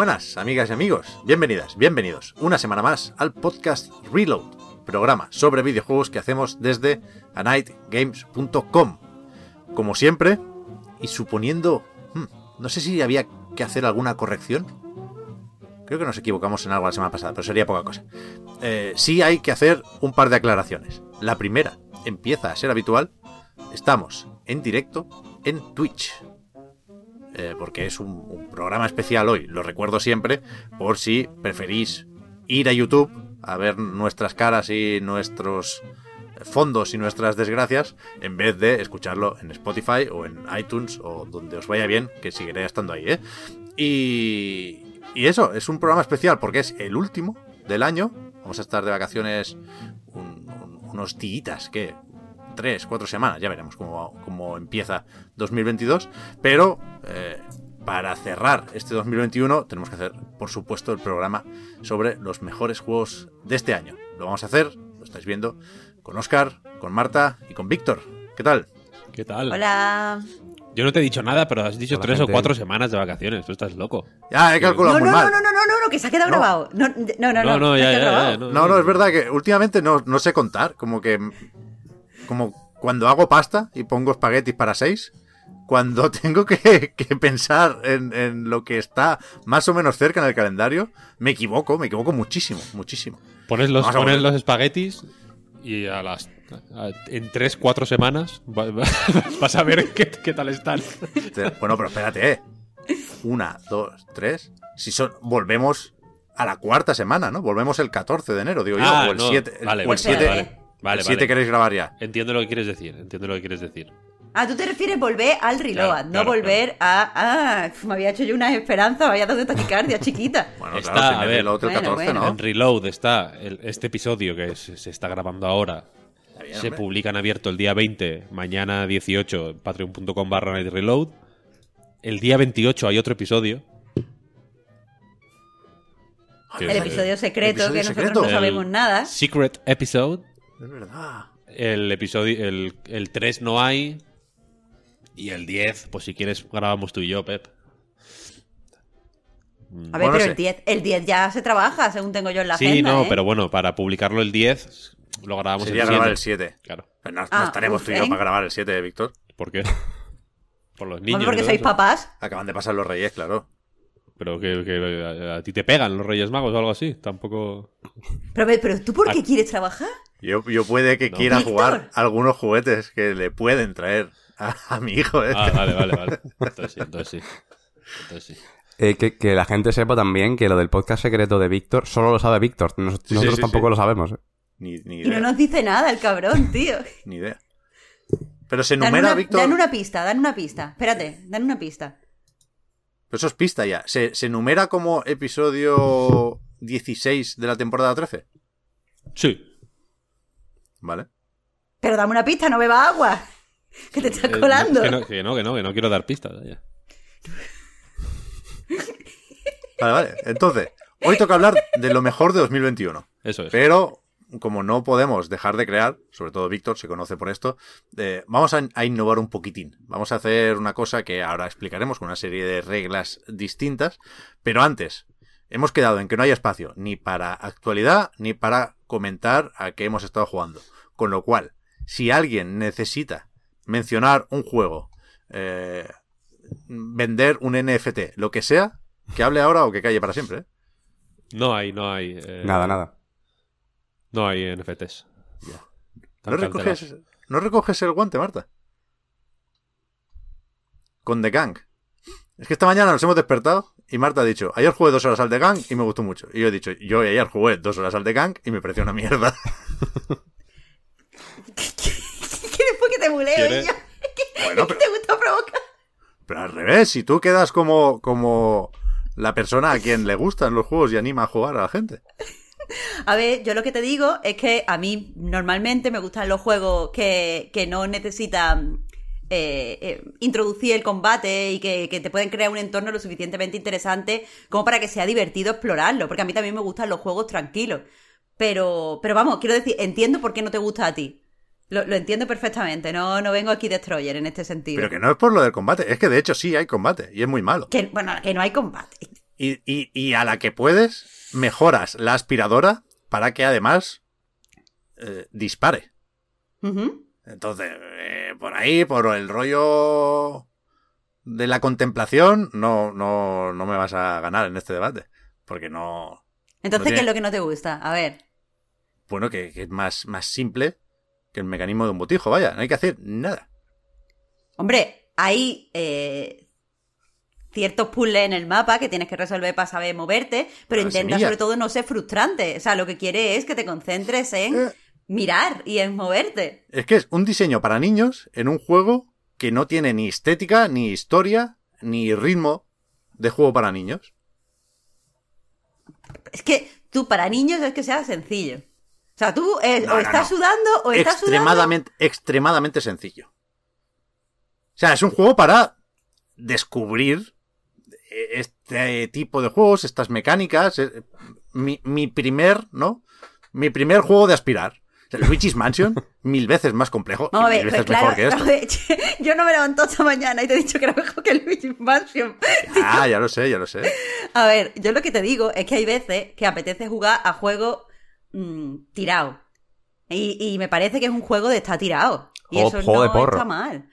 buenas, amigas y amigos. Bienvenidas, bienvenidos una semana más al podcast Reload, programa sobre videojuegos que hacemos desde anightgames.com. Como siempre, y suponiendo... hmm, no sé si había que hacer alguna corrección. Creo que nos equivocamos en algo la semana pasada, pero sería poca cosa. Eh, sí hay que hacer un par de aclaraciones. La primera, empieza a ser habitual. Estamos en directo en Twitch. Eh, porque es un, programa especial hoy, lo recuerdo siempre, por si preferís ir a YouTube a ver nuestras caras y nuestros fondos y nuestras desgracias en vez de escucharlo en Spotify o en iTunes o donde os vaya bien, que seguiré estando ahí, ¿eh? Y, y eso, es un programa especial porque es el último del año. Vamos a estar de vacaciones un- un- unos días, que tres, cuatro semanas, ya veremos cómo, cómo empieza 2022. Pero eh, para cerrar este 2021 tenemos que hacer, por supuesto, el programa sobre los mejores juegos de este año. Lo vamos a hacer, lo estáis viendo, con Oscar, con Marta y con Víctor. ¿Qué tal? ¿Qué tal? Hola. Yo no te he dicho nada, pero has dicho Hola, tres gente. o cuatro semanas de vacaciones. Tú estás loco. Ya, he calculado No, muy no, no, mal. no, no, no, no, no, que se ha quedado No. grabado. No, no, no, No, no, se ya, ha ya, grabado. ya, no. No, no, es verdad que últimamente no, no sé contar. Como que. Como cuando hago pasta y pongo espaguetis para seis. Cuando tengo que, que pensar en, en lo que está más o menos cerca en el calendario, me equivoco, me equivoco muchísimo, muchísimo. Pones los, pones los espaguetis y a las a- en tres, cuatro semanas va- va- vas a ver qué, qué tal están. Bueno, pero espérate, ¿eh? Una, dos, tres. Si son. Volvemos a la cuarta semana, ¿no? Volvemos el 14 de enero, digo yo. Ah, o el no, 7. vale, o el vale, 7. vale. Vale, el 7 vale. queréis grabar ya. Entiendo lo que quieres decir. Entiendo lo que quieres decir. Ah, tú te refieres volver al reload, Claro, no claro, volver a. Ah, me había hecho yo unas esperanzas, me había dado taquicardia chiquita. Bueno, Está, claro, a ver. el otro el Bueno, 14, bueno. ¿no? En Reload está el- este episodio que se, se está grabando ahora. Bien, Se publica en abierto el día 20, mañana 18, patreon.com barra reload. El día 28 hay otro episodio. Que El es, episodio secreto, episodio que nosotros secreto. no el sabemos nada. Secret episode. Es verdad. El episodio, el, el 3 no hay. Y el 10, pues si quieres grabamos tú y yo, Pep. A ver, Bueno, pero sé. el 10, el 10 ya se trabaja, según tengo yo en la sí, agenda. no, ¿eh? pero bueno, para publicarlo el 10, lo grabamos Sería el grabar 7. el 7. Claro. Pero no, no Ah, estaremos uf, tú y yo ¿eh? para grabar el 7, Víctor. ¿Por qué? Por los Bueno, niños. porque sois eso. papás. Acaban de pasar los reyes, claro. Pero que, que a, a ti te pegan los Reyes Magos o algo así. Tampoco. Pero, pero ¿tú por qué quieres trabajar? Yo, yo puede que No. quiera Víctor. jugar algunos juguetes que le pueden traer a, a mi hijo, ¿eh? Ah, vale, vale, vale. Entonces sí, entonces sí. Entonces sí. Eh, que, que la gente sepa también que lo del podcast secreto de Víctor solo lo sabe Víctor. Nos- Sí, nosotros sí, tampoco sí. lo sabemos. ¿eh? Ni, ni Y no nos dice nada el cabrón, tío. Ni idea. Pero se Dan enumera, una, Víctor. dan una pista, dan una pista. Espérate, dan una pista. Pero eso es pista ya. ¿Se, se enumera como episodio 16 de la temporada 13? Sí. ¿Vale? Pero dame una pista, no beba agua. Que te estás Eh, colando. que, no, que no, que no, que no quiero dar pistas. ya. Vale, vale. Entonces, hoy toca hablar de lo mejor de 2021. Eso es. Pero, como no podemos dejar de crear, sobre todo Víctor se conoce por esto, eh, vamos a, a innovar un poquitín. Vamos a hacer una cosa que ahora explicaremos con una serie de reglas distintas. Pero antes, hemos quedado en que no hay espacio ni para actualidad ni para comentar a qué hemos estado jugando. Con lo cual, si alguien necesita mencionar un juego, eh, vender un NFT, lo que sea, que hable ahora o que calle para siempre. ¿eh? No hay, no hay. eh, Nada, nada. No hay NFTs. ¿No recoges, ¿No recoges el guante, Marta? Con The Gang. Es que esta mañana nos hemos despertado y Marta ha dicho, ayer jugué dos horas al The Gang y me gustó mucho. Y yo he dicho, yo ayer jugué dos horas al The Gang y me pareció una mierda. ¿Quieres porque te buleo. Bueno, ¿Qué pero, te gusta provocar? pero al revés, si tú quedas como, como la persona a quien le gustan los juegos y anima a jugar a la gente. A ver, yo lo que te digo es que a mí normalmente me gustan los juegos que, que no necesitan eh, eh, introducir el combate y que, que te pueden crear un entorno lo suficientemente interesante como para que sea divertido explorarlo. Porque a mí también me gustan los juegos tranquilos. Pero, pero vamos, quiero decir, entiendo por qué no te gusta a ti. Lo, lo entiendo perfectamente, no, no vengo aquí Destroyer en este sentido. Pero que no es por lo del combate, es que de hecho sí hay combate y es muy malo. Que, bueno, que no hay combate. Y, y- y a la que puedes, mejoras la aspiradora para que además eh, dispare. Entonces, eh, por ahí, por el rollo de la contemplación, no, no, no me vas a ganar en este debate. Porque no. Entonces, tiene- ¿qué es lo que no te gusta? A ver. Bueno, que, que es más, más simple que el mecanismo de un botijo, vaya, no hay que hacer nada. Hombre, hay eh, ciertos puzzles en el mapa que tienes que resolver para saber moverte, pero intenta sobre todo no ser frustrante. O sea, lo que quiere es que te concentres en Eh. Mirar y en moverte. Es que es un diseño para niños en un juego que no tiene ni estética, ni historia, ni ritmo de juego para niños. Es que tú para niños es que sea sencillo. O sea, tú eh, No, o no, estás no. sudando o estás sudando. extremadamente, extremadamente sencillo. O sea, es un juego para descubrir eh, este tipo de juegos, estas mecánicas. eh, Mi, mi primer, ¿no? Mi primer juego de aspirar. O Luigi's Mansion, mil veces más complejo y mil veces mejor que esto. yo no me levanto esta mañana y te he dicho que era mejor que el Luigi Mansion. Ah, ya lo sé, ya lo sé. A ver, yo lo que te digo es que hay veces que apetece jugar a juegos mm, tirados. Y, y me parece que es un juego de estar tirado. Y Juego- eso juego de no porro. está mal.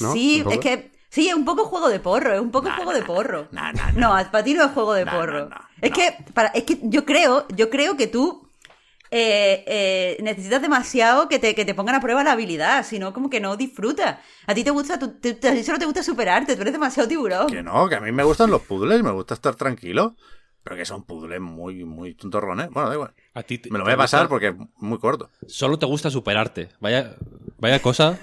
¿No? Sí, es que. Sí, es un poco juego de porro, es un poco No, juego no, de porro. no, no, no. para ti no es juego de No, porro. no, no, es no. que para, es que yo creo, yo creo que tú eh, eh, necesitas demasiado que te, que te pongan a prueba la habilidad, si no, como que no disfrutas. A ti te gusta, tú- te- te- a ti solo te gusta superarte, tú eres demasiado tiburón. Que no, que a mí me gustan los puzzles, me gusta estar tranquilo. Pero que son puzzles muy, muy tontorrones. Bueno, da igual. A ti te- Me lo voy a pasar gusta- porque es muy corto. Solo te gusta superarte. Vaya, vaya cosa.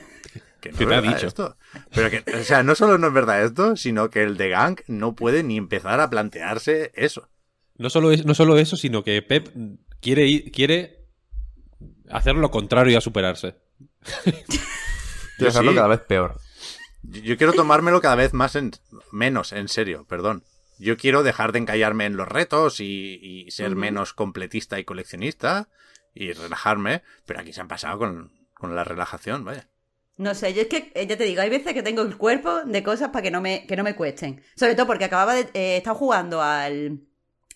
Que no ¿Qué es te ha verdad dicho? esto. Pero que, o sea, no solo no es verdad esto, sino que el de Gang no puede ni empezar a plantearse eso. No solo, es, no solo eso, sino que Pep quiere, ir- quiere hacer lo contrario a superarse. Yo hacerlo sí. cada vez peor. Yo yo quiero tomármelo cada vez más en, menos en serio, perdón. Yo quiero dejar de encallarme en los retos y, y ser menos completista y coleccionista y relajarme, pero aquí se han pasado con, con la relajación, vaya. No sé, yo es que, eh, ya te digo, hay veces que tengo el cuerpo de cosas para que no me, que no me cuesten. Sobre todo porque acababa de eh, estar jugando al,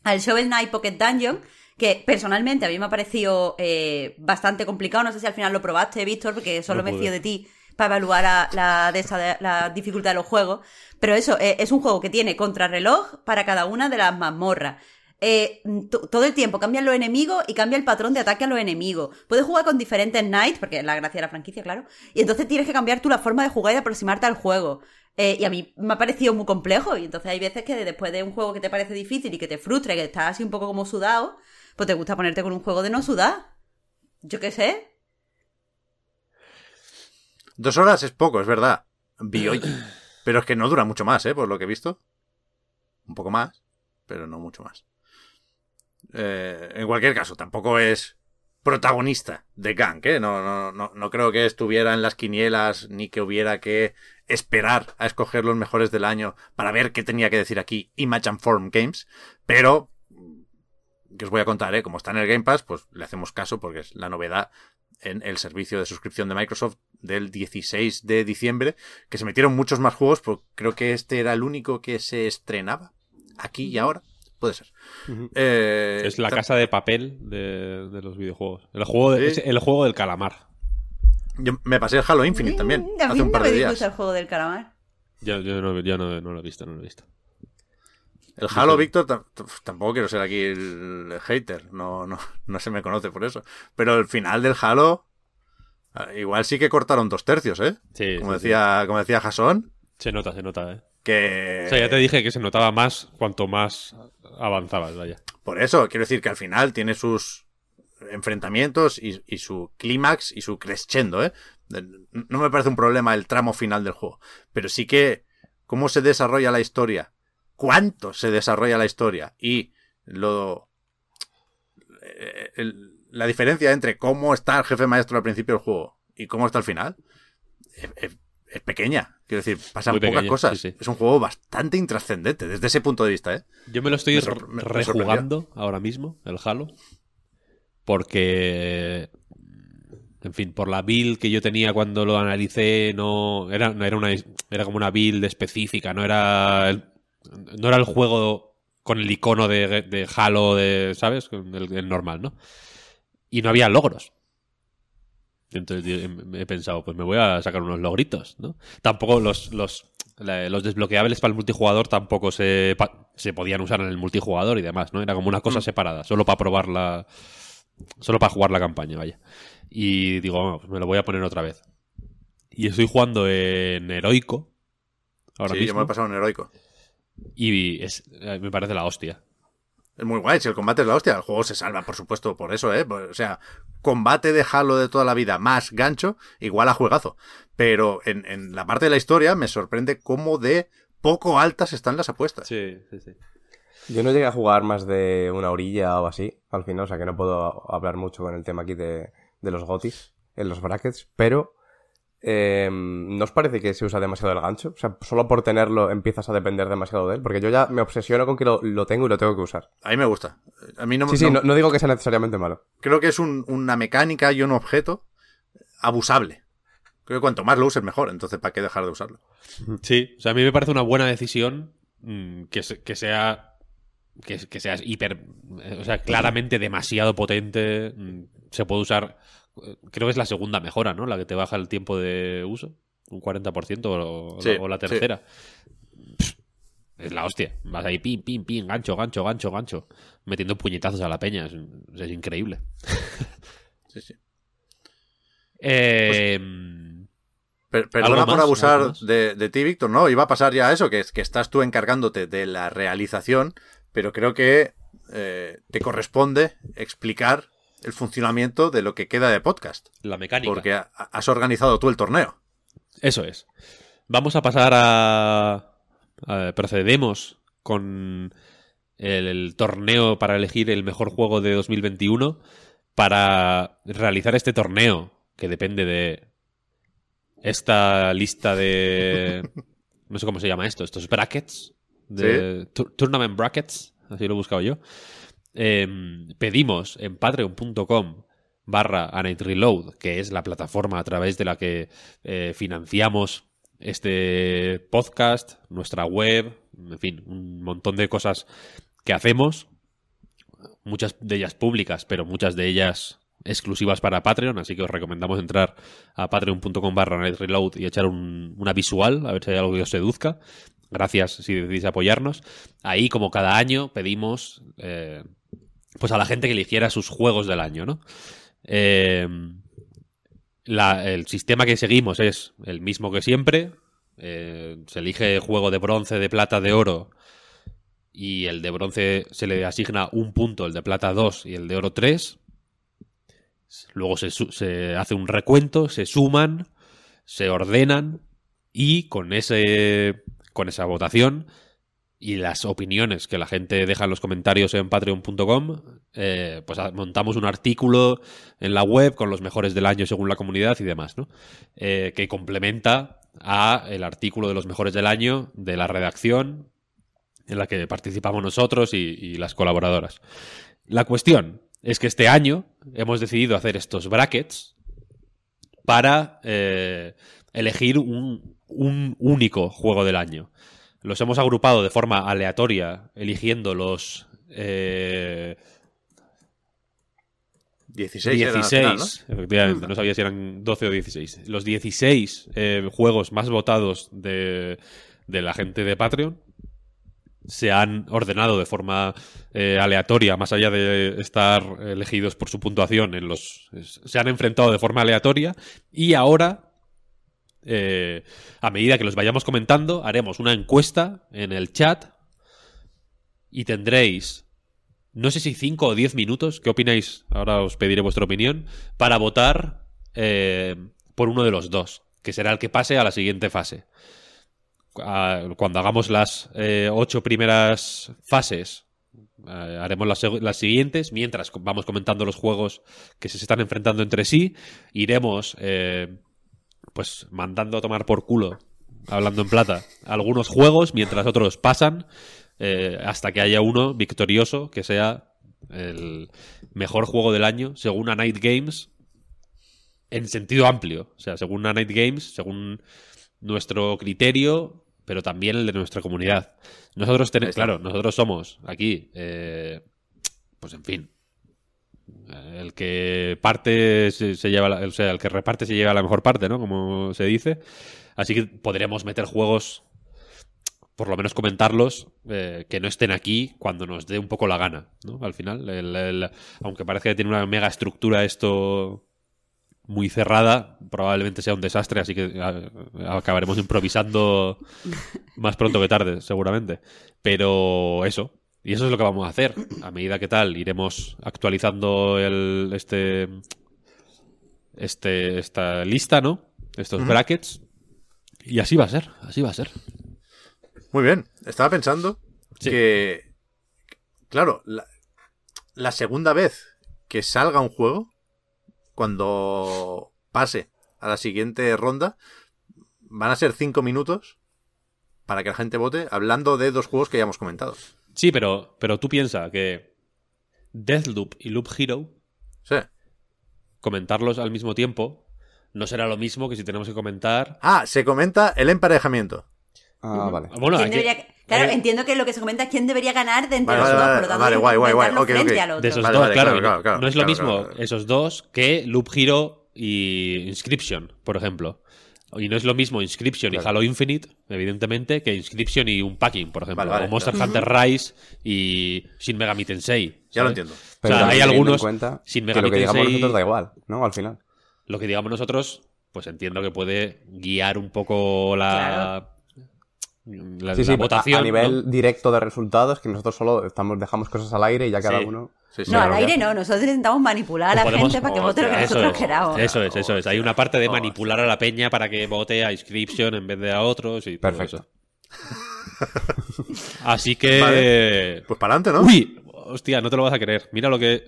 al Shovel Knight Pocket Dungeon, que personalmente a mí me ha parecido eh, bastante complicado. No sé si al final lo probaste, Víctor, porque solo No me fío de ti para evaluar la, la, de esa- de- la dificultad de los juegos. Pero eso, eh, es un juego que tiene contrarreloj para cada una de las mazmorras. Eh, to- todo el tiempo cambian los enemigos y cambia el patrón de ataque a los enemigos. Puedes jugar con diferentes knights, porque es la gracia de la franquicia, claro. Y entonces tienes que cambiar tú la forma de jugar y de aproximarte al juego. Eh, y a mí me ha parecido muy complejo. Y entonces hay veces que después de un juego que te parece difícil y que te frustra y que estás así un poco como sudado, pues te gusta ponerte con un juego de no sudar. Yo qué sé. Dos horas es poco, es verdad. Vi. Pero es que no dura mucho más, ¿eh? Por lo que he visto. Un poco más, pero no mucho más. Eh, en cualquier caso, tampoco es protagonista de Gang, ¿eh? No, no, no, no creo que estuviera en las quinielas ni que hubiera que esperar a escoger los mejores del año para ver qué tenía que decir aquí Image and Form Games. Pero, que os voy a contar, ¿eh? Como está en el Game Pass, pues le hacemos caso porque es la novedad en el servicio de suscripción de Microsoft del 16 de diciembre, que se metieron muchos más juegos, pero creo que este era el único que se estrenaba aquí y ahora. Puede ser. Eh, Es la casa de papel de, de los videojuegos. El juego, de- Sí. es el juego del calamar. Yo me pasé el Halo Infinite también, A mí hace un no par me de días. el juego del calamar. Yo, yo no, yo no- no lo he visto, no lo he visto. El Halo Víctor tampoco quiero ser aquí el hater, no, no, no se me conoce por eso. Pero el final del Halo, ah, igual sí que cortaron dos tercios, ¿eh? Sí, Como sí, sí. decía, como decía Jason, Se nota, se nota, ¿eh? que O sea, ya te dije que se notaba más cuanto más avanzabas, vaya. Por eso, quiero decir que al final tiene sus enfrentamientos y, y su clímax y su crescendo, ¿eh? No me parece un problema el tramo final del juego, pero sí que cómo se desarrolla la historia, cuánto se desarrolla la historia y lo eh, el- la diferencia entre cómo está el jefe maestro al principio del juego y cómo está al final es, es- es pequeña. Quiero decir, pasan pocas cosas. sí, sí. Es un juego bastante intrascendente desde ese punto de vista, ¿eh? Yo me lo estoy Me me- rejugando ahora mismo, el Halo. Porque. En fin, por la build que yo tenía cuando lo analicé, no. Era, no era una. Era como una build específica, no era. el- no era el juego con el icono de, de Halo, de, ¿sabes? El, el normal, ¿no? Y no había logros. Entonces di- he pensado, pues me voy a sacar unos logritos, ¿no? Tampoco los, los, los desbloqueables para el multijugador tampoco se, se podían usar en el multijugador y demás, ¿no? Era como una cosa separada, solo para probar la... Solo para jugar la campaña, vaya. Y digo, bueno, pues me lo voy a poner otra vez. Y estoy jugando en heroico. Ahora sí, yo mismo. me lo he pasado en heroico. Y es, eh, me parece la hostia. Es muy guay, si el combate es la hostia. El juego se salva, por supuesto, por eso, ¿eh? Pues, O sea, combate de Halo de toda la vida más gancho, igual a juegazo. Pero en, en la parte de la historia me sorprende cómo de poco altas están las apuestas. Sí, sí, sí. Yo no llegué a jugar más de una orilla o así, al final, o sea que no puedo hablar mucho con el tema aquí de, de los gotis en los brackets, pero eh, ¿no os parece que se usa demasiado el gancho? O sea, solo por tenerlo empiezas a depender demasiado de él, porque yo ya me obsesiono con que lo, lo tengo y lo tengo que usar. A mí me gusta. A mí no, Sí, sí, no- digo que sea necesariamente malo. creo que es un- una mecánica y un objeto abusable. Creo que cuanto más lo uses mejor, entonces ¿para qué dejar de usarlo? Sí, o sea, a mí me parece una buena decisión mm, que, se- que sea que, que sea hiper, eh, o sea, claramente demasiado potente. mm, Se puede usar, creo que es la segunda mejora, ¿no? La que te baja el tiempo de uso, un 40% o, Sí, o la tercera. Es la hostia. Vas ahí, pim, pim, pim, gancho, gancho, gancho, gancho. Metiendo puñetazos a la peña. Es, es increíble. Sí, sí. Eh, Per- perdona ¿Algo por más? abusar de, de ti, Víctor. No, iba a pasar ya eso, que, es que estás tú encargándote de la realización, pero creo que eh, te corresponde explicar el funcionamiento de lo que queda de podcast. la mecánica. Porque ha- has organizado tú el torneo. Eso es. Vamos a pasar a. a- procedemos con el, el torneo para elegir el mejor juego de 2021. Para realizar este torneo, que depende de esta lista de. No sé cómo se llama esto, estos brackets. De, Tournament brackets, así lo he buscado yo. Em, pedimos en patreon.com barra Reload, que es la plataforma a través de la que eh, financiamos este podcast, nuestra web, en fin, un montón de cosas que hacemos, muchas de ellas públicas, pero muchas de ellas exclusivas para Patreon, así que os recomendamos entrar a patreon.com barra y echar un- una visual, a ver si hay algo que os seduzca. Gracias si decidís apoyarnos. Ahí, como cada año, pedimos eh, pues a la gente que eligiera sus juegos del año, ¿no? Eh, el sistema que seguimos es el mismo que siempre. Eh, se elige juego de bronce, de plata, de oro. Y el de bronce se le asigna un punto, el de plata 2 y el de oro 3. Luego se, se hace un recuento, se suman, se ordenan y con ese con esa votación y las opiniones que la gente deja en los comentarios en patreon.com, eh, pues montamos un artículo en la web con los mejores del año según la comunidad y demás, ¿no? Eh, que complementa a el artículo de los mejores del año de la redacción en la que participamos nosotros y, las colaboradoras. La cuestión es que este año hemos decidido hacer estos brackets para eh, elegir un único juego del año. Los hemos agrupado de forma aleatoria, eligiendo los eh, 16, era al 16, final, ¿no? efectivamente, no sabía si eran 12 o 16. Los 16 eh, juegos más votados de, de la gente de Patreon se han ordenado de forma eh, aleatoria, más allá de estar elegidos por su puntuación, en los se han enfrentado de forma aleatoria y ahora, eh, a medida que los vayamos comentando, haremos una encuesta en el chat y tendréis, no sé si 5 o 10 minutos, ¿qué opináis? Ahora os pediré vuestra opinión, para votar eh, por uno de los dos, que será el que pase a la siguiente fase cuando hagamos las eh, ocho primeras fases, eh, haremos las, siguientes, mientras vamos comentando los juegos que se están enfrentando entre sí, iremos pues mandando a tomar por culo, hablando en plata, algunos juegos, mientras otros pasan, eh, hasta que haya uno victorioso que sea el mejor juego del año, según a Night Games, en sentido amplio. O sea, según a Night Games, según nuestro criterio, pero también el de nuestra comunidad. Nosotros tenemos, claro, nosotros somos aquí, eh, pues en fin, el que parte se, se lleva, la- o sea, el que reparte se lleva la mejor parte, ¿no? Como se dice. Así que podremos meter juegos, por lo menos comentarlos, eh, que no estén aquí cuando nos dé un poco la gana, ¿no? Al final, el- el- aunque parezca que tiene una mega estructura esto muy cerrada, probablemente sea un desastre, así que a- acabaremos improvisando más pronto que tarde, seguramente. Pero eso, y eso es lo que vamos a hacer. A medida que tal, iremos actualizando el, este, este, esta lista, ¿no? Estos brackets. Y así va a ser, así va a ser. Muy bien. Estaba pensando Sí. que, claro, la, la segunda vez que salga un juego, cuando pase a la siguiente ronda, van a ser cinco minutos para que la gente vote hablando de dos juegos que ya hemos comentado. Sí, pero, pero tú piensas que Deathloop y Loop Hero, Sí. comentarlos al mismo tiempo, no será lo mismo que si tenemos que comentar. Ah, se comenta el emparejamiento. Ah, vale. Bueno, ¿Quién aquí- debería- Claro, eh, entiendo que lo que se comenta es quién debería ganar de entre Vale, los vale, dos, por lo tanto, vale, guay, guay, guay, comentarlo ok, ok. frente al otro. De esos Vale, dos, vale, claro. claro, claro, claro, no es lo claro, mismo claro, claro. esos dos que Loop Hero y Inscription, por ejemplo. Y no es lo mismo Inscription y Claro. Halo Infinite, evidentemente, que Inscription y un packing, por ejemplo. Vale, vale, o Monster claro. Hunter Rise y Shin Megami Tensei. Ya lo entiendo. Pero o sea, hay algunos en cuenta sin que Megami lo que digamos Tensei- nosotros da igual, ¿no? Al final. Lo que digamos nosotros, pues entiendo que puede guiar un poco la, la, Sí, la sí, a- votación. a, nivel ¿no? directo de resultados, que nosotros solo estamos, dejamos cosas al aire y ya cada Sí. uno. Sí, sí, No, al aire no, nosotros intentamos manipular a la Podemos- gente para que vote lo que nosotros es, queramos. Eso es, eso es. Hay una parte de manipular a la peña para que vote a Inscription en vez de a otros y todo Perfecto. eso. Así que... Pues para adelante, ¿no? Uy, hostia, no te lo vas a creer. Mira lo que...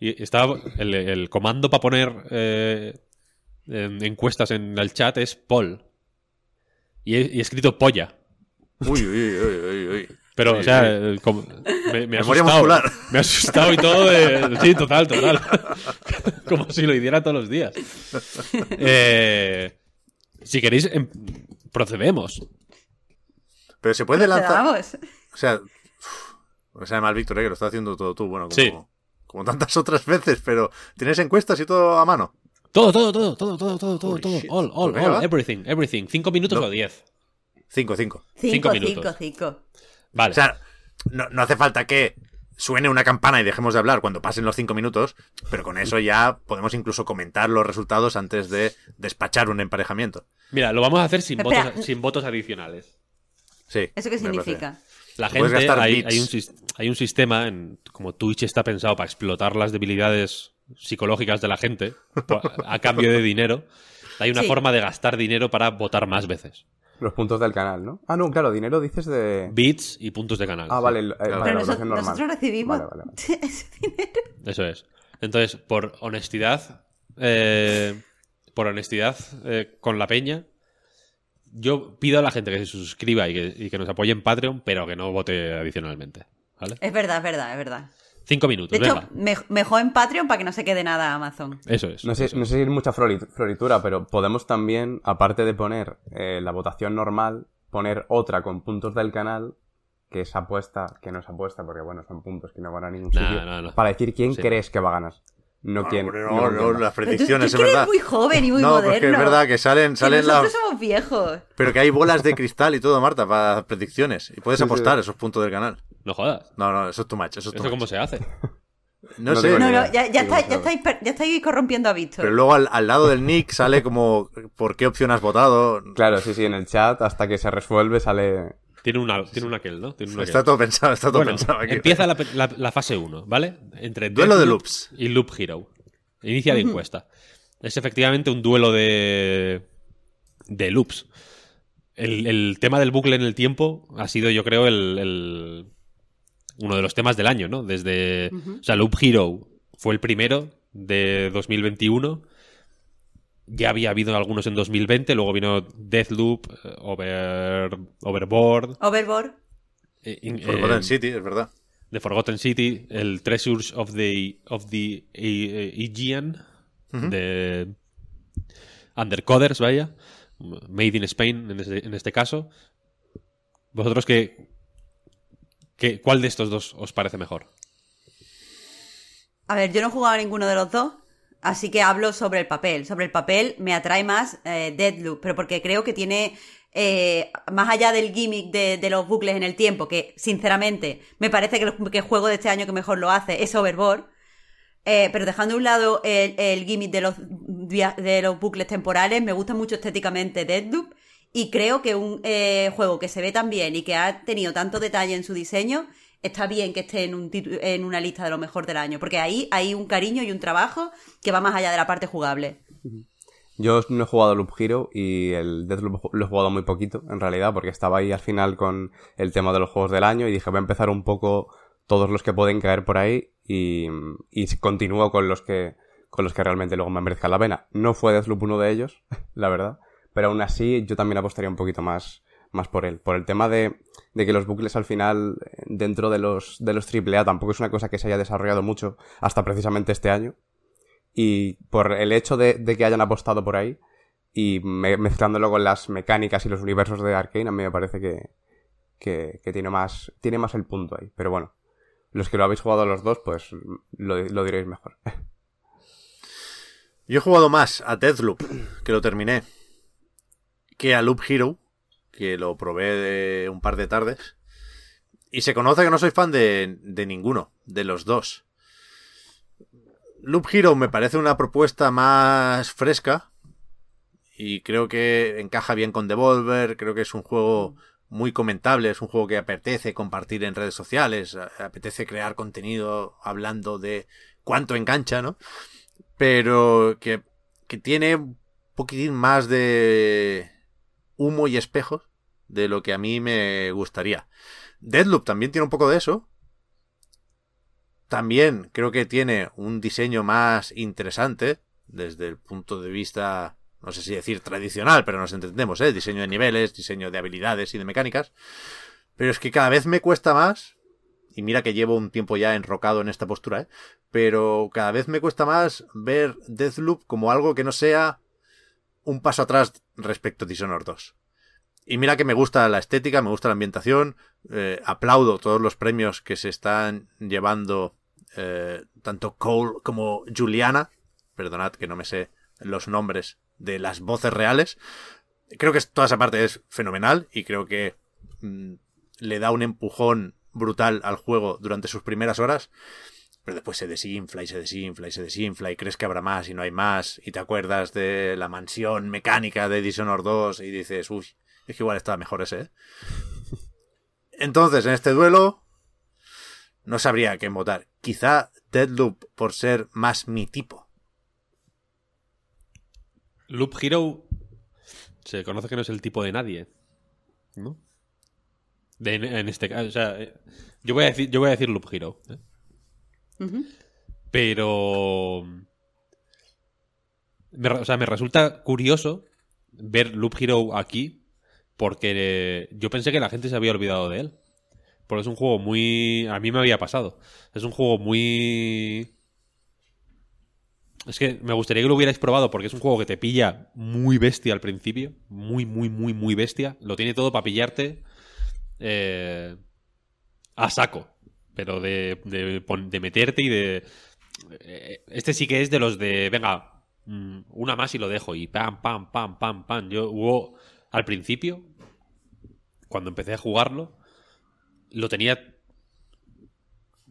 y Estaba el, el comando para poner eh, en- encuestas en el chat es poll. Y he, y he escrito polla. Uy, uy, uy, uy, uy. Pero, Sí, o sea, sí. el com- me, me ha Memoria asustado. muscular. Me ha asustado y todo. de- sí, total, total. Como si lo hiciera todos los días. Eh, si queréis, em- procedemos. Pero se puede lanzar. Vamos. O sea, uf, me sabe mal, Víctor, eh, que lo estás haciendo todo tú. Bueno, como, Sí. como tantas otras veces, pero ¿tienes encuestas y todo a mano? Todo, todo, todo, todo, todo, todo, todo, todo. All, all, Pues all, everything, everything. ¿Cinco minutos No. o diez? Cinco, cinco. Cinco Cinco, minutos. cinco, cinco. Vale. O sea, no, no hace falta que suene una campana y dejemos de hablar cuando pasen los cinco minutos, pero con eso ya podemos incluso comentar los resultados antes de despachar un emparejamiento. Mira, lo vamos a hacer sin, Espera. votos, sin votos adicionales. Sí. ¿Eso qué significa? La gente, hay, un, hay un sistema, en, como Twitch está pensado para explotar las debilidades psicológicas de la gente po- a cambio de dinero. Hay una Sí. forma de gastar dinero para votar más veces. Los puntos del canal, ¿no? Ah, no, claro, dinero dices de. Bits y puntos de canal. Ah, sí. vale, eh, vale, Pero la nosotros, votación normal. nosotros recibimos Vale, vale, vale. ese dinero. Eso es. Entonces, por honestidad, eh, por honestidad eh, con la peña, yo pido a la gente que se suscriba y que, y que nos apoye en Patreon, pero que no vote adicionalmente. ¿Vale? Es verdad, es verdad, es verdad. Cinco minutos, De hecho, venga. mejor en Patreon para que no se quede nada a Amazon. Eso es. No sé, eso no sé si es mucha flori- floritura, pero podemos también, aparte de poner eh, la votación normal, poner otra con puntos del canal, que es apuesta, que no es apuesta, porque bueno, son puntos que no van a ningún sitio, no, no. para decir quién Sí. crees que va a ganar. No quién. hombre, no no, las tú, predicciones, tú es que eres verdad. muy joven y muy no, moderno. porque es verdad que salen, Que salen nosotros las... somos viejos. Pero que hay bolas de cristal y todo, Marta, para predicciones. Y puedes Sí, sí. apostar esos puntos del canal. No jodas. No, no, eso es too much. Eso es too ¿Eso much. cómo se hace? No, No sé. No, no, ya, ya, está- ya, estáis, ya estáis corrompiendo a Víctor. Pero luego al, al lado del nick sale como por qué opción has votado. Claro, sí, sí, en el chat, hasta que se resuelve, sale. Tiene una, tiene un aquel, ¿no? Tiene un Está todo pensado, está todo Bueno, pensado aquí. empieza la, la- la fase 1, ¿vale? Entre Duelo de loops. y Loop Hero. Inicia la encuesta. Es efectivamente un duelo de, de loops. El, el tema del bucle en el tiempo ha sido, yo creo, el, el- uno de los temas del año, ¿no? Desde. O sea, Loop Hero fue el primero de 2021. Ya había habido algunos en 2020, luego vino Deathloop, eh, Over, Overboard, Overboard. eh, in- Forgotten eh, City, es verdad. The Forgotten City, el Treasures of the, of the eh, Aegean, de Undercoders, vaya, Made in Spain en este, en este caso, ¿Vosotros qué, qué, cuál de estos dos os parece mejor? A ver, yo no he jugado a ninguno de los dos, así que hablo sobre el papel. Sobre el papel me atrae más eh, Deadloop, pero porque creo que tiene, eh, más allá del gimmick de, de los bucles en el tiempo, que sinceramente me parece que el, juego de este año que mejor lo hace es Overboard, eh, pero dejando a un lado el, gimmick de los, de los bucles temporales, me gusta mucho estéticamente Deadloop y creo que un eh, juego que se ve tan bien y que ha tenido tanto detalle en su diseño, está bien que esté en, un en una lista de lo mejor del año, porque ahí hay un cariño y un trabajo que va más allá de la parte jugable. Yo no he jugado Loop Hero y el Deathloop lo he jugado muy poquito, en realidad, porque estaba ahí al final con el tema de los juegos del año y dije, voy a empezar un poco todos los que pueden caer por ahí y, y continúo con los que con los que realmente luego me merezcan la pena. No fue Deathloop uno de ellos, la verdad, pero aún así yo también apostaría un poquito más, más por él. Por el tema de, de que los bucles al final, eh, dentro de los, de los AAA, tampoco es una cosa que se haya desarrollado mucho hasta precisamente este año. Y por el hecho de, de que hayan apostado por ahí y me- mezclándolo con las mecánicas y los universos de Arkane, a mí me parece que, que, que tiene, más, tiene más el punto ahí. Pero bueno, los que lo habéis jugado los dos, pues lo, lo diréis mejor. Yo he jugado más a Deathloop, que lo terminé, que a Loop Hero, que lo probé de un par de tardes. Y se conoce que no soy fan de, de ninguno, de los dos. Loop Hero me parece una propuesta más fresca. Y creo que encaja bien con Devolver. Creo que es un juego muy comentable. Es un juego que apetece compartir en redes sociales. Apetece crear contenido hablando de cuánto engancha, ¿no? Pero que, que tiene un poquitín más de humo y espejos de lo que a mí me gustaría. Deadloop también tiene un poco de eso. También creo que tiene un diseño más interesante desde el punto de vista, no sé si decir tradicional, pero nos entendemos, ¿eh? Diseño de niveles, diseño de habilidades y de mecánicas. Pero es que cada vez me cuesta más, y mira que llevo un tiempo ya enrocado en esta postura, ¿eh? Pero cada vez me cuesta más ver Deathloop como algo que no sea un paso atrás respecto a Dishonored 2. Y mira que me gusta la estética, me gusta la ambientación, eh, aplaudo todos los premios que se están llevando eh, tanto Cole como Juliana. Perdonad que no me sé los nombres de las voces reales. Creo que toda esa parte es fenomenal y creo que mm, le da un empujón brutal al juego durante sus primeras horas. Pero después se desinfla y se desinfla y se desinfla y crees que habrá más y no hay más. Y te acuerdas de la mansión mecánica de Dishonored 2 y dices, uy, es que igual estaba mejor ese, ¿eh? Entonces, en este duelo, no sabría a quién votar. Quizá Deadloop por ser más mi tipo. Loop Hero se conoce que no es el tipo de nadie, ¿no? En este caso, o sea, eh, yo voy a decir, yo voy a decir Loop Hero, ¿eh? Pero me, o sea, me resulta curioso ver Loop Hero aquí porque eh, yo pensé que la gente se había olvidado de él. Porque es un juego muy... A mí me había pasado. Es un juego muy... Es que me gustaría que lo hubierais probado porque es un juego que te pilla muy bestia al principio. Muy, muy, muy, muy bestia. Lo tiene todo para pillarte eh, a saco. Pero de, de, meterte y de... eh, Este sí que es de los de... Venga, mm, una más y lo dejo. Y pam, pam, pam, pam, pam. Yo hubo... Al principio, cuando empecé a jugarlo, lo tenía...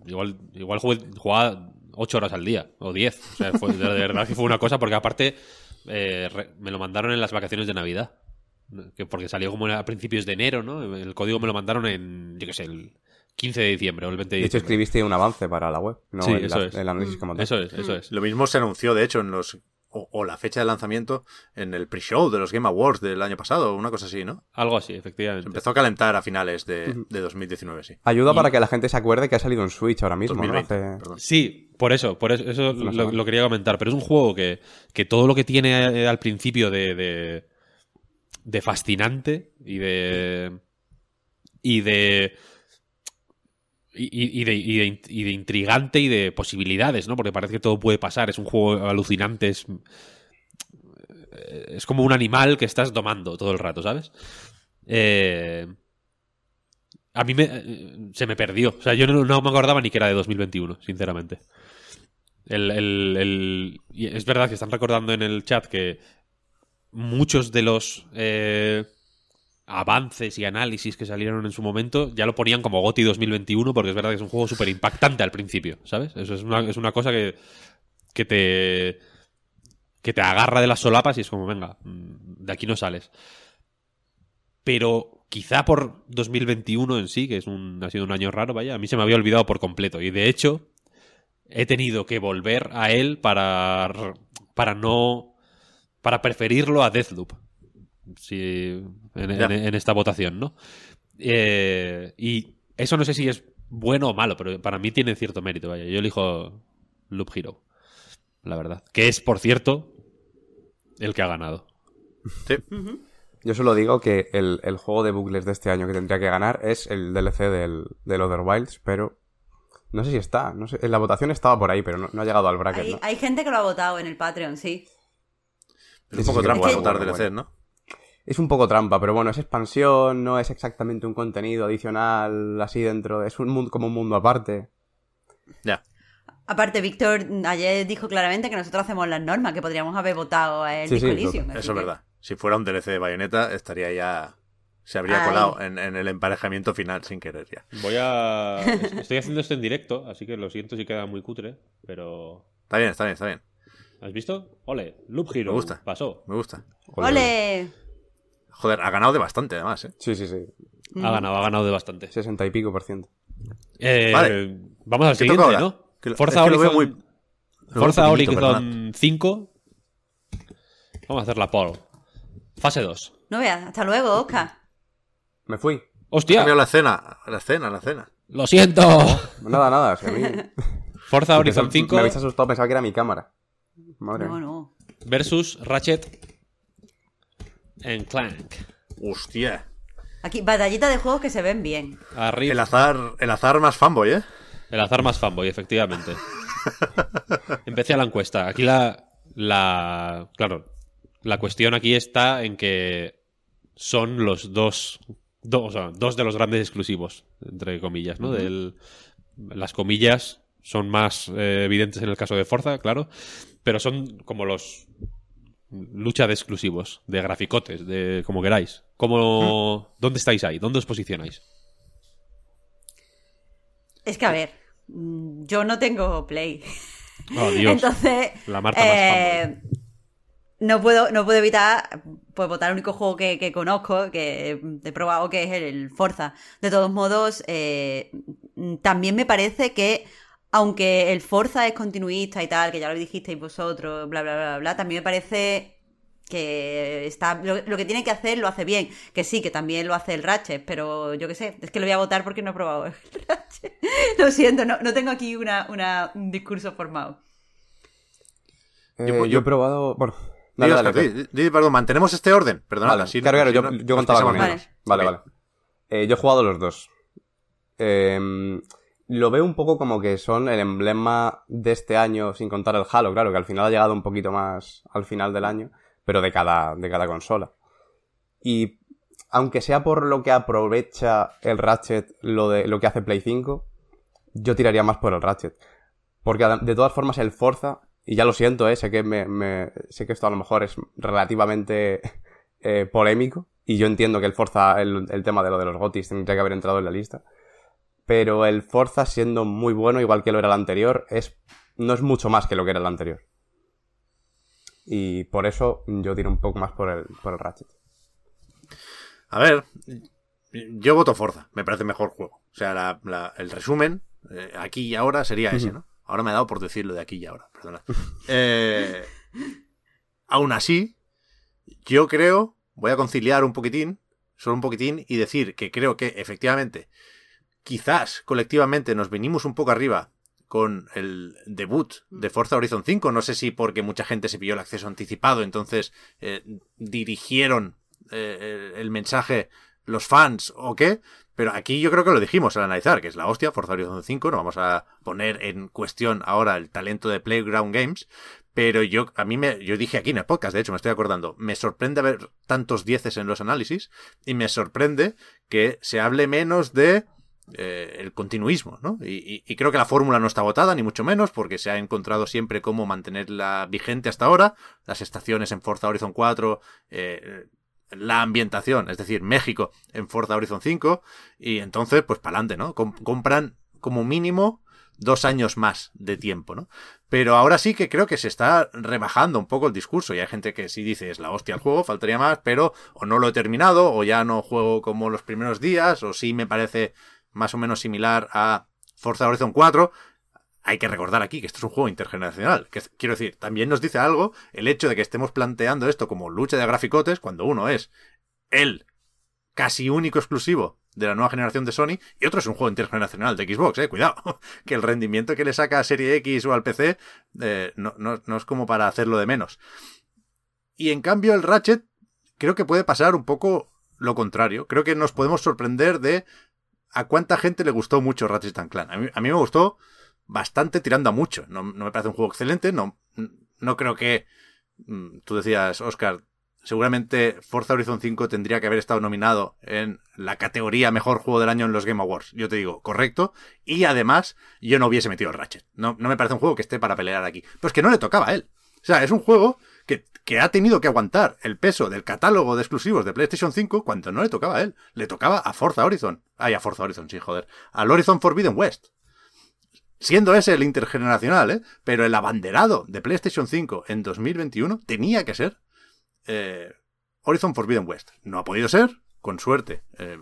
Igual, igual jugaba 8 horas al día, o 10. O sea, fue- de verdad que fue una cosa, porque aparte eh, me lo mandaron en las vacaciones de Navidad. Que porque salió como a principios de enero, ¿no? El código me lo mandaron en, yo qué sé, el 15 de diciembre o el 20 de De hecho, diciembre. escribiste un avance para la web, no Sí, el, eso es. el análisis como tal. Eso es, eso es. Lo mismo se anunció, de hecho, en los. O, o la fecha de lanzamiento en el pre-show de los Game Awards del año pasado, una cosa así, ¿no? Algo así, Se efectivamente. empezó a calentar a finales de, de 2019, sí. Ayuda Y- para que la gente se acuerde que ha salido en Switch ahora mismo, ¿no? 2020, Hace- perdón. Sí, por eso, por eso, lo quería comentar. Pero es un juego que, que todo lo que tiene eh, al principio de, de, de fascinante y de. y de. Y, de, intrigante y de posibilidades, ¿no? Porque parece que todo puede pasar. Es un juego alucinante. Es, es como un animal que estás domando todo el rato, ¿sabes? Eh, a mí me, eh, se me perdió. O sea, yo no, me acordaba ni que era de 2021, sinceramente. El, el- el- es verdad que están recordando en el chat que muchos de los eh, avances y análisis que salieron en su momento ya lo ponían como GOTI 2021 porque es verdad que es un juego súper impactante al principio, ¿sabes? Eso es una, es una cosa que, que te que te agarra de las solapas y es como, venga, mm, de aquí no sales. Pero quizá por 2021 en sí, que es un, ha sido un año raro, vaya, a mí se me había olvidado por completo. Y de hecho, he tenido que volver a él para, para no. para preferirlo a Deathloop. Sí, en, Ya. en- en esta votación, ¿no? Eh, y eso no sé si es bueno o malo, pero para mí tiene cierto mérito, vaya. Yo elijo Loop Hero, la verdad. Que es, por cierto, el que ha ganado. Sí. Yo solo digo que el, el juego de bucles de este año que tendría que ganar es el DLC del, del Other Wilds, pero no sé si está. No sé, en la votación estaba por ahí, pero no, no ha llegado al bracket, Hay, ¿no? hay gente que lo ha votado en el Patreon, sí. Es un poco trampa votar bueno, DLC, bueno. ¿no? Es un poco trampa, pero bueno, es expansión, no es exactamente un contenido adicional así dentro, es un mundo como un mundo aparte. Ya. Aparte, Víctor ayer dijo claramente que nosotros hacemos las normas, que podríamos haber votado a el Sí, sí, Elysium, Eso es que- verdad. Si fuera un DLC de Bayonetta, estaría ya. Se habría Ay. colado en, en el emparejamiento final sin querer ya. Voy a. Estoy haciendo esto en directo, así que lo siento si queda muy cutre, pero. Está bien, está bien, está bien. ¿Has visto? Ole, Loop Hero. Me gusta. Pasó. Me gusta. ¡Ole! Joder, ha ganado de bastante además, ¿eh? Sí, sí, sí. Ha ganado, ha ganado de bastante. Sesenta y pico por ciento. Eh, Vale. Vamos al ¿Qué siguiente, ahora? ¿no? Que Forza es que Horizon, muy- Forza Horizon 5. Vamos a hacer la poll. Fase 2. No veas, hasta luego, Oscar. Me fui. Ha ¡Hostia! cambiado la escena, la escena, la escena. ¡Lo siento! Nada, nada, si a mí... Forza Horizon 5 Me habéis asustado, pensaba que era mi cámara. Madre No, no. versus Ratchet en Clank. Hostia. Aquí, batallita de juegos que se ven bien. Arriba. El azar, el azar más fanboy, ¿eh? El azar más fanboy, efectivamente. Empecé a la encuesta. Aquí la, la. Claro, la cuestión aquí está en que son los dos. do- o sea, dos de los grandes exclusivos, entre comillas, ¿no? Del- las comillas son más eh, evidentes en el caso de Forza, claro, pero son como los lucha de exclusivos, de graficotes, de como queráis. Como, ¿Dónde estáis ahí? ¿Dónde os posicionáis? Es que, a ver, mm, yo no tengo Play. Oh, Dios. Entonces, La marca más eh, no puedo, no puedo evitar pues, votar el único juego que, que conozco, que he probado, que es el, el Forza. De todos modos, eh, también me parece que, aunque el Forza es continuista y tal, que ya lo dijisteis vosotros, bla, bla, bla, bla, también me parece que está lo, lo que tiene que hacer lo hace bien. Que sí, que también lo hace el Ratchet, pero yo qué sé, es que lo voy a votar porque no he probado el Ratchet. Lo siento, no, no tengo aquí una, una- un discurso formado. Eh, Yo- yo, yo- he probado... Bueno, dale, dale, di- di, perdón, mantenemos este orden. Perdonad, Vale, así claro, claro, así yo, contaba con ellos. Vale, vale. Eh, yo he jugado los dos. Eh, lo veo un poco como que son el emblema de este año, sin contar el Halo, claro, que al final ha llegado un poquito más al final del año, pero de cada, de cada consola. Y aunque sea por lo que aprovecha el Ratchet lo, de, lo que hace Play 5, yo tiraría más por el Ratchet. Porque de todas formas el Forza, y ya lo siento, eh, sé, que me- sé que esto a lo mejor es relativamente eh, polémico, y yo entiendo que el Forza, el, el tema de lo de los gotis tendría que haber entrado en la lista. Pero el Forza, siendo muy bueno, igual que lo era el anterior, es, no es mucho más que lo que era el anterior. Y por eso yo tiro un poco más por el, por el Ratchet. A ver, yo voto Forza, me parece mejor juego. O sea, la- la- el resumen, eh, aquí y ahora, sería ese, ¿no? Ahora me ha dado por decirlo de aquí y ahora, perdona. Eh, aún así, yo creo, voy a conciliar un poquitín, solo un poquitín, y decir que creo que efectivamente, quizás colectivamente nos venimos un poco arriba con el debut de Forza Horizon 5. No sé si porque mucha gente se pilló el acceso anticipado, entonces eh, dirigieron eh, el, el mensaje los fans o qué. Pero aquí yo creo que lo dijimos al analizar, que es la hostia, Forza Horizon 5. No vamos a poner en cuestión ahora el talento de Playground Games. Pero yo, a mí me, yo dije aquí en el podcast, de hecho, me estoy acordando, me sorprende ver tantos dieces en los análisis y me sorprende que se hable menos de eh, el continuismo, ¿no? Y, creo que la fórmula no está agotada, ni mucho menos, porque se ha encontrado siempre cómo mantenerla vigente hasta ahora. Las estaciones en Forza Horizon 4, eh, la ambientación, es decir, México en Forza Horizon 5, y entonces, pues para adelante, ¿no? compran como mínimo dos años más de tiempo, ¿no? Pero ahora sí que creo que se está rebajando un poco el discurso y hay gente que sí dice es la hostia el juego, faltaría más, pero o no lo he terminado o ya no juego como los primeros días o sí me parece más o menos similar a Forza Horizon 4. Hay que recordar aquí que esto es un juego intergeneracional. Que, quiero decir, también nos dice algo el hecho de que estemos planteando esto como lucha de graficotes cuando uno es el casi único exclusivo de la nueva generación de Sony y otro es un juego intergeneracional de Xbox, eh, cuidado, que el rendimiento que le saca a Serie X o al PC eh, no, no es como para hacerlo de menos. Y en cambio el Ratchet creo que puede pasar un poco lo contrario. Creo que nos podemos sorprender de a cuánta gente le gustó mucho Ratchet Clank. A mí, a mí me gustó bastante tirando a mucho. No, me parece un juego excelente. No, no creo que. Mm, tú decías, Oscar, seguramente Forza Horizon 5 tendría que haber estado nominado en la categoría Mejor Juego del Año en los Game Awards. Yo te digo, correcto. Y además, yo no hubiese metido el Ratchet. No, no me parece un juego que esté para pelear aquí. Pero es que no le tocaba a él. O sea, es un juego que, ha tenido que aguantar el peso del catálogo de exclusivos de PlayStation 5 cuando no le tocaba a él. Le tocaba a Forza Horizon. Ay, a Forza Horizon, sí, joder. Al Horizon Forbidden West. Siendo ese el intergeneracional, ¿eh? Pero el abanderado de PlayStation 5 en 2021 tenía que ser eh, Horizon Forbidden West. No ha podido ser, con suerte. Eh,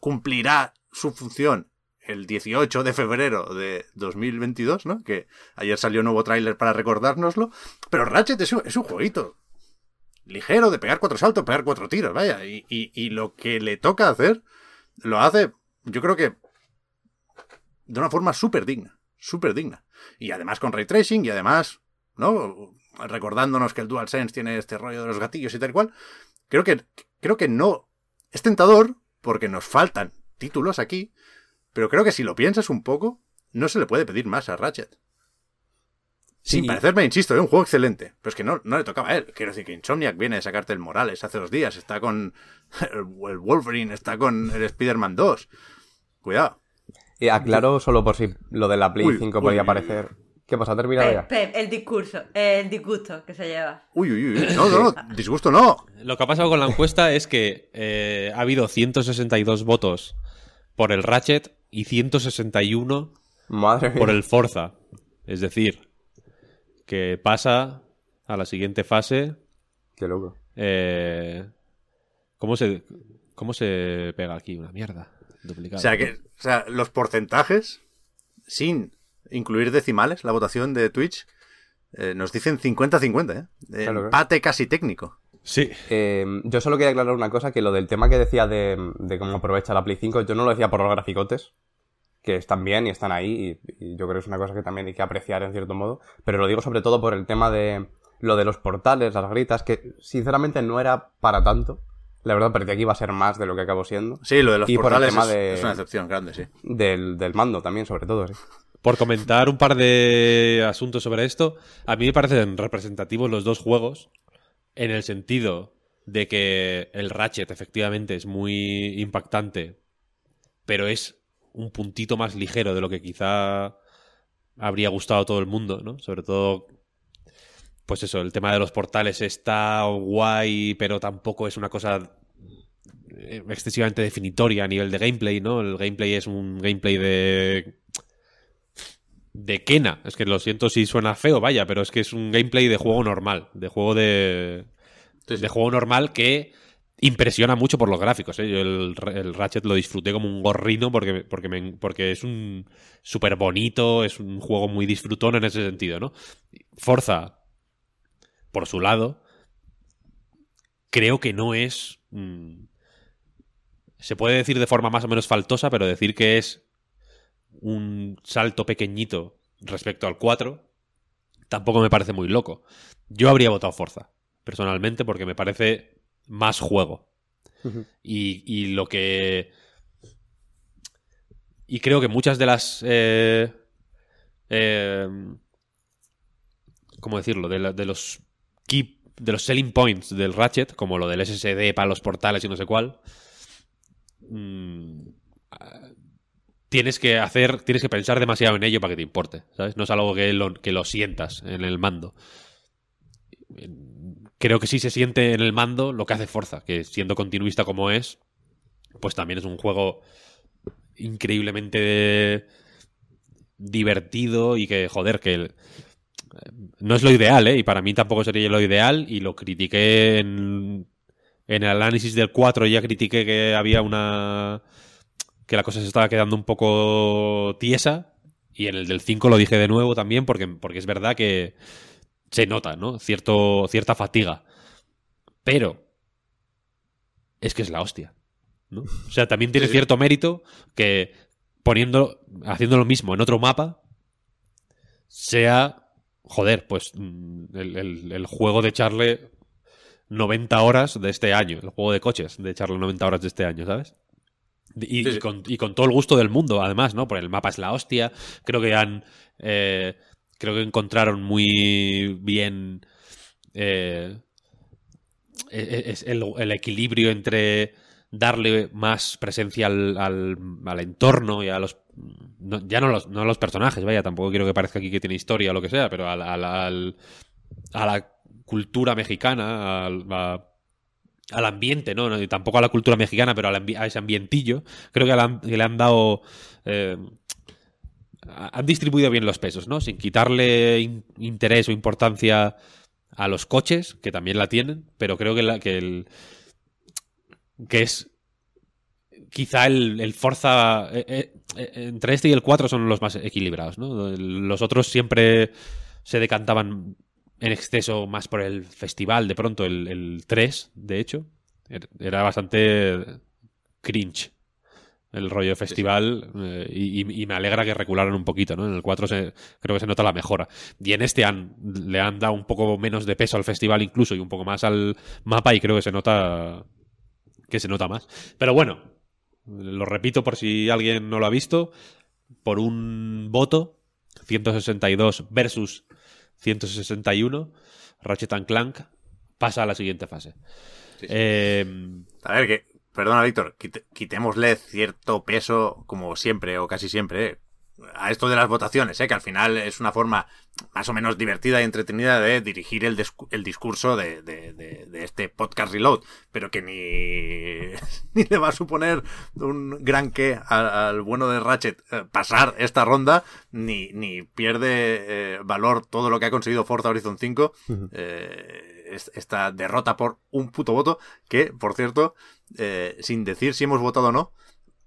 cumplirá su función el 18 de febrero de 2022, ¿no? Que ayer salió un nuevo tráiler para recordárnoslo. Pero Ratchet es un, jueguito ligero de pegar cuatro saltos, pegar cuatro tiros, vaya. Y, lo que le toca hacer, lo hace, yo creo que de una forma súper digna, súper digna. Y además con ray tracing y además, ¿no? Recordándonos que el DualSense tiene este rollo de los gatillos y tal cual. Creo que, creo que no. Es tentador porque nos faltan títulos aquí, pero creo que si lo piensas un poco, no se le puede pedir más a Ratchet. Sin parecerme, insisto, es un juego excelente. Pero es que no, no le tocaba a él. Quiero decir que Insomniac viene de sacarte el Morales hace dos días. Está con el Wolverine, está con el Spider-Man 2. Cuidado. Y aclaro solo por si lo de la Play 5 podía aparecer. ¿Qué pasa? ¿Ha terminado ya? el discurso, el disgusto que se lleva. Uy, uy, uy. No, no, no. Disgusto no. Lo que ha pasado con la encuesta es que eh, ha habido 162 votos por el Ratchet y 161 Madre por el Forza. Es decir, que pasa a la siguiente fase. Qué loco. Eh, ¿cómo, se, ¿Cómo se pega aquí? Una mierda. Duplicado. O sea, que, o sea, los porcentajes, sin incluir decimales, la votación de Twitch, eh, nos dicen 50-50, ¿eh? Claro, Empate casi técnico. Sí. Eh, yo solo quería aclarar una cosa, que lo del tema que decía de, de, cómo aprovecha la Play 5, yo no lo decía por los graficotes, que están bien y están ahí, y, y, yo creo que es una cosa que también hay que apreciar en cierto modo, pero lo digo sobre todo por el tema de lo de los portales, las gritas, que sinceramente no era para tanto. La verdad, parecía que iba a ser más de lo que acabó siendo. Sí, lo de los y portales por el tema es, de, es, una excepción grande, sí. Del, del mando también, sobre todo, sí. Por comentar un par de asuntos sobre esto, a mí me parecen representativos los dos juegos, en el sentido de que el Ratchet efectivamente es muy impactante, pero es un puntito más ligero de lo que quizá habría gustado a todo el mundo, ¿no? Sobre todo, pues eso, el tema de los portales está guay, pero tampoco es una cosa excesivamente definitoria a nivel de gameplay, ¿no? El gameplay es un gameplay de de Kena. Es que lo siento si suena feo, vaya, pero es que es un gameplay de juego normal, de juego de Sí, sí. de juego normal que impresiona mucho por los gráficos. ¿eh? Yo el, el, Ratchet lo disfruté como un gorrino porque, porque, porque es un súper bonito, es un juego muy disfrutón en ese sentido, ¿no? Forza, por su lado, creo que no es... Mmm, se puede decir de forma más o menos faltosa, pero decir que es un salto pequeñito respecto al 4 tampoco me parece muy loco. Yo habría votado Forza personalmente, porque me parece más juego. Uh -huh. y, y, lo que. Y creo que muchas de las. Eh, eh, ¿cómo decirlo? De, la- de los key, de los selling points del Ratchet, como lo del SSD para los portales y no sé cuál, mm, tienes que hacer, tienes que pensar demasiado en ello para que te importe, ¿sabes? No es algo que lo, que lo sientas en el mando. Creo que sí se siente en el mando lo que hace Forza, que siendo continuista como es, pues también es un juego increíblemente divertido y que, joder, que no es lo ideal, ¿eh? Y para mí tampoco sería lo ideal y lo critiqué en, en el análisis del 4, ya critiqué que había una... que la cosa se estaba quedando un poco tiesa y en el del 5 lo dije de nuevo también porque, porque es verdad que se nota, ¿no? Cierto, cierta fatiga. Pero es que es la hostia. ¿no? O sea, también tiene Sí. cierto mérito que poniendo, haciendo lo mismo en otro mapa, sea, joder, pues mm, el, el- el juego de echarle 90 horas de este año, el juego de coches de echarle 90 horas de este año, ¿sabes? Y, Sí, y sí. con, y con todo el gusto del mundo, además, ¿no? Porque el mapa es la hostia. Creo que han. eh, creo que encontraron muy bien. eh, e- e- el, equilibrio entre darle más presencia al, al- al entorno y a los. ya no los, no a los personajes, vaya, tampoco quiero que parezca aquí que tiene historia o lo que sea, pero al- al- a la cultura mexicana, al, al ambiente, ¿no? No, tampoco a la cultura mexicana, pero al a ese ambientillo. Creo que le han dado. eh, han distribuido bien los pesos, ¿no? Sin quitarle in- interés o importancia a los coches, que también la tienen, pero creo que el. que es. Quizá el, el Forza. eh, eh, eh, entre este y el 4 son los más equilibrados, ¿no? Los otros siempre se decantaban en exceso más por el festival, de pronto el, el 3, de hecho, er- era bastante cringe el rollo de festival eh, y, me alegra que recularan un poquito, ¿no? En el 4 se- creo que se nota la mejora. Y en este han, le han dado un poco menos de peso al festival incluso y un poco más al mapa y creo que se nota que se nota más. Pero bueno, lo repito por si alguien no lo ha visto, por un voto, 162 versus 161, Ratchet and Clank pasa a la siguiente fase. Sí. Eh, A ver, que, perdona, Víctor, quitémosle cierto peso, como siempre o casi siempre, eh, a esto de las votaciones, eh, que al final es una forma más o menos divertida y entretenida de dirigir el, el discurso de, de- de- de este podcast Reload, pero que ni, ni le va a suponer un gran qué al, al bueno de Ratchet eh, pasar esta ronda, ni, ni pierde eh, valor todo lo que ha conseguido Forza Horizon 5. eh, es- esta derrota por un puto voto, que, por cierto, eh, sin decir si hemos votado o no,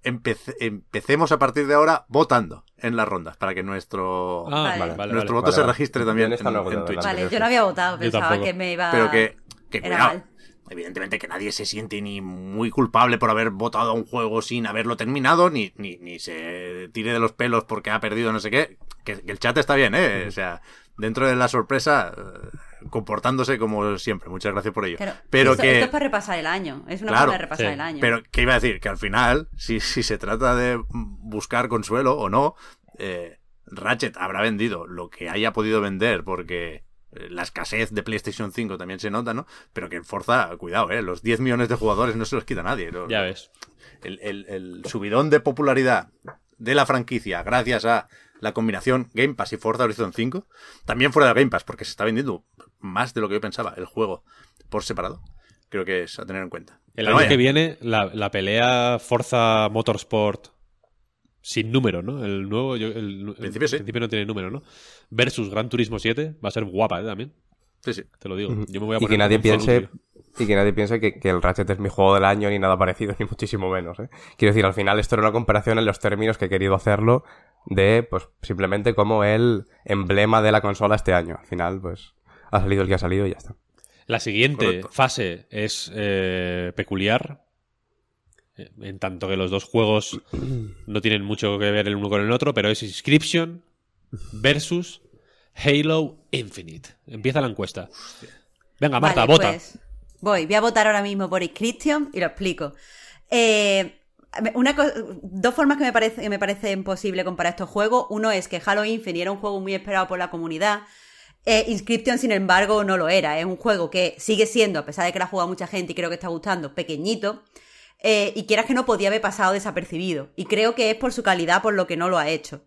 empece- empecemos a partir de ahora votando en las rondas para que nuestro, ah, Vale. vale, vale, nuestro vale. voto se registre también en no en Twitch. Vale, yo no había votado, pensaba que me iba. Pero que, que Era cuidado, mal. evidentemente que nadie se siente ni muy culpable por haber votado a un juego sin haberlo terminado, ni, ni, ni se tire de los pelos porque ha perdido no sé qué. Que, que el chat está bien, ¿eh? O sea, dentro de la sorpresa, comportándose como siempre. Muchas gracias por ello. Claro, Pero esto, que... esto es para repasar el año. Es una Claro, forma de repasar sí. el año. Pero, ¿qué iba a decir? Que al final, si, si se trata de buscar consuelo o no, eh, Ratchet habrá vendido lo que haya podido vender porque eh, la escasez de PlayStation 5 también se nota, ¿no? Pero que en Forza, cuidado, ¿eh? Los 10 millones de jugadores no se los quita nadie. Ya ves. el, el- el subidón de popularidad de la franquicia gracias a la combinación Game Pass y Forza Horizon 5, también fuera del Game Pass, porque se está vendiendo más de lo que yo pensaba el juego por separado. Creo que es a tener en cuenta. El Pero año vaya, que viene, la, la pelea Forza Motorsport sin número, ¿no? El nuevo. yo- el, el- principio sí. en principio no tiene número, ¿no? Versus Gran Turismo 7 va a ser guapa, ¿eh? También. Sí, sí. Te lo digo. Yo me voy a Y poner que nadie piense y que nadie piense que, que el Ratchet es mi juego del año ni nada parecido, ni muchísimo menos. ¿eh? Quiero decir, al final esto era una comparación en los términos que he querido hacerlo de, pues, simplemente como el emblema de la consola este año. Al final, pues, ha salido el que ha salido y ya está. La siguiente Correcto. fase es eh, peculiar. En tanto que los dos juegos no tienen mucho que ver el uno con el otro, pero es Inscription versus Halo Infinite. Empieza la encuesta. Venga, Marta, Vale, vota. pues, voy, voy a votar ahora mismo por Inscription y lo explico. Eh, una dos formas que me, parece, que me parecen posible comparar estos juegos. Uno es que Halo Infinite era un juego muy esperado por la comunidad. Eh, Inscription, sin embargo, no lo era. Es un juego que sigue siendo, a pesar de que lo ha jugado mucha gente y creo que está gustando, pequeñito. Eh, y quieras que no podía haber pasado desapercibido. Y creo que es por su calidad por lo que no lo ha hecho.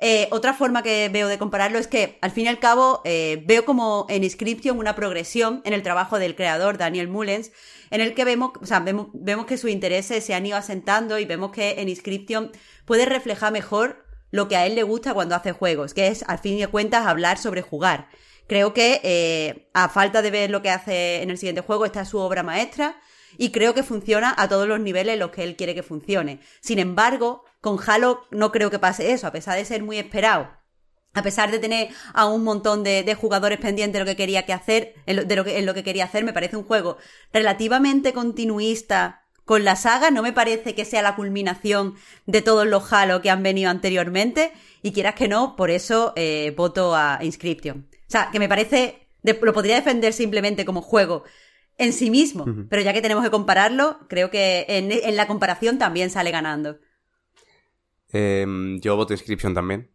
Eh, otra forma que veo de compararlo es que, al fin y al cabo, eh, veo como en Inscription una progresión en el trabajo del creador, Daniel Mullens, en el que vemos, o sea, vemos, que sus intereses se han ido asentando y vemos que en Inscription puede reflejar mejor lo que a él le gusta cuando hace juegos, que es, al fin de cuentas, hablar sobre jugar. Creo que, eh, a falta de ver lo que hace en el siguiente juego, está su obra maestra y creo que funciona a todos los niveles en los que él quiere que funcione. Sin embargo, con Halo no creo que pase eso, a pesar de ser muy esperado. A pesar de tener a un montón de, jugadores pendientes de lo que quería que hacer, de lo que, en lo que quería hacer, me parece un juego relativamente continuista con la saga. No me parece que sea la culminación de todos los Halo que han venido anteriormente. Y quieras que no, por eso eh, voto a Inscription. O sea, que me parece. lo podría defender simplemente como juego en sí mismo. Pero ya que tenemos que compararlo, creo que en, la comparación también sale ganando. Em, yo voto inscripción también.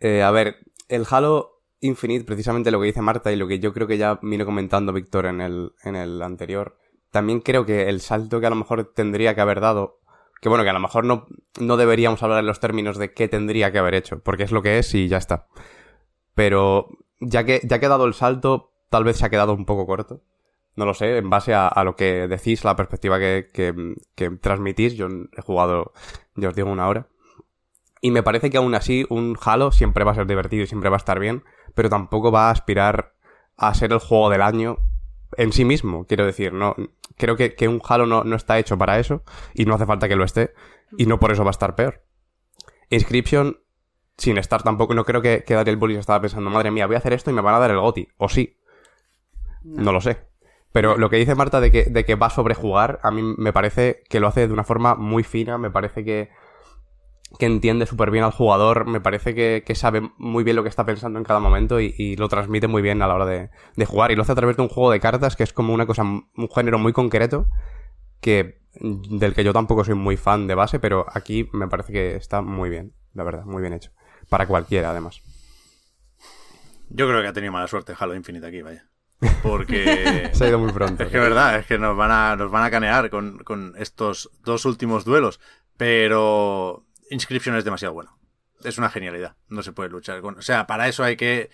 Eh, a ver, el Halo Infinite, precisamente lo que dice Marta y lo que yo creo que ya vino comentando Víctor en el, en el anterior, también creo que el salto que a lo mejor tendría que haber dado, que bueno, que a lo mejor no, no deberíamos hablar en los términos de qué tendría que haber hecho, porque es lo que es y ya está. Pero ya que, ya que ha dado el salto, tal vez se ha quedado un poco corto. No lo sé, en base a, lo que decís, la perspectiva que, que, transmitís. Yo he jugado, ya os digo, una hora. Y me parece que aún así un Halo siempre va a ser divertido y siempre va a estar bien, pero tampoco va a aspirar a ser el juego del año en sí mismo. Quiero decir, no, creo que, que un Halo no, no, está hecho para eso y no hace falta que lo esté y no por eso va a estar peor. Inscription, sin estar tampoco, no creo que, que Daniel Bullis estaba pensando, madre mía, voy a hacer esto y me van a dar el GOTI. O sí. no lo sé. Pero lo que dice Marta de que, de que va a sobrejugar, a mí me parece que lo hace de una forma muy fina, me parece que, que entiende súper bien al jugador, me parece que, que, sabe muy bien lo que está pensando en cada momento y, lo transmite muy bien a la hora de, de, jugar. Y lo hace a través de un juego de cartas que es como una cosa, un género muy concreto que del que yo tampoco soy muy fan de base, pero aquí me parece que está muy bien, la verdad, muy bien hecho. Para cualquiera, además. Yo creo que ha tenido mala suerte Halo Infinite aquí, vaya. Porque. Se ha ido muy pronto. Es que es verdad, es que nos van a, nos van a canear con, con estos dos últimos duelos. Pero. Inscription es demasiado bueno. Es una genialidad. No se puede luchar con. O sea, para eso hay que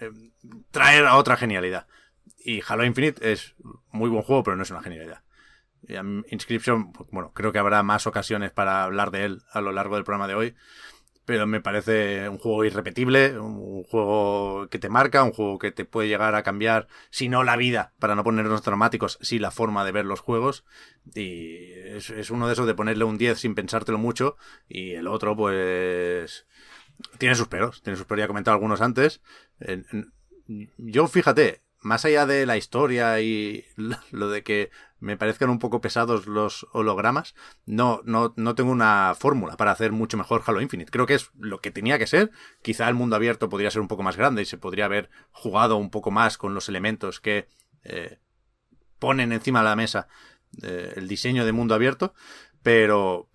eh, traer a otra genialidad. Y Halo Infinite es muy buen juego, pero no es una genialidad. Inscription, bueno, creo que habrá más ocasiones para hablar de él a lo largo del programa de hoy pero me parece un juego irrepetible, un juego que te marca, un juego que te puede llegar a cambiar, si no la vida, para no ponernos dramáticos, sí la forma de ver los juegos. Y es, uno de esos de ponerle un 10 sin pensártelo mucho, y el otro, pues, tiene sus peros, tiene sus peros, ya he comentado algunos antes. Yo, fíjate, más allá de la historia y lo de que me parezcan un poco pesados los hologramas, no, no, no tengo una fórmula para hacer mucho mejor Halo Infinite. Creo que es lo que tenía que ser. Quizá el mundo abierto podría ser un poco más grande y se podría haber jugado un poco más con los elementos que eh, ponen encima de la mesa eh, el diseño de mundo abierto, pero,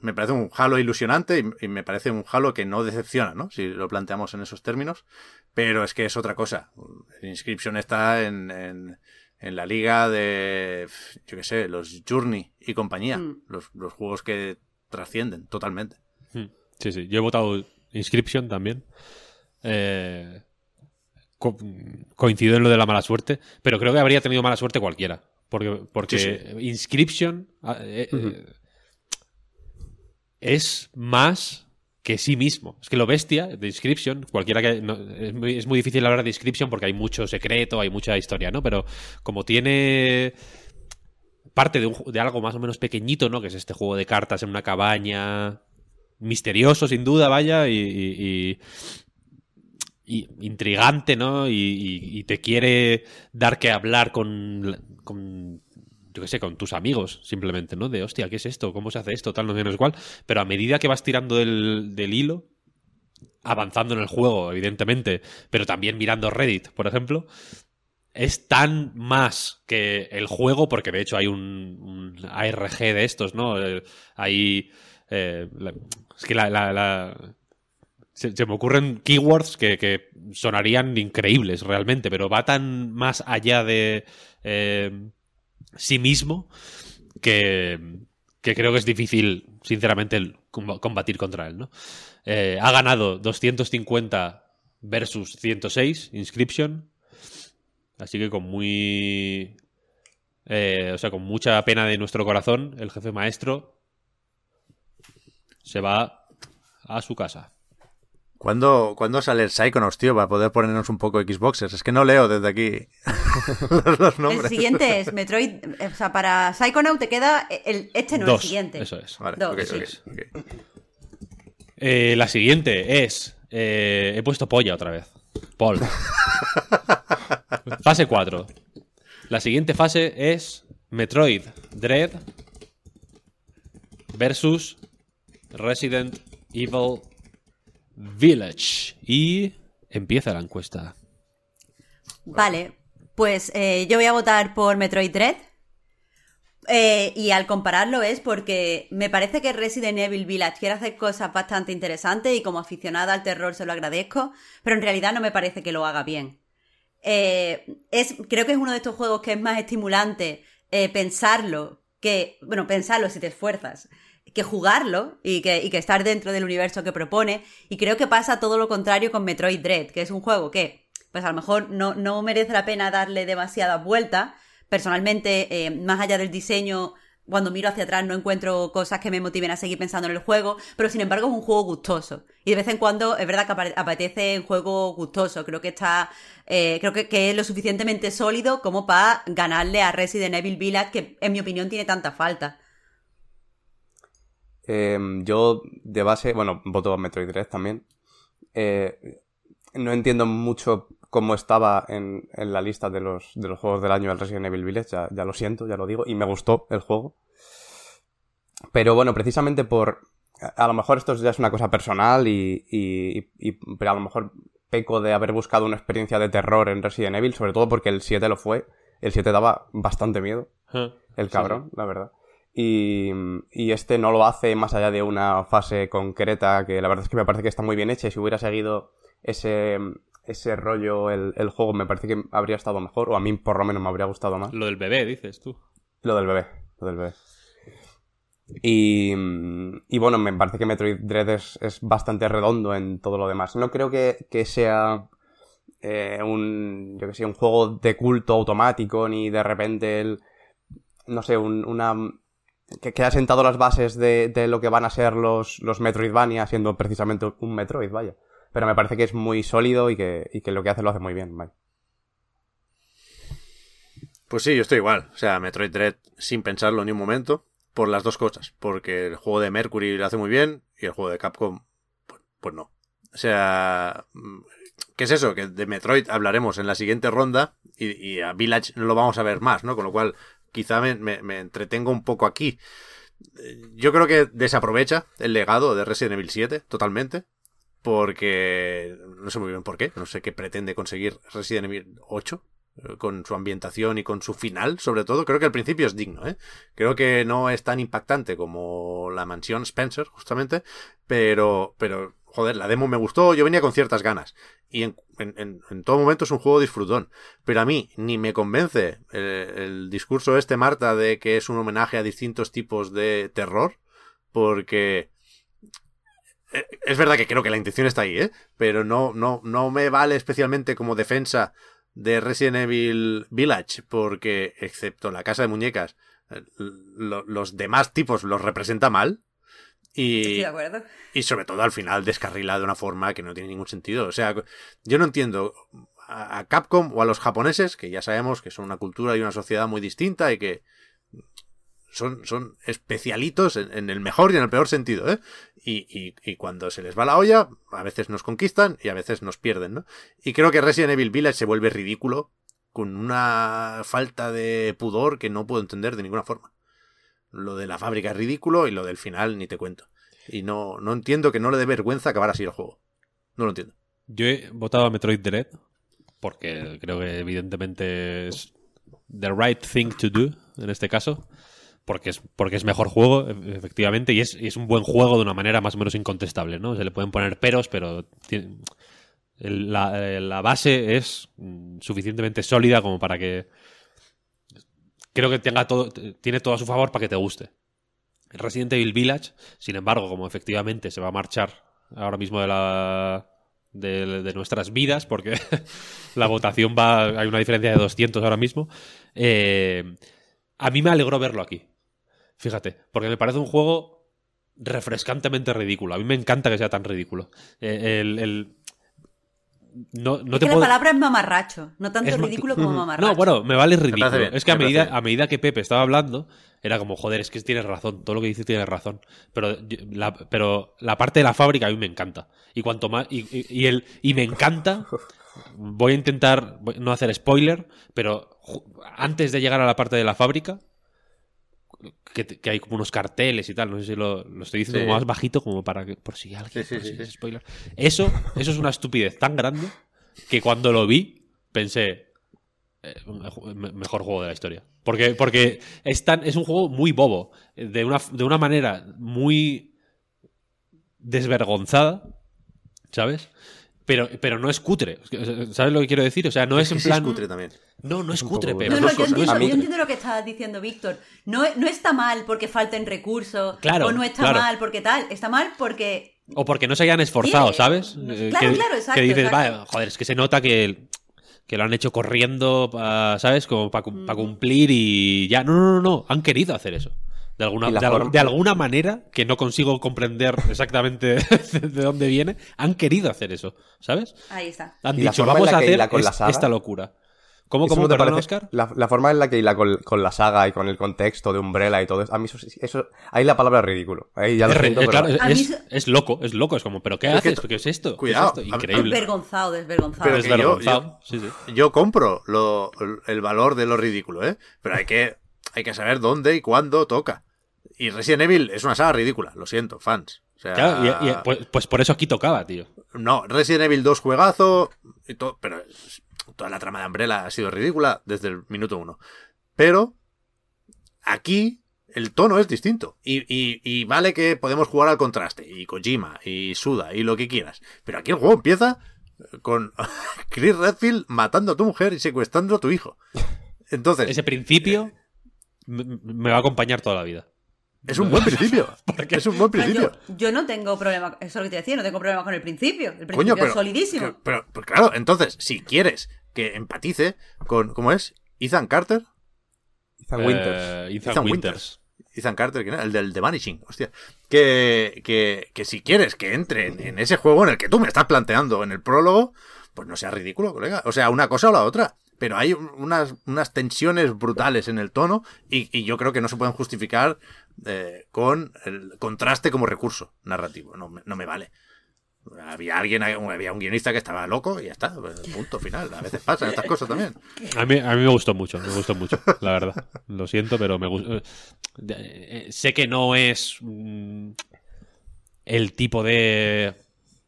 me parece un Halo ilusionante y, me parece un Halo que no decepciona, ¿no? Si lo planteamos en esos términos. Pero es que es otra cosa. Inscription está en en la liga de, yo qué sé, los Journey y compañía, mm. los, juegos que trascienden totalmente. Hmm. Sí, sí, yo he votado Inscription también. Eh, coincido en lo de la mala suerte, pero creo que habría tenido mala suerte cualquiera. Porque, porque Inscription ah, eh, eh, es más que sí mismo. Es que lo bestia de Inscription, cualquiera que. es, muy, difícil hablar de Inscription porque hay mucho secreto, hay mucha historia, ¿no? Pero como tiene parte de, algo más o menos pequeñito, ¿no? Que es este juego de cartas en una cabaña. Misterioso, sin duda, vaya, y, intrigante, ¿no? Y, te quiere dar que hablar con yo qué sé, con tus amigos, simplemente, ¿no? De, hostia, ¿qué es esto? ¿Cómo se hace esto? Tal, no menos igual. Pero a medida que vas tirando del, hilo, avanzando en el juego, evidentemente, pero también mirando Reddit, por ejemplo, es tan más que el juego, porque de hecho hay un, ARG de estos, ¿no? Eh, hay... Eh, es que la, Se, me ocurren keywords que, que sonarían increíbles realmente, pero va tan más allá de eh, sí mismo que, que creo que es difícil, sinceramente, combatir contra él, ¿no? Eh, ha ganado 250 versus 106 Inscription, así que con muy... eh, o sea, con mucha pena de nuestro corazón, el jefe maestro se va a su casa. ¿Cuándo, cuándo sale el Psychonauts, tío, para poder ponernos un poco Xboxers? Es que no leo desde aquí los, los El nombres. siguiente es Metroid. eh, O sea, para Psychonaut te queda el, este, no Dos, el siguiente. eso es. Vale, Dos, ok, sí. ok, ok. Eh, la siguiente es. eh, he puesto polla otra vez. Paul. fase 4. La siguiente fase es Metroid Dread versus Resident Evil Village. Y empieza la encuesta. Vale, pues eh, yo voy a votar por Metroid Dread. Eh, y al compararlo es porque me parece que Resident Evil Village quiere hacer cosas bastante interesantes y como aficionada al terror se lo agradezco, pero en realidad no me parece que lo haga bien. Eh, es, creo que es uno de estos juegos que es más estimulante pensarlo que, bueno, pensarlo si te esfuerzas, que jugarlo y que, y que estar dentro del universo que propone. Y creo que pasa todo lo contrario con Metroid Dread, que es un juego que, pues a lo mejor no, no merece la pena darle demasiadas vueltas. Personalmente, eh, más allá del diseño, cuando miro hacia atrás no encuentro cosas que me motiven a seguir pensando en el juego, pero sin embargo es un juego gustoso. Y de vez en cuando es verdad que apetece un juego gustoso. Creo que está, eh, creo que, que es lo suficientemente sólido como para ganarle a Resident Evil Village, que en mi opinión tiene tanta falta. Eh, yo, de base, bueno, voto a Metroid Dread también. Eh, no entiendo mucho cómo estaba en, en la lista de los, de los juegos del año el Resident Evil Village, ya, ya lo siento, ya lo digo, y me gustó el juego. Pero bueno, precisamente por... A a lo mejor esto ya es una cosa personal y, y, y- pero a lo mejor peco de haber buscado una experiencia de terror en Resident Evil, sobre todo porque el 7 lo fue. El 7 daba bastante miedo el Sí, cabrón, la verdad. Y, y este no lo hace más allá de una fase concreta que la verdad es que me parece que está muy bien hecha y si hubiera seguido ese, ese rollo el, el juego me parece que habría estado mejor o a mí por lo menos me habría gustado más. Lo del bebé, dices tú. Lo del bebé, lo del bebé. Y, y bueno, me parece que Metroid Dread es, es bastante redondo en todo lo demás. No creo que, que sea eh, un, yo que sé, un juego de culto automático, ni de repente el, no sé, un- una, que, ha sentado las bases de, de lo que van a ser los, los Metroidvania, siendo precisamente un Metroid, vaya. Pero me parece que es muy sólido y que, y que lo que hace lo hace muy bien, vaya. Pues sí, yo estoy igual. O sea, Metroid Dread sin pensarlo ni un momento. Por las dos cosas. Porque el juego de Mercury lo hace muy bien y el juego de Capcom, pues, pues no. O sea, mm, ¿qué es eso? Que de Metroid hablaremos en la siguiente ronda y, y a Village no lo vamos a ver más, ¿no? Con lo cual, quizá me, entretengo un poco aquí. Yo creo que desaprovecha el legado de Resident Evil 7 totalmente. Porque no sé muy bien por qué. No sé qué pretende conseguir Resident Evil 8 eh, con su ambientación y con su final, sobre todo. Creo que al principio es digno, ¿eh? Creo que no es tan impactante como la mansión Spencer, justamente, pero, pero, joder, la demo me gustó, yo venía con ciertas ganas. Y en, todo momento es un juego disfrutón. Pero a mí ni me convence el, el discurso este, Marta, de que es un homenaje a distintos tipos de terror, porque... eh, Es verdad que creo que la intención está ahí, ¿eh? Pero no, no, no me vale especialmente como defensa de Resident Evil Village, porque excepto la casa de muñecas, eh, lo- los demás tipos los representa mal. Estoy Y, de acuerdo. y sobre todo al final descarrila de una forma que no tiene ningún sentido. O sea, yo no entiendo a a Capcom o a los japoneses, que ya sabemos que son una cultura y una sociedad muy distinta y que son, son especialitos en, en el mejor y en el peor sentido, ¿eh? Y, y, y cuando se les va la olla, a veces nos conquistan y a veces nos pierden, ¿no? Y creo que Resident Evil Village se vuelve ridículo con una falta de pudor que no puedo entender de ninguna forma. Lo de la fábrica es ridículo y lo del final ni te cuento. Y no, no entiendo que no le dé vergüenza acabar así el juego. No lo entiendo. Yo he votado a Metroid Dread porque creo que evidentemente es the right thing to do en este caso. porque es, porque es mejor juego, e- efectivamente, y es, es un buen juego de una manera más o menos incontestable, ¿no? Se le pueden poner peros, pero tiene- la, eh, la base es mm, suficientemente sólida como para que creo que tenga todo, tiene todo a su favor para que te guste. Resident Evil Village, sin embargo, como efectivamente se va a marchar ahora mismo de la de, nuestras vidas, porque la votación va, hay una diferencia de 200 ahora mismo, eh, a mí me alegró verlo aquí. Fíjate, porque me parece un juego refrescantemente ridículo. A mí me encanta que sea tan ridículo. Eh, el- no, no es te que puedo- la palabra es mamarracho, no tanto Es ma- ridículo como mamarracho. no, bueno, me vale ridículo. bien, es que a medida, bien. a medida que Pepe estaba hablando, era como, joder, es que tienes razón, todo lo que dice tiene razón. Pero la, pero la parte de la fábrica a mí me encanta. Y cuanto más. Y, y- y el, y me encanta. Voy a intentar no hacer spoiler, pero antes de llegar a la parte de la fábrica, que, hay como unos carteles y tal, no sé si lo, lo estoy diciendo Sí. como más bajito, como para que, por si alguien, Sí, sí, por si spoiler. Eso, eso es una estupidez tan grande que cuando lo vi pensé eh, me- mejor juego de la historia porque porque es tan es un juego muy bobo de una de una manera muy desvergonzada sabes pero pero no es cutre sabes lo que quiero decir o sea no es, que en sí plan cutre también. no no es cutre pero No, no es yo es entiendo, yo cutre. entiendo lo que estás diciendo, Víctor. No, no está mal porque falten recursos. Claro, o no está claro. mal porque tal. Está mal porque. O porque no se hayan esforzado, ¿sabes? no- Eh, claro, que, claro, exacto, que dices, exacto. "Vale, joder, es que se nota que, que lo han hecho corriendo, pa- ¿sabes? Como para Mm. cumplir y ya. No, no, no, no. Han querido hacer eso. De alguna, de, al- forma- de alguna manera, que no consigo comprender exactamente de dónde viene, han querido hacer eso, ¿sabes? Ahí está. Han Y la dicho, forma en vamos la a que hacer hila con la es- saga- esta locura. ¿Cómo, ¿Eso cómo, te parece? Oscar? La, la forma en la que hila con, con la saga y con el contexto de Umbrella y todo eso, a mí eso, ahí la palabra es ridículo. Ahí ya lo Es, siento, eh, pero- claro, es- A mí es, se- es loco, es loco. Es como, ¿pero qué Es que haces? to- ¿Qué es esto? ¿Qué Cuidado, es esto? a- Increíble. Desvergonzado, desvergonzado. Pero que yo- Desvergonzado. Sí, sí. Yo compro lo, el valor de lo ridículo, ¿eh? Pero hay que, hay que saber dónde y cuándo toca. Y Resident Evil es una saga ridícula, lo siento, fans. O sea, Claro, y- y- pues, pues por eso aquí tocaba, tío. No, Resident Evil 2 juegazo, y todo, pero toda la trama de Umbrella ha sido ridícula desde el minuto uno. Pero aquí el tono es distinto. Y, y- y vale que podemos jugar al contraste, y Kojima, y Suda, y lo que quieras. Pero aquí el juego empieza con Chris Redfield matando a tu mujer y secuestrando a tu hijo. Entonces, Ese principio me, me va a acompañar toda la vida. es un buen principio. Porque- Es un buen principio. yo, yo no tengo problema, eso es lo que te decía, no tengo problema con el principio. El principio Coño, pero, es solidísimo. que- pero, pues claro, entonces, si quieres que empatice con, ¿cómo es? Ethan Carter. Ethan Winters. Eh, Ethan, Ethan Winters. Ethan Carter, ¿quién era? el del The Vanishing, hostia. Que, que, que si quieres que entre en, en ese juego en el que tú me estás planteando en el prólogo, pues no sea ridículo, colega. O sea, una cosa o la otra. Pero hay unas, unas tensiones brutales en el tono y, yo creo que no se pueden justificar eh, con el contraste como recurso narrativo. No, no me vale. Había alguien, había un guionista que estaba loco y ya está. pues, Punto final. A veces pasan estas cosas también. A mí, a mí me gustó mucho, me gustó mucho, la verdad. Lo siento, pero me gustó. sé que no es mm, el tipo de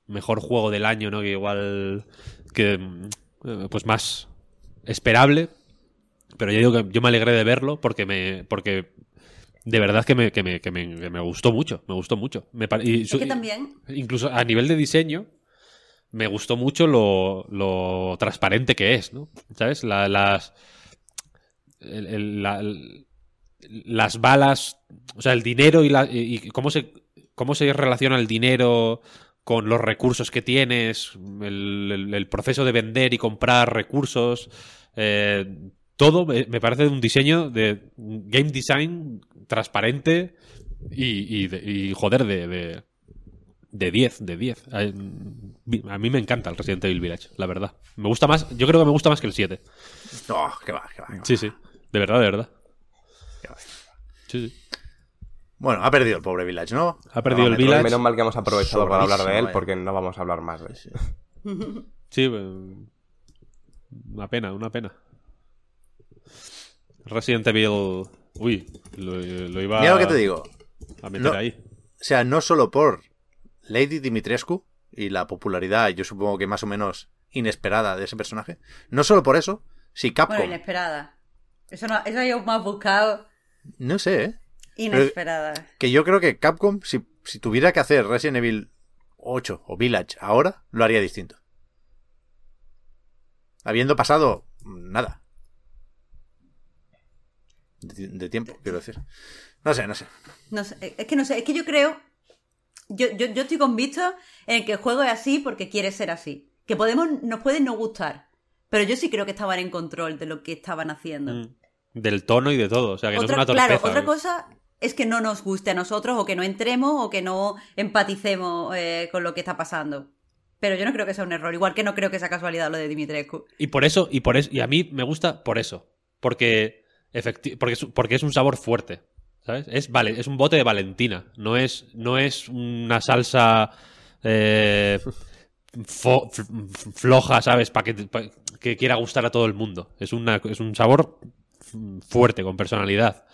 mejor juego del año, ¿no? Que igual que mm, eh, pues más esperable. Pero yo digo que yo me alegré de verlo porque me. porque de verdad que me, que me, que me, que me gustó mucho. Me gustó mucho. Me y Es que también, incluso a nivel de diseño, me gustó mucho lo, lo transparente que es, ¿no? ¿Sabes? La- las. el- el- la- el- las balas. O sea, el dinero y, la, y cómo se. cómo se relaciona el dinero con los recursos que tienes. El proceso de vender y comprar recursos. Eh, todo me, me parece un diseño de game design transparente y, y, de- y, joder, de, de, de 10, de 10. A a mí me encanta el Resident Evil Village, la verdad. Me gusta más, yo creo que me gusta más que el 7. No, que va, que va. que va. Sí, sí. De verdad, de verdad. Que va. Sí, sí. Bueno, ha perdido el pobre Village, ¿no? Ha perdido el. Village. Menos mal que hemos aprovechado para hablar de él porque no vamos a hablar más de él. Sí, eh, una pena, una pena. Resident Evil... Uy, lo, lo iba Mira lo que te digo. a meter No. ahí. O sea, no solo por Lady Dimitrescu y la popularidad, yo supongo que más o menos inesperada de ese personaje. No solo por eso, si Capcom. bueno, inesperada. Eso no, eso yo más buscado. no sé, ¿eh? Inesperada. Que yo creo que Capcom, si, si tuviera que hacer Resident Evil 8 o Village ahora, lo haría distinto. Habiendo pasado nada. De, de tiempo, quiero decir. No sé, no sé. No sé, es que no sé, es que yo creo. Yo, yo, yo estoy convicto en que el juego es así porque quiere ser así. Que podemos, nos puede no gustar. Pero yo sí creo que estaban en control de lo que estaban haciendo. Mm. Del tono y de todo. O sea, que no es una torpeza. claro, otra cosa es que no nos guste a nosotros o que no entremos o que no empaticemos eh, con lo que está pasando. Pero yo no creo que sea un error, igual que no creo que sea casualidad lo de Dimitrescu. Y por eso, y por eso, y a mí me gusta por eso. Porque, porque, es, porque es un sabor fuerte. ¿Sabes? Es, vale, es un bote de Valentina. No es, no es una salsa eh, fo- floja, ¿sabes? Para que, pa- que quiera gustar a todo el mundo. Es, una, es un sabor fuerte, con personalidad.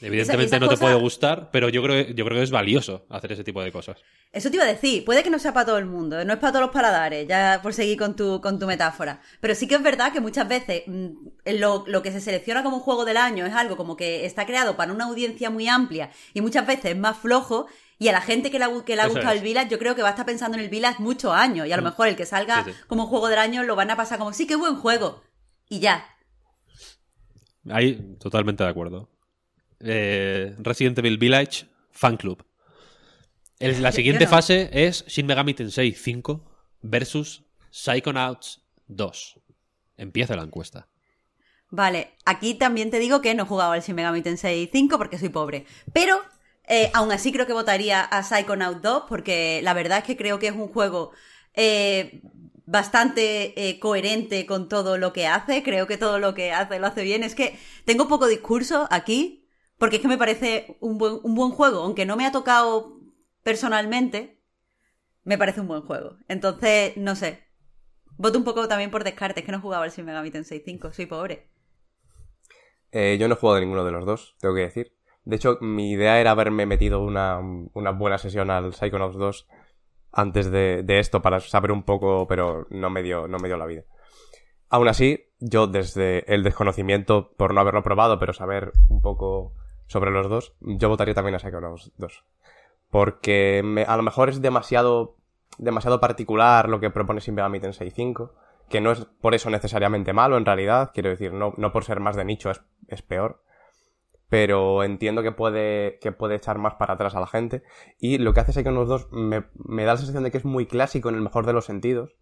Evidentemente esa no te puede gustar, pero yo creo, yo creo que es valioso hacer ese tipo de cosas. Eso te iba a decir, puede que no sea para todo el mundo, no es para todos los paladares, ya por seguir con tu, con tu metáfora. Pero sí que es verdad que muchas veces mm, lo, lo que se selecciona como juego del año es algo como que está creado para una audiencia muy amplia y muchas veces es más flojo. Y a la gente que le ha, que le ha Eso gustado el Village, yo creo que va a estar pensando en el Village muchos años. Y a lo mejor el que salga Sí, sí. como juego del año lo van a pasar como, sí, qué buen juego. Y ya. Ahí totalmente de acuerdo. Eh, Resident Evil Village Fan Club. El- la siguiente no. fase es Shin Megami Tensei 5 versus Psychonauts 2. Empieza la encuesta. Vale, aquí también te digo que no he jugado al Shin Megami Tensei 5 porque soy pobre. Pero eh, aún así creo que votaría a Psychonaut 2 porque la verdad es que creo que es un juego eh, bastante eh, coherente con todo lo que hace. Creo que todo lo que hace lo hace bien. Es que tengo poco discurso aquí porque es que me parece un buen, un buen juego. Aunque no me ha tocado personalmente, me parece un buen juego. Entonces, no sé. Voto un poco también por descarte, es que no he jugado al Shin Megami Tensei 5, soy pobre. Eh, yo no he jugado de ninguno de los dos, tengo que decir. De hecho, mi idea era haberme metido una, una buena sesión al Psychonauts 2 antes de, de esto para saber un poco, pero no me dio, no me dio la vida. Aún así, yo desde el desconocimiento por no haberlo probado, pero saber un poco sobre los dos, yo votaría también a Psychonauts 2. Porque a lo mejor es demasiado, demasiado particular lo que propone Shin Megami Tensei 5, que no es por eso necesariamente malo en realidad, quiero decir, no, no por ser más de nicho es, es peor. Pero entiendo que puede, que puede echar más para atrás a la gente. Y lo que hace Psychonauts 2 me, me da la sensación de que es muy clásico en el mejor de los sentidos.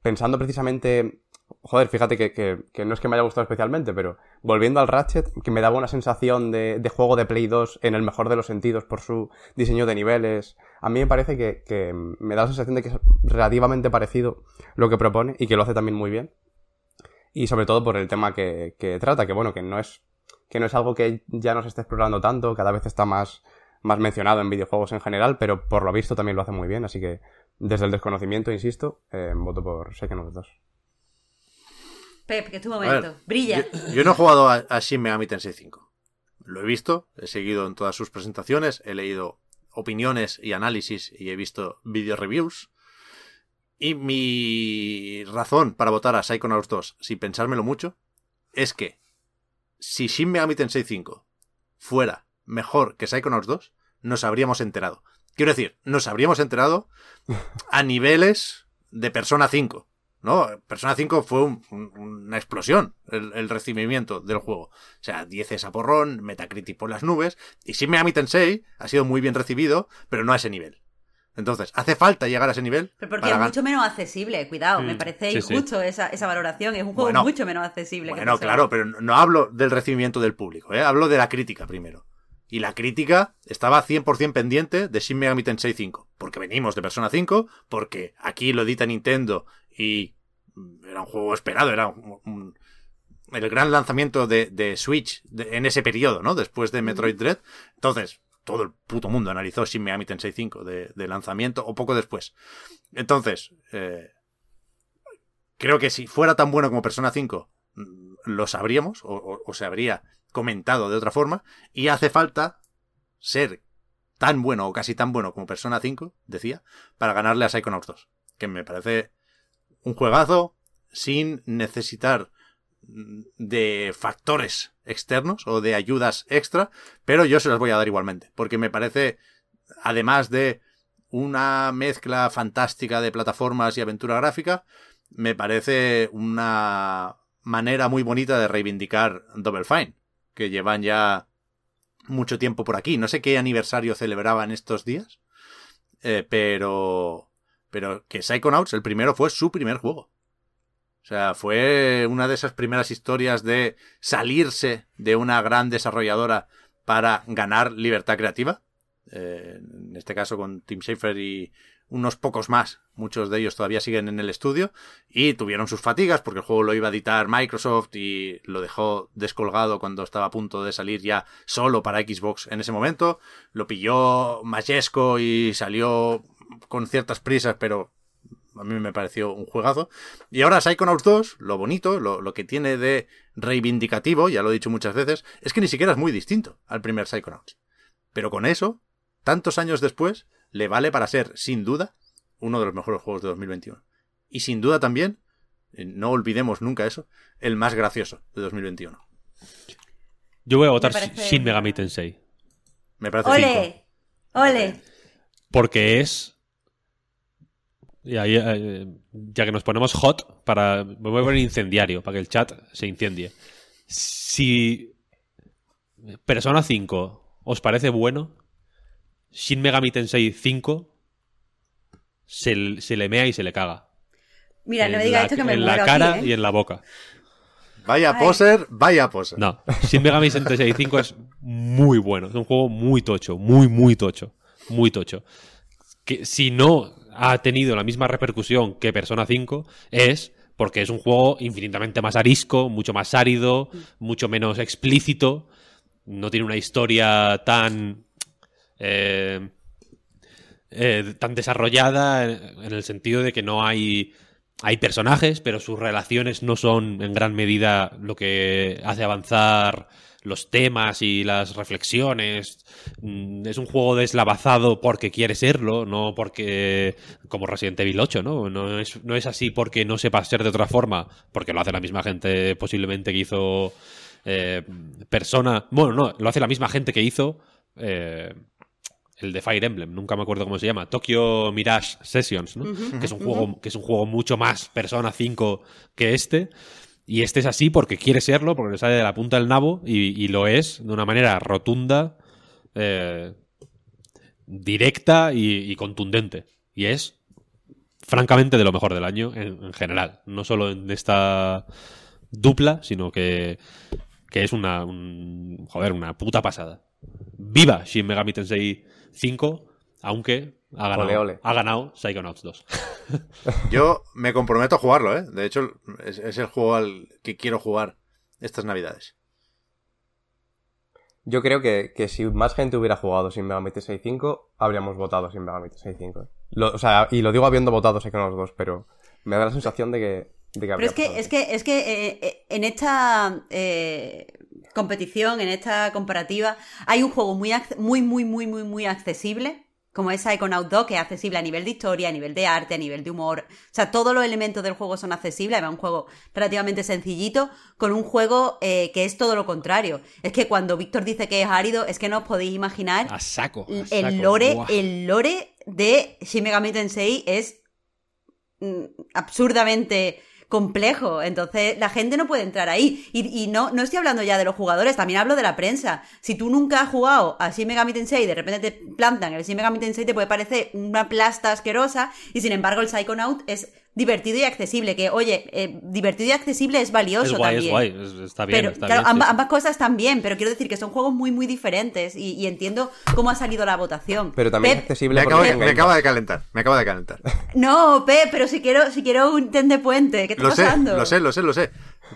Pensando precisamente Joder, fíjate que, no es que me haya gustado especialmente, pero volviendo al Ratchet, que me daba una sensación de, juego de Play 2 en el mejor de los sentidos por su diseño de niveles. A mí me parece que, me da la sensación de que es relativamente parecido lo que propone y que lo hace también muy bien. Y sobre todo por el tema que, trata, que bueno, que no es, algo que ya no se esté explorando tanto, cada vez está más, mencionado en videojuegos en general, pero por lo visto también lo hace muy bien, así que desde el desconocimiento, insisto, eh, voto por Psychonauts 2. Pep, que es tu momento. ver, Brilla. Yo, yo no he jugado a, a Shin Megami Tensei 5. Lo he visto, he seguido en todas sus presentaciones, he leído opiniones y análisis y he visto video reviews. Y mi razón para votar a Psychonauts 2, sin pensármelo mucho, es que si Shin Megami Tensei 5 fuera mejor que Psychonauts 2, nos habríamos enterado. Quiero decir, nos habríamos enterado a niveles de Persona 5. ¿No? Persona 5 fue un- un- una explosión el, el recibimiento del juego. O sea, 10 es a porrón, Metacritic por las nubes, y Shin Megami Tensei ha sido muy bien recibido, pero no a ese nivel. Entonces, hace falta llegar a ese nivel. Pero porque para es mucho menos accesible, cuidado, me parece sí, sí. injusto Esa, esa valoración. Es un juego Bueno. mucho menos accesible. Bueno, claro, pero no hablo del recibimiento del público, ¿eh? hablo de la crítica primero. Y la crítica estaba 100% pendiente de Shin Megami Tensei 5, porque venimos de Persona 5, porque aquí lo edita Nintendo y era un juego esperado, era un- un- el gran lanzamiento de, de Switch de- en ese periodo, ¿no? Después de Metroid Dread. Entonces, todo el puto mundo analizó Shin Megami Tensei 5 de, de lanzamiento o poco después. Entonces, eh, creo que si fuera tan bueno como Persona 5, mm, lo sabríamos o, o- o se habría comentado de otra forma y hace falta ser tan bueno o casi tan bueno como Persona 5, decía, para ganarle a Psychonauts 2, que me parece un juegazo sin necesitar de factores externos o de ayudas extra, pero yo se las voy a dar igualmente, porque me parece, además de una mezcla fantástica de plataformas y aventura gráfica, me parece una manera muy bonita de reivindicar Double Fine, que llevan ya mucho tiempo por aquí. No sé qué aniversario celebraban estos días, eh, pero, pero que Psychonauts, el primero, fue su primer juego. O sea, fue una de esas primeras historias de salirse de una gran desarrolladora para ganar libertad creativa. Eh, en este caso con Tim Schafer y unos pocos más, muchos de ellos todavía siguen en el estudio y tuvieron sus fatigas porque el juego lo iba a editar Microsoft y lo dejó descolgado cuando estaba a punto de salir ya solo para Xbox en ese momento. Lo pilló Majesco y salió con ciertas prisas, pero a mí me pareció un juegazo. Y ahora Psychonauts 2, lo bonito, lo, lo, que tiene de reivindicativo, ya lo he dicho muchas veces, es que ni siquiera es muy distinto al primer Psychonauts. Pero con eso, tantos años después, le vale para ser, sin duda, uno de los mejores juegos de 2021. Y sin duda también, eh, no olvidemos nunca eso, el más gracioso de 2021. Yo voy a votar parece... Shin Megami Tensei. Me parece ¡Ole! cinco. ¡Ole! Porque es... Y ahí, eh, ya que nos ponemos hot, para me voy a poner incendiario, para que el chat se incendie. Si Persona 5 os parece bueno, Shin Megami Tensei 5 se, se, le mea y se le caga. Mira, no me digas esto que me En muero la cara aquí, ¿eh? y en la boca. Vaya Ay. poser, vaya poser. No, Shin Megami Tensei 5 es muy bueno. Es un juego muy tocho, muy, muy tocho. Muy tocho. Que si no ha tenido la misma repercusión que Persona 5 es porque es un juego infinitamente más arisco, mucho más árido, mucho menos explícito. No tiene una historia tan eh, eh, tan desarrollada en el sentido de que no hay hay personajes, pero sus relaciones no son en gran medida lo que hace avanzar los temas y las reflexiones. Mm, Es un juego deslavazado porque quiere serlo, no porque. como Resident Evil 8, ¿no? No es, no es así porque no sepa ser de otra forma, porque lo hace la misma gente posiblemente que hizo. eh, Persona. Bueno, no, lo hace la misma gente que hizo. eh, el de Fire Emblem, nunca me acuerdo cómo se llama, Tokyo Mirage Sessions, ¿no? que es un juego que es un juego mucho más Persona 5 que este. Y este es así porque quiere serlo, porque le sale de la punta del nabo y, lo es de una manera rotunda, eh, directa y, contundente. Y es, francamente, de lo mejor del año en, en general. No solo en esta dupla, sino que, que es una, un- joder, una puta pasada. Viva Shin Megami Tensei 5, aunque ha ganado, Ole, ole. Ha ganado Psychonauts 2. Yo me comprometo a jugarlo, ¿eh? De hecho, es, es el juego al que quiero jugar estas navidades. Yo creo que, que si más gente hubiera jugado sin Megami Tensei 5, habríamos votado sin Megami Tensei 5. Lo- o sea, y lo digo habiendo votado Psychonauts 2, pero me da la sensación de que, de que Pero es que, es que, es que eh, eh, en esta eh, competición, en esta comparativa, hay un juego muy, muy, muy, muy, muy accesible, como es Psychonauts 2, que es accesible a nivel de historia, a nivel de arte, a nivel de humor. O sea, todos los elementos del juego son accesibles. Además, un juego relativamente sencillito, con un juego eh, que es todo lo contrario. Es que cuando Víctor dice que es árido, es que no os podéis imaginar A saco. a el lore, el lore de Shin Megami Tensei es mm, absurdamente complejo. Entonces, la gente no puede entrar ahí. Y, y no, no estoy hablando ya de los jugadores, también hablo de la prensa. Si tú nunca has jugado a Shin Megami Tensei de repente te plantan el Shin Megami Tensei, te puede parecer una plasta asquerosa. Y sin embargo, el Psychonaut es divertido y accesible. Que, oye, eh, divertido y accesible es valioso Es guay, también. es guay. es- está bien. Pero, está claro, bien, ambas, sí. ambas cosas están bien, pero quiero decir que son juegos muy, muy diferentes y, y entiendo cómo ha salido la votación. Pero también es accesible Me acabo, de, acaba de calentar, me acaba de calentar. No, Pep, pero si quiero, si quiero un ten de puente, ¿qué está Lo sé, pasando? lo sé, lo sé, lo sé.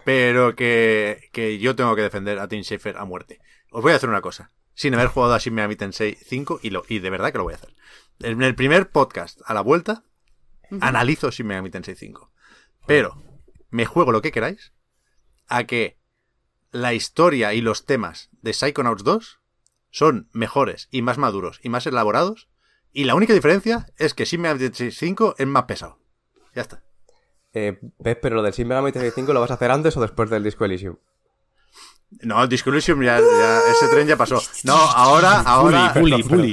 Pero que, que yo tengo que defender a Tim Schafer a muerte. Os voy a hacer una cosa. Sin haber jugado a Shin Megami Tensei 5 y, lo, y de verdad que lo voy a hacer. En el primer podcast a la vuelta analizo Shin Megami Tensei 5. Pero me juego lo que queráis a que la historia y los temas de Psychonauts 2 son mejores y más maduros y más elaborados. Y la única diferencia es que Shin Megami Tensei 5 es más pesado. Ya está. Eh, Pep, pero lo del Shin Megami Tensei 5 lo vas a hacer antes o después del Disco Elysium. No, Disco Elysium ya, ya- ese tren ya pasó. No, ahora, ahora.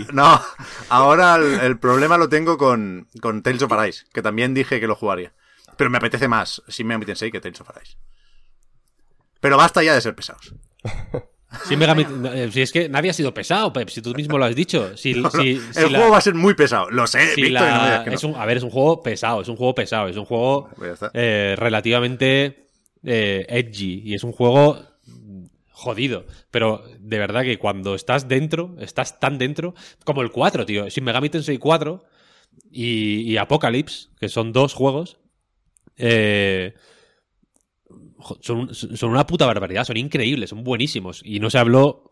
No, ahora el, el problema lo tengo con, con Tales of Arise, que también dije que lo jugaría. Pero me apetece más Shin Megami Tensei que Tales of Arise. Pero basta ya de ser pesados. Sí, Megami- eh, si es que nadie ha sido pesado, Pep, si tú mismo lo has dicho. Si, No, no, si- el la- juego va a ser muy pesado. Lo sé, si Víctor, y la- no me digas que no. es un- a ver, es un juego pesado, es un juego pesado, es un juego Pues eh, relativamente eh, edgy y es un juego jodido. Pero de verdad que cuando estás dentro, estás tan dentro, como el 4, tío. Sin Megami Tensei 4 y, Apocalypse, que son dos juegos, eh, son, son una puta barbaridad, son increíbles, son buenísimos. Y no se habló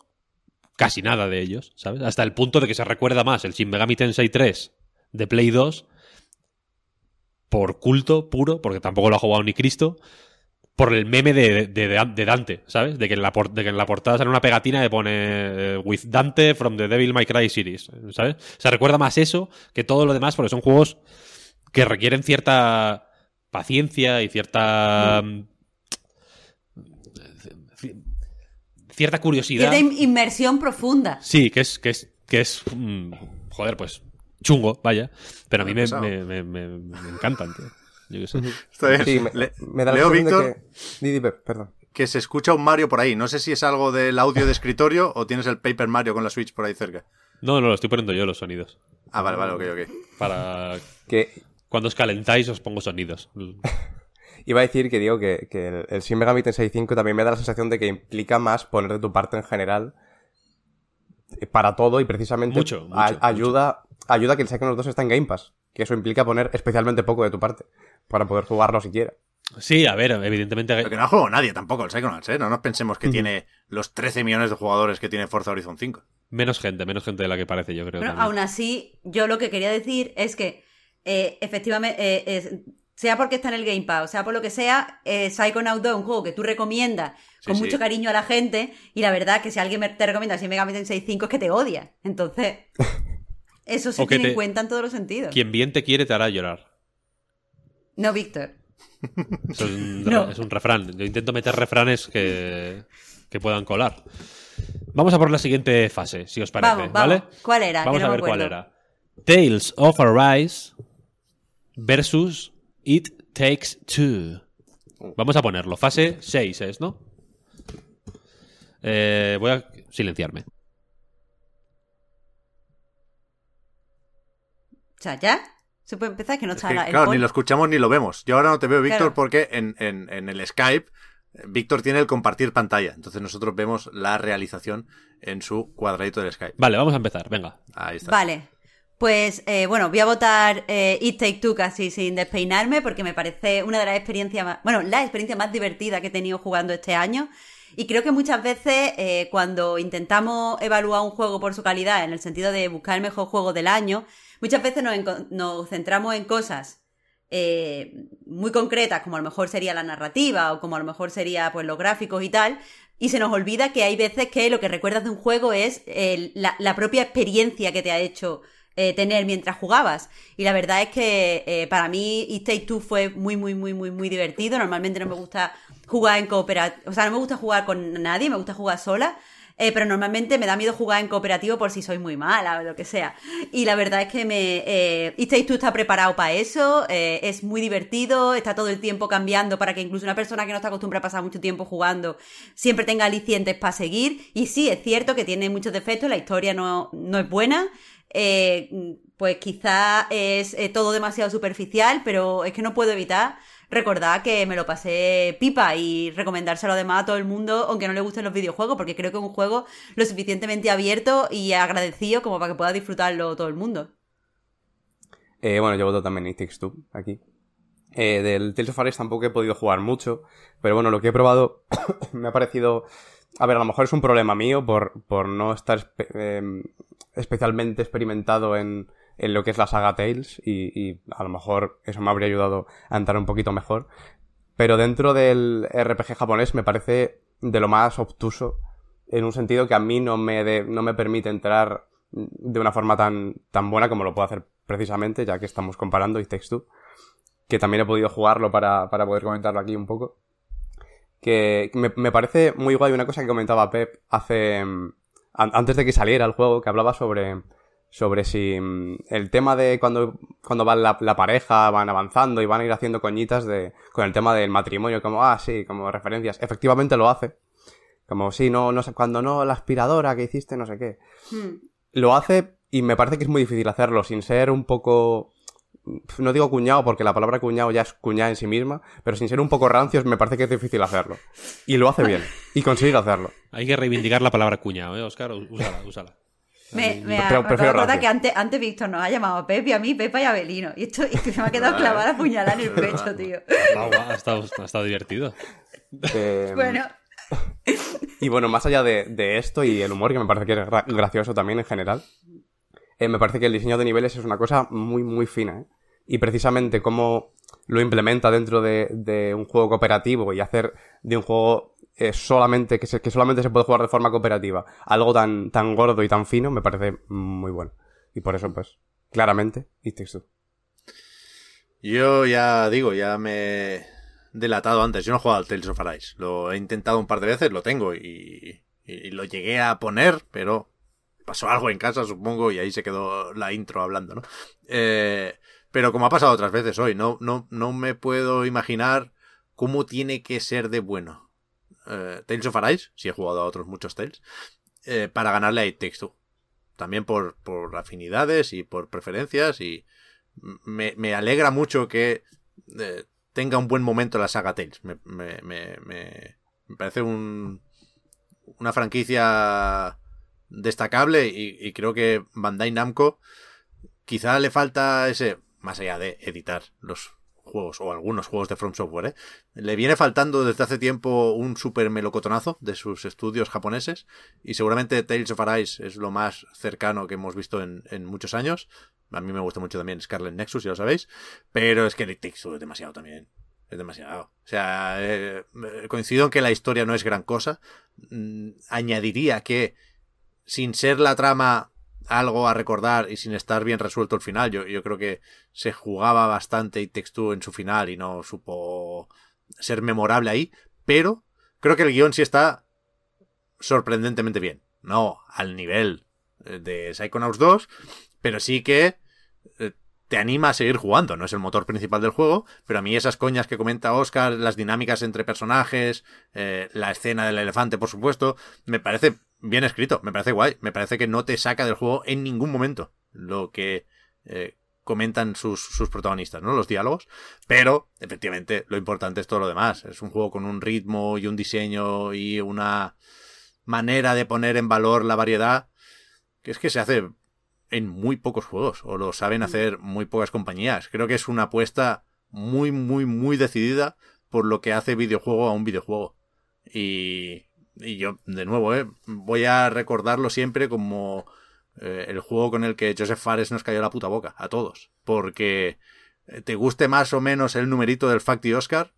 casi nada de ellos, ¿sabes? Hasta el punto de que se recuerda más el Shin Megami Tensei 3 de Play 2 por culto puro, porque tampoco lo ha jugado ni Cristo, por el meme de, de- de Dante, ¿sabes? De que, en la por- de que en la portada sale una pegatina que pone eh, With Dante from the Devil May Cry series, ¿sabes? Se recuerda más eso que todo lo demás, porque son juegos que requieren cierta paciencia y cierta... mm, ci- cierta curiosidad. Cierta in- inmersión profunda. Sí, que es, que es, que es, mm, joder, pues, chungo, vaya. Pero a mí me, me, me- me encantan, tío. Yo qué sé. Está bien. Sí, me, Le- me da la Leo, sensación Víctor, de que... Perdón. se escucha un Mario por ahí. No sé si es algo del audio de escritorio o tienes el Paper Mario con la Switch por ahí cerca. No, no, lo estoy poniendo yo los sonidos. Ah, vale, vale, ok, ok. Para Que cuando os calentáis os pongo sonidos. iba a decir que digo que, que el, el Shin Megami Tensei 5 también me da la sensación de que implica más poner de tu parte en general eh, para todo y precisamente Mucho, mucho, a- mucho. ayuda ayuda a que el Psychonauts 2 está en Game Pass. Que eso implica poner especialmente poco de tu parte para poder jugarlo siquiera. Sí, a ver, evidentemente. Pero que no ha jugado nadie tampoco el Psychonauts, ¿eh? No nos pensemos que tiene los 13 millones de jugadores que tiene Forza Horizon 5. Menos gente, menos gente de la que parece, yo creo. Bueno, también. aún así, yo lo que quería decir es que eh, efectivamente, eh, es- sea porque está en el Game Pass, o sea por lo que sea, eh, Psychonauts 2 es un juego que tú recomiendas con sí. mucho cariño a la gente y la verdad que si alguien me- te recomienda Shin Megami Tensei 5 es que te odia. Entonces, eso se O tiene te- en cuenta en todos los sentidos. Quien bien te quiere te hará llorar. No, Víctor. Eso es un, No. es un refrán. Yo intento meter refranes que, que puedan colar. Vamos a por la siguiente fase, si os parece, Vamos, vamos. ¿vale? ¿Cuál era? Vamos no a ver cuál era. Tales of Arise versus It Takes Two. Vamos a ponerlo. Fase 6 es, ¿no? Eh, voy a silenciarme. O sea, ¿ya? ¿Se puede empezar? Que no Es está que, el claro, ni lo escuchamos ni lo vemos. Yo ahora no te veo, Víctor, Claro. porque en, en- en el Skype eh, Víctor tiene el compartir pantalla. Entonces nosotros vemos la realización en su cuadradito del Skype. Vale, vamos a empezar. Venga. Ahí está. Vale. Pues eh, bueno, voy a votar eh, It Take Two casi sin despeinarme porque me parece una de las experiencias más, bueno, la experiencia más divertida que he tenido jugando este año. Y creo que muchas veces eh, cuando intentamos evaluar un juego por su calidad, en el sentido de buscar el mejor juego del año, muchas veces nos, nos centramos en cosas eh, muy concretas, como a lo mejor sería la narrativa o como a lo mejor sería pues los gráficos y tal, y se nos olvida que hay veces que lo que recuerdas de un juego es el- la, la propia experiencia que te ha hecho eh, tener mientras jugabas. Y la verdad es que eh, para mí It Take Two fue muy, muy, muy, muy, muy divertido. Normalmente no me gusta jugar en cooperativo, o sea, no me gusta jugar con nadie, me gusta jugar sola. Eh, pero normalmente me da miedo jugar en cooperativo por si soy muy mala o lo que sea. Y la verdad es que me. Eh, Takes Two está preparado para eso, eh, es muy divertido, está todo el tiempo cambiando para que incluso una persona que no está acostumbrada a pasar mucho tiempo jugando siempre tenga alicientes para seguir. Y sí, es cierto que tiene muchos defectos, la historia no, no es buena. eh, pues quizá es eh, todo demasiado superficial, pero es que no puedo evitar recordar que me lo pasé pipa y recomendárselo además a todo el mundo, aunque no le gusten los videojuegos, porque creo que es un juego lo suficientemente abierto y agradecido como para que pueda disfrutarlo todo el mundo. Eh, bueno, yo voto también It Takes Two aquí. Eh, del Tales of Arise tampoco he podido jugar mucho, pero bueno, lo que he probado me ha parecido... A ver, a lo mejor es un problema mío por, por no estar espe- em, especialmente experimentado en, en lo que es la saga Tales y, y a lo mejor eso me habría ayudado a entrar un poquito mejor. Pero dentro del RPG japonés me parece de lo más obtuso en un sentido que a mí no me, de- no me permite entrar de una forma tan, tan buena como lo puedo hacer precisamente, ya que estamos comparando Takes Two. que también he podido jugarlo para, para poder comentarlo aquí un poco. Que me, me parece muy guay una cosa que comentaba Pep hace. an- antes de que saliera el juego, que hablaba sobre. Sobre si mm, el tema de cuando, cuando va la, la pareja, van avanzando y van a ir haciendo coñitas de, con el tema del matrimonio, como, ah, sí, como referencias. Efectivamente lo hace. Como, sí, no, no sé, cuando no, la aspiradora que hiciste, no sé qué Hmm. lo hace y me parece que es muy difícil hacerlo sin ser un poco no digo cuñado porque la palabra cuñado ya es cuñada en sí misma, pero sin ser un poco rancios me parece que es difícil hacerlo. Y lo hace bien. Y consigue hacerlo. Hay que reivindicar la palabra cuñado, ¿eh, Oscar? Úsala, úsala. Me, me, ha- rancia. que antes, antes Víctor nos ha llamado a Pepe, a mí, Pepa y a Belino. Y esto, esto se me ha quedado clavada la puñalada en el pecho, tío. Guau, guau, ha, estado, ha estado divertido. Eh, Bueno, Y bueno, más allá de, de esto y el humor, que me parece que es gra- gracioso también en general, eh, me parece que el diseño de niveles es una cosa muy, muy fina. ¿eh? Y precisamente cómo lo implementa dentro de, de un juego cooperativo y hacer de un juego eh, solamente que, se- que solamente se puede jugar de forma cooperativa algo tan, tan gordo y tan fino, me parece muy bueno. Y por eso, pues, claramente, It Takes. Yo ya digo, ya me he delatado antes. Yo no he jugado al Tales of Arise. Lo he intentado un par de veces, lo tengo y, y lo llegué a poner, pero pasó algo en casa, supongo, y ahí se quedó la intro hablando, ¿no? Eh, pero como ha pasado otras veces hoy, no, no, no me puedo imaginar cómo tiene que ser de bueno. Eh, Tales of Arise, si he jugado a otros muchos Tales, eh, para ganarle a It Takes Two. También por, por afinidades y por preferencias y me, me alegra mucho que eh, tenga un buen momento la saga Tales. Me, me, me, parece un, una franquicia destacable y, y creo que Bandai Namco quizá le falta ese, más allá de editar los juegos o algunos juegos de From Software, ¿eh? le viene faltando desde hace tiempo un super melocotonazo de sus estudios japoneses y seguramente Tales of Arise es lo más cercano que hemos visto en, muchos años. A mí me gusta mucho también Scarlet Nexus, ya lo sabéis, pero es que It Takes es demasiado también. Es demasiado. O sea, eh, coincido en que la historia no es gran cosa. Mm, añadiría que, sin ser la trama algo a recordar y sin estar bien resuelto el final, yo, yo creo que se jugaba bastante Takes Two en su final y no supo ser memorable ahí, pero creo que el guion sí está sorprendentemente bien. No al nivel eh, de Psychonauts 2, pero sí que eh, te anima a seguir jugando. No es el motor principal del juego, pero a mí esas coñas que comenta Oscar, las dinámicas entre personajes, eh, la escena del elefante, por supuesto, me parece bien escrito, me parece guay, me parece que no te saca del juego en ningún momento lo que eh, comentan sus, sus protagonistas, ¿no? Los diálogos. Pero, efectivamente, lo importante es todo lo demás. Es un juego con un ritmo y un diseño y una manera de poner en valor la variedad que es que se hace en muy pocos juegos o lo saben hacer muy pocas compañías. Creo que es una apuesta muy, muy, muy decidida por lo que hace videojuego a un videojuego. Y, y yo, de nuevo, ¿eh? voy a recordarlo siempre como eh, el juego con el que Joseph Fares nos cayó la puta boca, a todos. Porque eh, te guste más o menos el numerito del Fact y Oscar,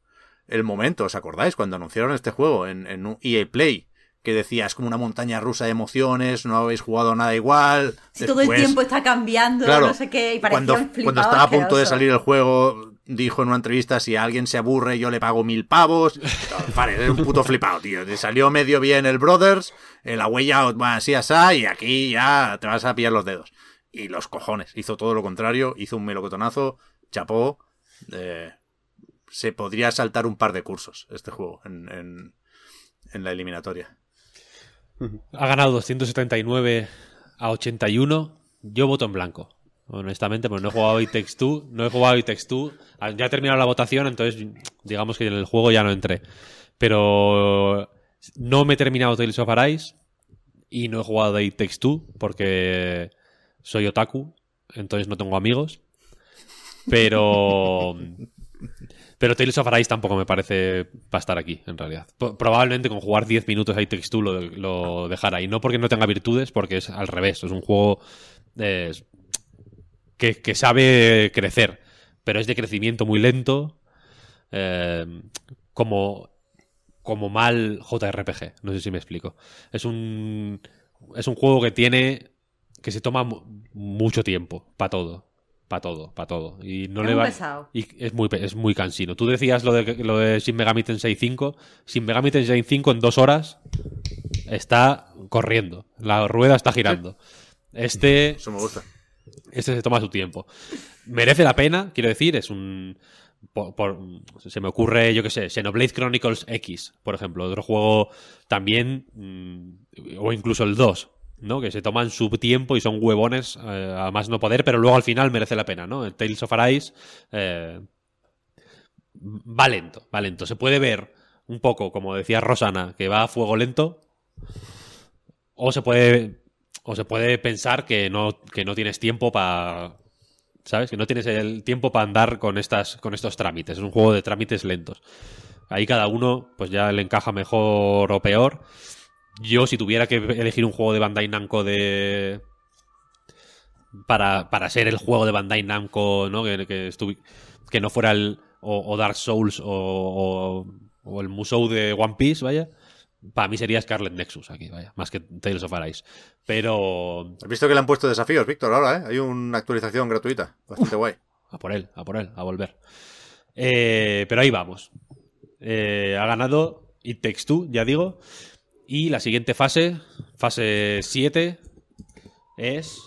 el momento, ¿os acordáis? Cuando anunciaron este juego en, en un EA Play, que decía, es como una montaña rusa de emociones, no habéis jugado nada igual. si todo el tiempo está cambiando, Claro, no sé qué, y cuando, parecía un cuando flipado estaba a punto de salir el juego, dijo en una entrevista, si alguien se aburre yo le pago mil pavos. Vale, eres un puto flipado, tío. Te salió medio bien el Brothers, eh, la huella así, así, y aquí ya te vas a pillar los dedos. Y los cojones, hizo todo lo contrario, hizo un melocotonazo, chapó. eh, se podría saltar un par de cursos este juego en, en, en la eliminatoria. Ha ganado 279 a 81. Yo voto en blanco. Honestamente, pues no he jugado It Takes Two, no he jugado It Takes Two. Ah, Ya ha terminado la votación, entonces digamos que en el juego ya no entré. Pero no me he terminado Tales of Arise y no he jugado It Takes Two porque soy otaku, entonces no tengo amigos. Pero pero Tales of Arise tampoco me parece para estar aquí, en realidad. Probablemente con jugar 10 minutos a It Takes Two lo, lo dejara. Y no porque no tenga virtudes, porque es al revés. Es un juego que, que sabe crecer, pero es de crecimiento muy lento. eh, como, como mal JRPG. No sé si me explico. Es un, es un juego que tiene. que se toma mu- mucho tiempo para todo. Para todo, para todo. Y no Es le va pesado. y es muy es muy cansino. Tú decías lo de lo de Shin Megami Tensei 5, Shin Megami Tensei 5 en dos horas está corriendo, la rueda está girando. Este Eso me gusta. este se toma su tiempo. Merece la pena, quiero decir, es un... por- por- se me ocurre, yo qué sé, Xenoblade Chronicles X, por ejemplo, otro juego también, mm, o incluso el 2, ¿no? Que se toman su tiempo y son huevones eh, a más no poder, pero luego al final merece la pena, ¿no? Tales of Arise eh, va lento, va lento. Se puede ver un poco, como decía Rosana, que va a fuego lento, o se puede o se puede pensar que no, que no tienes tiempo para. ¿Sabes? Que no tienes el tiempo para andar con, estas, con estos trámites. Es un juego de trámites lentos. Ahí cada uno, pues ya le encaja mejor o peor. Yo, si tuviera que elegir un juego de Bandai Namco de. Para, para ser el juego de Bandai Namco, ¿no? Que, que, estuvi- que no fuera el. O, o Dark Souls o, o, o el Musou de One Piece, vaya. Para mí sería Scarlet Nexus aquí, vaya. Más que Tales of Arise. Pero Has visto que le han puesto desafíos, Víctor, ahora, ¿eh? Hay una actualización gratuita. Bastante guay. A por él, a por él, a volver. Eh, pero ahí vamos. Eh, ha ganado It Takes Two, ya digo. Y la siguiente fase, fase 7, es.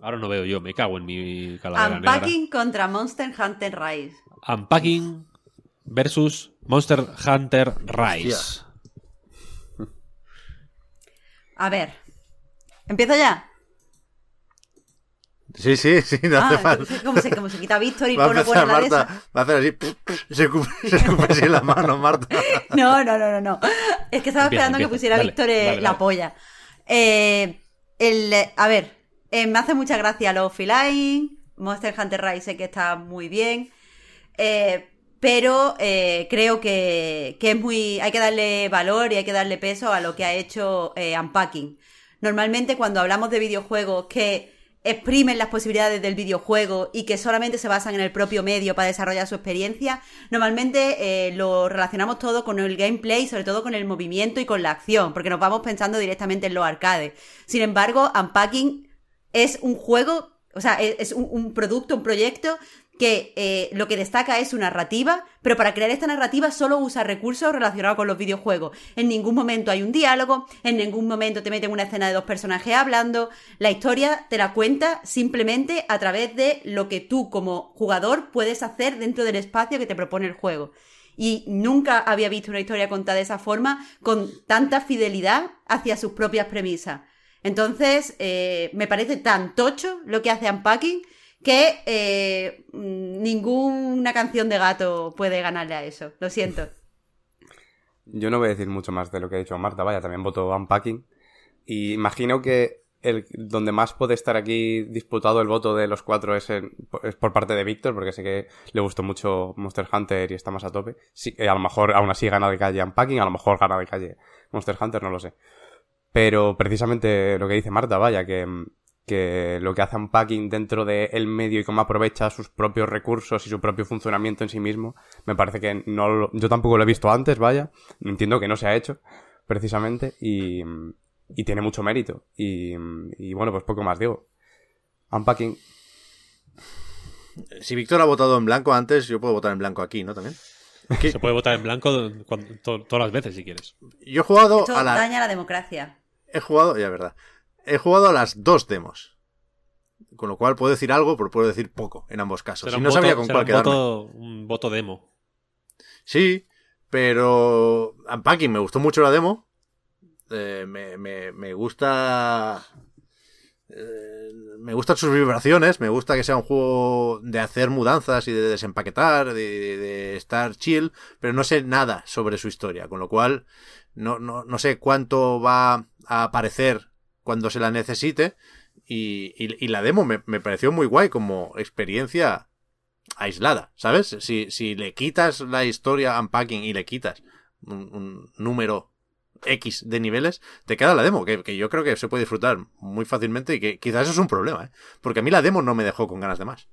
Ahora no veo yo, me cago en mi calavera negra. Unpacking contra Monster Hunter Rise. Unpacking versus Monster Hunter Rise. Hostia. A ver. ¿Empiezo ya? Sí, sí, sí, no hace Ah, falta. como se, como se quita Víctor y Va pone pone la de esa. Marta, va a hacer así, se escupe, se escupe así en la mano, Marta. No, no, no, no, no. Es que estaba Empieza, esperando que pusiera Dale, Víctor eh, dale, la dale. polla. Eh, el, a ver, eh, me hace mucha gracia los Feline, Monster Hunter Rise sé que está muy bien, eh, pero eh, creo que, que es muy, hay que darle valor y hay que darle peso a lo que ha hecho eh, Unpacking. Normalmente cuando hablamos de videojuegos que exprimen las posibilidades del videojuego y que solamente se basan en el propio medio para desarrollar su experiencia, normalmente eh, lo relacionamos todo con el gameplay, sobre todo con el movimiento y con la acción, porque nos vamos pensando directamente en los arcades. Sin embargo, Unpacking es un juego, o sea, es, es un producto, un proyecto que eh, lo que destaca es su narrativa, pero para crear esta narrativa solo usa recursos relacionados con los videojuegos. En ningún momento hay un diálogo, en ningún momento te meten una escena de dos personajes hablando. La historia te la cuenta simplemente a través de lo que tú como jugador puedes hacer dentro del espacio que te propone el juego. Y nunca había visto una historia contada de esa forma, con tanta fidelidad hacia sus propias premisas. Entonces, eh, me parece tan tocho lo que hace Unpacking que eh, mm, ninguna canción de gato puede ganarle a eso. Lo siento. Yo no voy a decir mucho más de lo que ha dicho Marta, vaya, también voto Unpacking. Y imagino que el, donde más puede estar aquí disputado el voto de los cuatro es, por parte de Víctor, porque sé que le gustó mucho Monster Hunter y está más a tope. Sí, eh, a lo mejor aún así gana de calle Unpacking, a lo mejor gana de calle Monster Hunter, no lo sé. Pero precisamente lo que dice Marta, vaya, que, que lo que hace Unpacking dentro del medio y cómo aprovecha sus propios recursos y su propio funcionamiento en sí mismo, me parece que no lo- yo tampoco lo he visto antes, vaya. Entiendo que no se ha hecho, precisamente, y, y tiene mucho mérito. Y, y bueno, pues poco más digo. Unpacking, Si Víctor ha votado en blanco antes, yo puedo votar en blanco aquí, ¿no? También. Se puede votar en blanco cuando- to- todas las veces si quieres. yo he jugado Esto a la... daña la democracia. He jugado, ya verdad. He jugado a las dos demos. Con lo cual puedo decir algo, pero puedo decir poco en ambos casos. Y un no voto- sabía con cuál un quedarme. voto, un voto demo. Sí, pero Unpacking me gustó mucho la demo. Eh, me, me, me gusta. eh, me gustan sus vibraciones. Me gusta que sea un juego de hacer mudanzas y de desempaquetar, de, de- de estar chill. Pero no sé nada sobre su historia. Con lo cual, no, no, no sé cuánto va a aparecer cuando se la necesite. Y, y- y la demo me, me pareció muy guay como experiencia aislada, ¿sabes? Si, si le quitas la historia Unpacking y le quitas un, un número X de niveles, te queda la demo, que, que yo creo que se puede disfrutar muy fácilmente y que quizás eso es un problema, ¿eh? Porque a mí la demo no me dejó con ganas de más.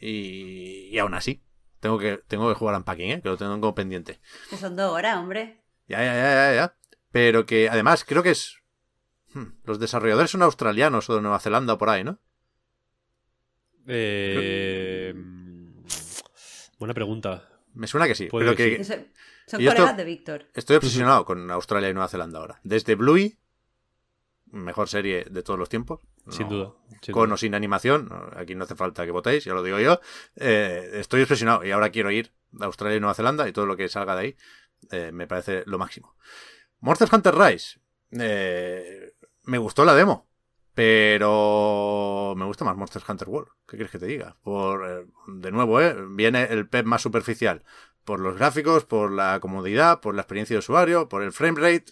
Y, y aún así, tengo que, tengo que jugar Unpacking, ¿eh? Que lo tengo pendiente. Que son dos horas, hombre. Ya, ya, ya, ya, ya. Pero que además creo que es... hmm, Los desarrolladores son australianos o de Nueva Zelanda o por ahí, ¿no? Eh, buena pregunta. Me suena que sí. Pero que Son colegas de Víctor. estoy obsesionado con Australia y Nueva Zelanda ahora. Desde Bluey, mejor serie de todos los tiempos. Sin duda. sin Con duda. o sin animación, aquí no hace falta que votéis, ya lo digo yo. Eh, estoy obsesionado y ahora quiero ir a Australia y Nueva Zelanda y todo lo que salga de ahí eh, me parece lo máximo. Monster Hunter Rise. eh, me gustó la demo, pero me gusta más Monster Hunter World. ¿Qué quieres que te diga? Por, eh, de nuevo, eh, viene el PEP más superficial. Por los gráficos, por la comodidad, por la experiencia de usuario, por el frame rate.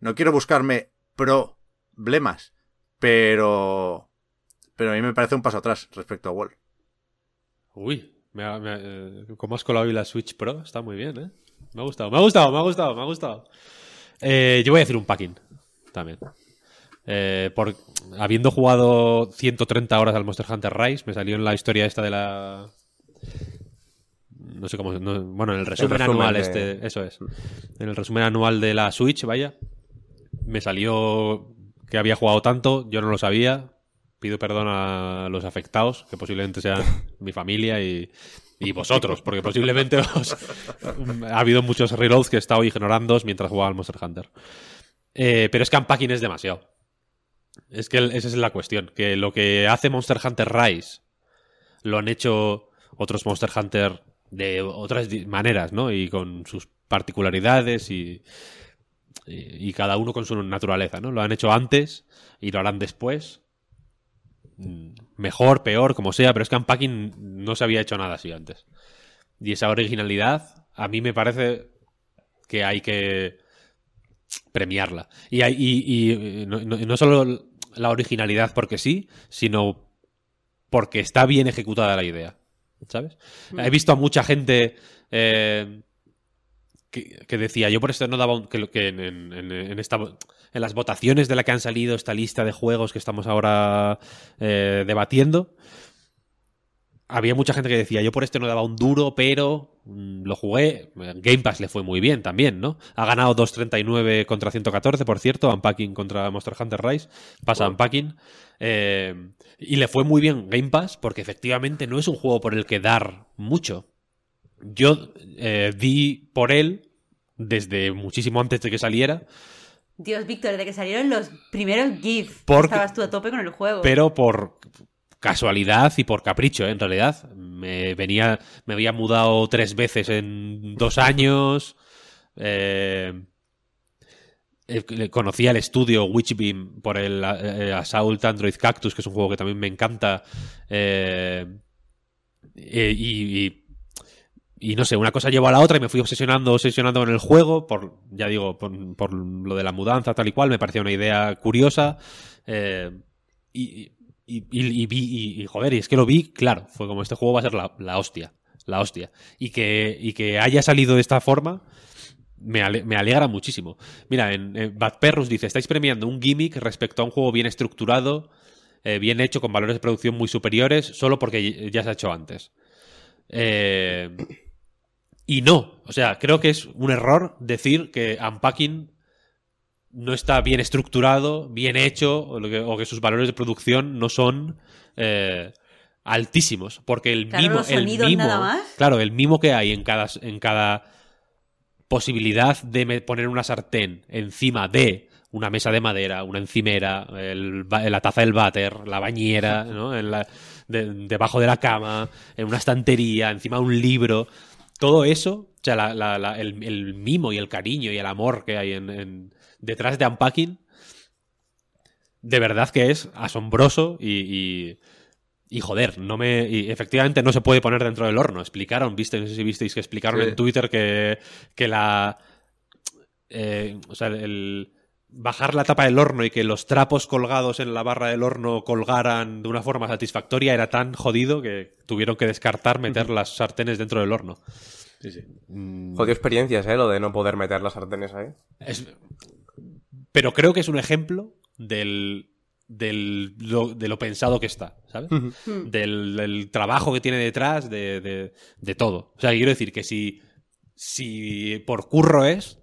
No quiero buscarme problemas, pero pero a mí me parece un paso atrás respecto a Wall. Uy, me ha- me ha- eh, como has colado hoy la Switch Pro, está muy bien, ¿eh? Me ha gustado, me ha gustado, me ha gustado, me ha gustado. Yo voy a decir un packing también. Eh, por, habiendo jugado 130 horas al Monster Hunter Rise, me salió en la historia esta de la. No sé cómo. no- bueno, en el resumen, resumen anual, de- este. Eso es. En el resumen anual de la Switch, vaya. Me salió que había jugado tanto, yo no lo sabía. Pido perdón a los afectados, que posiblemente sean mi familia y, y vosotros, porque posiblemente os- ha habido muchos reloads que he estado ignorando mientras jugaba al Monster Hunter. Eh, pero es que Unpacking es demasiado. Es que esa es la cuestión. Que lo que hace Monster Hunter Rise lo han hecho otros Monster Hunter de otras maneras, ¿no? Y con sus particularidades y, y, y cada uno con su naturaleza, ¿no? Lo han hecho antes y lo harán después. Mm, Mejor, peor, como sea, pero es que Unpacking no se había hecho nada así antes. Y esa originalidad, a mí me parece que hay que premiarla. Y, hay- y- y, eh, no, solo la originalidad porque sí, sino porque está bien ejecutada la idea. ¿Sabes? He visto a mucha gente eh, que, que decía, yo por esto no daba un, que, lo- que en, en- en- en esta, en las votaciones de la que han salido esta lista de juegos que estamos ahora eh, debatiendo, había mucha gente que decía, yo por este no daba un duro, pero mm, lo jugué. Game Pass le fue muy bien también, ¿no? Ha ganado 2.39 contra 114, por cierto, Unpacking contra Monster Hunter Rise. Pasa Unpacking. Eh, y le fue muy bien Game Pass porque efectivamente no es un juego por el que dar mucho. Yo eh, di por él desde muchísimo antes de que saliera, Dios, Víctor, desde que salieron los primeros GIF, Porque- estabas tú a tope con el juego. pero por casualidad y por capricho, ¿eh? en realidad. Me venía, me había mudado tres veces en dos años. Eh, eh, conocía el estudio Witchbeam por el eh, Assault Android Cactus, que es un juego que también me encanta. Y, no sé, una cosa llevó a la otra y me fui obsesionando, obsesionando con el juego, por, ya digo, por, lo de la mudanza, tal y cual, me parecía una idea curiosa. y, y, y- vi, y, joder, y es que lo vi, claro, fue como este juego va a ser la, la hostia, la hostia. Y que, y que haya salido de esta forma, me, ale- alegra muchísimo. Mira, en, en Bad Perrus dice, estáis premiando un gimmick respecto a un juego bien estructurado, eh, bien hecho, con valores de producción muy superiores, solo porque ya se ha hecho antes. Eh, y no, o sea, creo que es un error decir que Unpacking no está bien estructurado, bien hecho, o, lo que, o que sus valores de producción no son eh, altísimos. Porque el Claro, mimo, los el mimo, nada más. claro, el mimo que hay en cada, en cada posibilidad de poner una sartén encima de una mesa de madera, una encimera, el la taza del váter, la bañera, ¿no? En la- de- debajo de la cama, en una estantería, encima de un libro. Todo eso, o sea, la- la- la- el, el mimo y el cariño y el amor que hay en, en- detrás de Unpacking, de verdad que es asombroso y, y, y, joder, no me. Y efectivamente no se puede poner dentro del horno. Explicaron, viste, no sé si visteis que explicaron Sí. en Twitter que, que la. eh, o sea, el. Bajar la tapa del horno y que los trapos colgados en la barra del horno colgaran de una forma satisfactoria era tan jodido que tuvieron que descartar meter las sartenes dentro del horno. Sí, sí. Mm, Jodido experiencias, ¿eh? Lo de no poder meter las sartenes ahí. Es- pero creo que es un ejemplo del, del lo, de lo pensado que está, ¿sabes? Hmm. del, del trabajo que tiene detrás, de, de- de todo. O sea, quiero decir que si, si por curro es,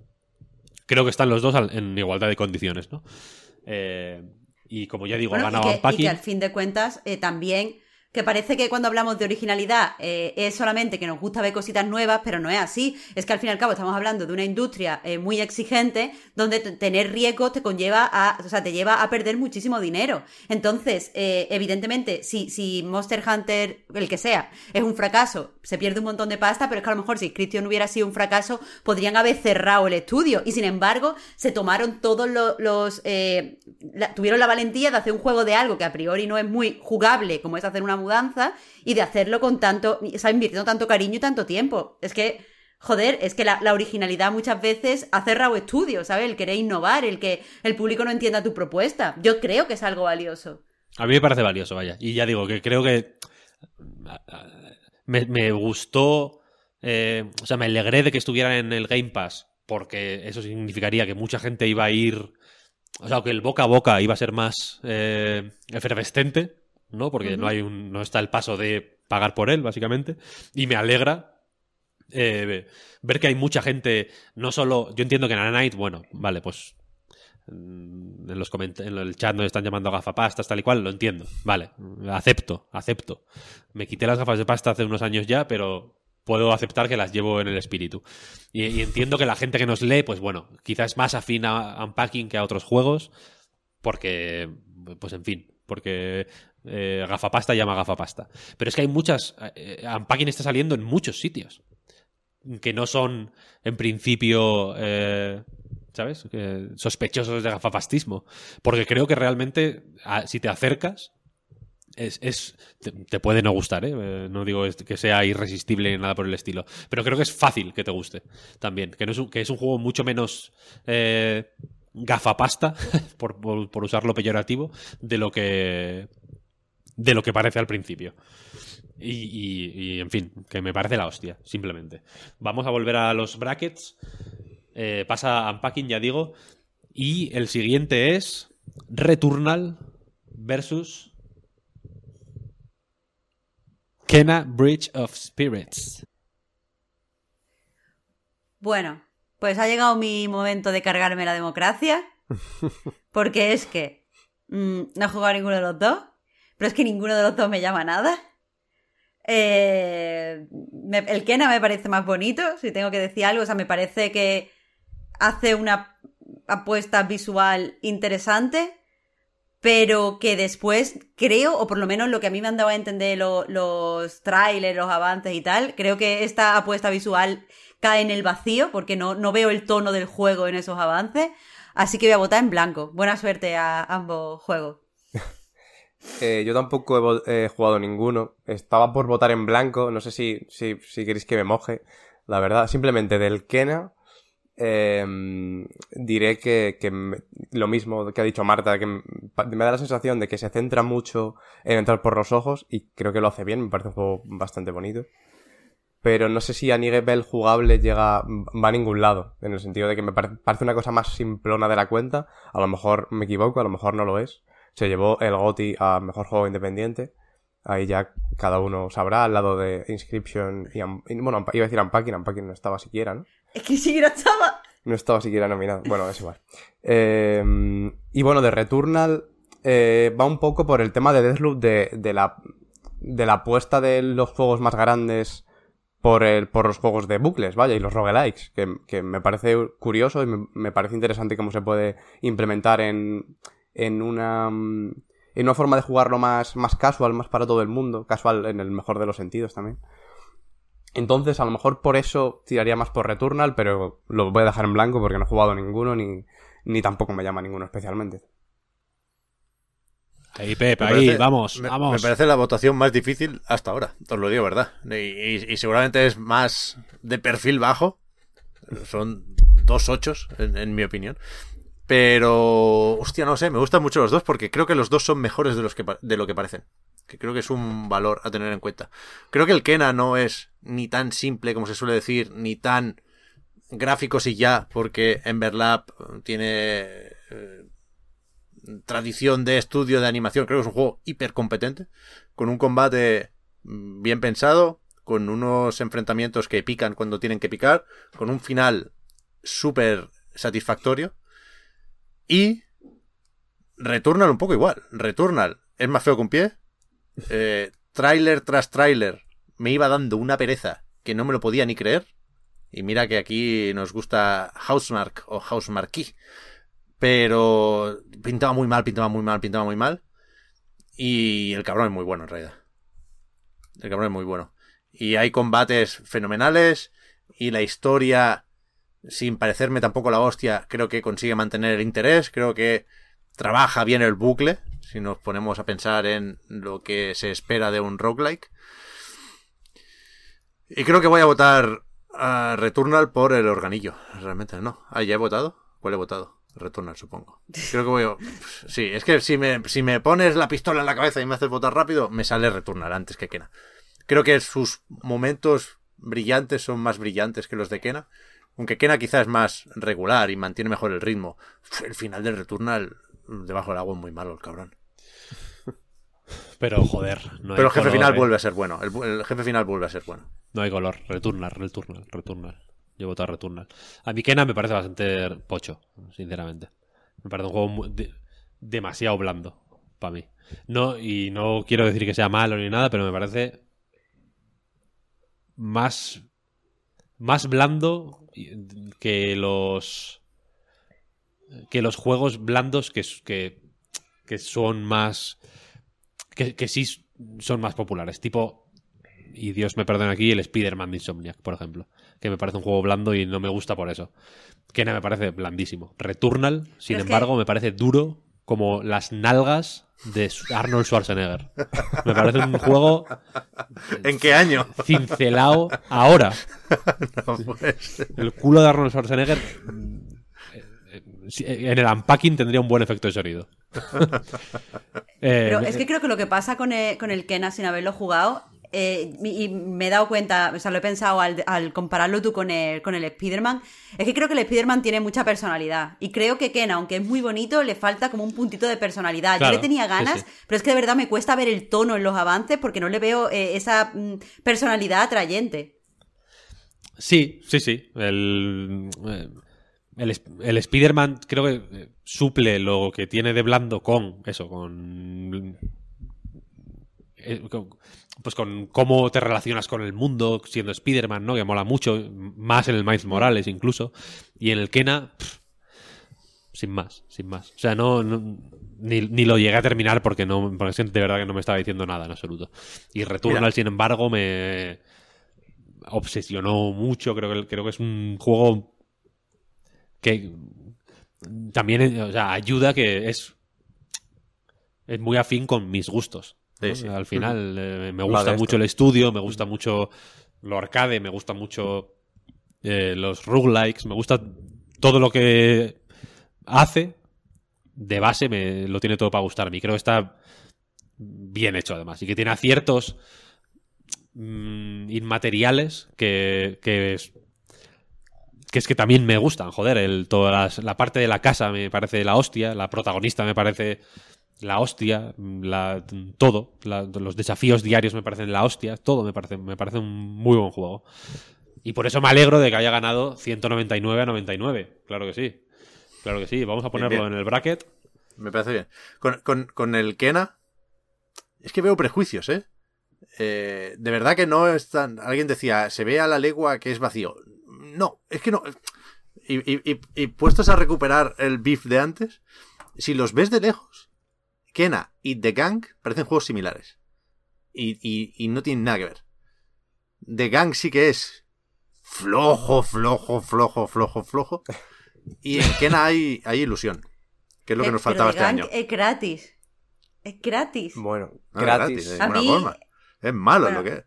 creo que están los dos en igualdad de condiciones, ¿no? Eh, y como ya digo, Bueno, ha y, ganado que, y que al fin de cuentas eh, también que parece que cuando hablamos de originalidad eh, es solamente que nos gusta ver cositas nuevas, pero no es así. Es que al fin y al cabo estamos hablando de una industria eh, muy exigente donde tener riesgos te conlleva a, o sea, te lleva a perder muchísimo dinero. Entonces, eh, evidentemente, si, si Monster Hunter, el que sea, es un fracaso, se pierde un montón de pasta, pero es que a lo mejor si Christian hubiera sido un fracaso, podrían haber cerrado el estudio. Y sin embargo, se tomaron todos los, tuvieron la valentía de hacer un juego de algo que a priori no es muy jugable, como es hacer una mudanza y de hacerlo con tanto, o sea, invirtiendo tanto cariño y tanto tiempo. Es que, joder, es que la, originalidad muchas veces ha cerrado estudios, ¿sabes? El querer innovar, el que el público no entienda tu propuesta. Yo creo que es algo valioso. A mí me parece valioso, vaya. Y ya digo que creo que me, gustó, eh, o sea, me alegré de que estuvieran en el Game Pass, porque eso significaría que mucha gente iba a ir, o sea, que el boca a boca iba a ser más eh, efervescente, ¿no? Porque no hay un, no está el paso de pagar por él, básicamente. Y me alegra eh, ver que hay mucha gente, no solo, yo entiendo que en Night, bueno, vale, pues mm, en los en el chat nos están llamando gafapastas, tal y cual, lo entiendo, vale, acepto, acepto. Me quité las gafas de pasta hace unos años ya, pero puedo aceptar que las llevo en el espíritu. Y, entiendo que la gente que nos lee, pues bueno, quizás es más afín a Unpacking que a otros juegos, porque, pues en fin, porque eh, gafapasta llama gafapasta. Pero es que hay muchas. Eh, Unpacking está saliendo en muchos sitios. Que no son, en principio. Eh, ¿Sabes? sospechosos de gafapastismo. Porque creo que realmente, si te acercas, es, te, puede no gustar, ¿eh? no digo que sea irresistible ni nada por el estilo, pero creo que es fácil que te guste también, que, no es, un, que es un juego mucho menos gafapasta, por, por, usarlo peyorativo, de lo que de lo que parece al principio. Y, en fin, que me parece la hostia, simplemente. Vamos a volver a los brackets. Eh, pasa a Unpacking, ya digo. Y el siguiente es Returnal versus Kena Bridge of Spirits. Bueno, pues ha llegado mi momento de cargarme la democracia. Porque es que mm, no he jugado a ninguno de los dos. Pero es que ninguno de los dos me llama nada. Eh, el Kena me parece más bonito, si tengo que decir algo. O sea, me parece que hace una apuesta visual interesante, pero que después creo, o por lo menos lo que a mí me han dado a entender los trailers, los avances y tal, creo que esta apuesta visual cae en el vacío porque no, no veo el tono del juego en esos avances. Así que voy a votar en blanco. Buena suerte a ambos juegos. Eh, yo tampoco he, jugado ninguno. Estaba por votar en blanco. No sé si, si, queréis que me moje. La verdad, simplemente del Kena. Em, diré que, lo mismo que ha dicho Marta, que me da la sensación de que se centra mucho en entrar por los ojos y creo que lo hace bien, me parece un juego bastante bonito. Pero no sé si a nivel jugable llega, va a ningún lado, en el sentido de que me parece una cosa más simplona de la cuenta. A lo mejor me equivoco, a lo mejor no lo es se llevó el GOTI a Mejor Juego Independiente. Ahí ya cada uno sabrá, al lado de Inscription y... Bueno, iba a decir Unpacking, Unpacking no estaba siquiera, ¿no? Es que siquiera estaba... No estaba siquiera nominado. Bueno, es igual. Eh, y bueno, de Returnal eh, va un poco por el tema de Deathloop de, de la de la apuesta de los juegos más grandes por, el, por los juegos de bucles, vaya, y los roguelikes, que, que me parece curioso y me, parece interesante cómo se puede implementar en, en una, mm, en una forma de jugarlo más, más casual, más para todo el mundo, casual en el mejor de los sentidos también. Entonces, a lo mejor por eso tiraría más por Returnal, pero lo voy a dejar en blanco porque no he jugado ninguno ni, ni tampoco me llama ninguno especialmente. Ahí, Pep, ahí, vamos, vamos. Me parece la votación más difícil hasta ahora, os lo digo, ¿verdad? Y, seguramente es más de perfil bajo. Son dos ochos, en mi opinión. Pero, hostia, no sé, me gustan mucho los dos porque creo que los dos son mejores de, los que, de lo que parecen. Que creo que es un valor a tener en cuenta. Creo que el Kena no es ni tan simple como se suele decir, ni tan gráficos y ya, porque Emberlab tiene eh, tradición de estudio de animación. Creo que es un juego hiper competente, con un combate mm, bien pensado, con unos enfrentamientos que pican cuando tienen que picar, con un final súper satisfactorio y Returnal un poco igual. Returnal es más feo un pie. Eh, tráiler tras tráiler me iba dando una pereza que no me lo podía ni creer. Y mira que aquí nos gusta Housemark o Housemarquee. Pero pintaba muy mal, pintaba muy mal, pintaba muy mal. Y el cabrón es muy bueno en realidad. El cabrón es muy bueno. Y hay combates fenomenales. Y la historia, sin parecerme tampoco la hostia, creo que consigue mantener el interés. Creo que trabaja bien el bucle. Si nos ponemos a pensar en lo que se espera de un roguelike. Y creo que voy a votar a Returnal por el organillo. Realmente no. Ah, ya he votado. ¿Cuál he votado? Returnal, supongo. Creo que voy a... Sí, es que si me, si me pones la pistola en la cabeza y me haces votar rápido, me sale Returnal antes que Kena. Creo que sus momentos brillantes son más brillantes que los de Kena. Aunque Kena quizás es más regular y mantiene mejor el ritmo. El final del Returnal, debajo del agua, es muy malo el cabrón. Pero joder, no hay Pero el jefe color, final eh. vuelve a ser bueno. El, el jefe final vuelve a ser bueno. No hay color. Returnal, Returnal, Returnal. Yo voto a Returnal. A mí Kena me parece bastante pocho, sinceramente. Me parece un juego muy- de- demasiado blando para mí. No, y no quiero decir que sea malo ni nada, pero me parece más, más blando que los que los juegos blandos que, que, que son más que, que sí son más populares. Tipo, y Dios me perdone aquí, el Spider-Man de Insomniac, por ejemplo. Que me parece un juego blando y no me gusta por eso. Kena me parece blandísimo. Returnal, sin embargo, me parece duro como las nalgas de Arnold Schwarzenegger. Me parece un juego ¿En qué año? cincelado ahora. No, pues, El culo de Arnold Schwarzenegger eh, eh, si- en el unpacking tendría un buen efecto de sonido. Eh, Pero es que creo que lo que pasa con el, con el Kena sin haberlo jugado, eh, y me he dado cuenta, o sea, lo he pensado al, al compararlo tú con el, con el Spider-Man, es que creo que el Spider-Man tiene mucha personalidad. Y creo que Kena, aunque es muy bonito, le falta como un puntito de personalidad. Claro, Yo le tenía ganas, sí. pero es que de verdad me cuesta ver el tono en los avances porque no le veo eh, esa mm, personalidad atrayente. Sí, sí, sí. El, eh, el, el Spider-Man creo que suple lo que tiene de blando con eso, con, con- Pues con cómo te relacionas con el mundo siendo Spider-Man, ¿no? Que mola mucho, más en el Miles Morales incluso. Y en el Kena, pff, sin más, sin más. O sea, no, no- ni, ni lo llegué a terminar porque no porque de verdad que no me estaba diciendo nada en absoluto. Y Returnal, Mira. sin embargo, me obsesionó mucho. Creo que, creo que es un juego que también o sea, ayuda que es, es muy afín con mis gustos. ¿No? Sí, sí. Al final eh, me gusta mucho esto. el estudio, me gusta mucho lo arcade, me gusta mucho eh, los roguelikes, me gusta todo lo que hace de base, me lo tiene todo para gustarme. Y creo que está bien hecho además y que tiene aciertos mm, inmateriales que, que es que es que también me gustan, joder, el, toda las- la parte de la casa me parece la hostia, la protagonista me parece la hostia, la, todo, la- los desafíos diarios me parecen la hostia, todo me parece, me parece un muy buen juego. Y por eso me alegro de que haya ganado 199 a 99, claro que sí, claro que sí, vamos a ponerlo bien. en el bracket. Me parece bien. Con, con- con el Kena, es que veo prejuicios, ¿eh? Eh, De verdad que no es tan. Alguien decía, se ve a la legua que es vacío. No, es que no. Y, y- y- y puestos a recuperar el beef de antes, si los ves de lejos, Kena y The Gang parecen juegos similares. Y, y- y no tienen nada que ver. The Gang sí que es flojo, flojo, flojo, flojo, flojo. Y en Kena hay, hay ilusión. Que es lo que Eh, nos pero faltaba The este Gang año. Es gratis. Es gratis. Bueno, No, es gratis. ninguna mí- forma. Es malo Bueno. lo que es.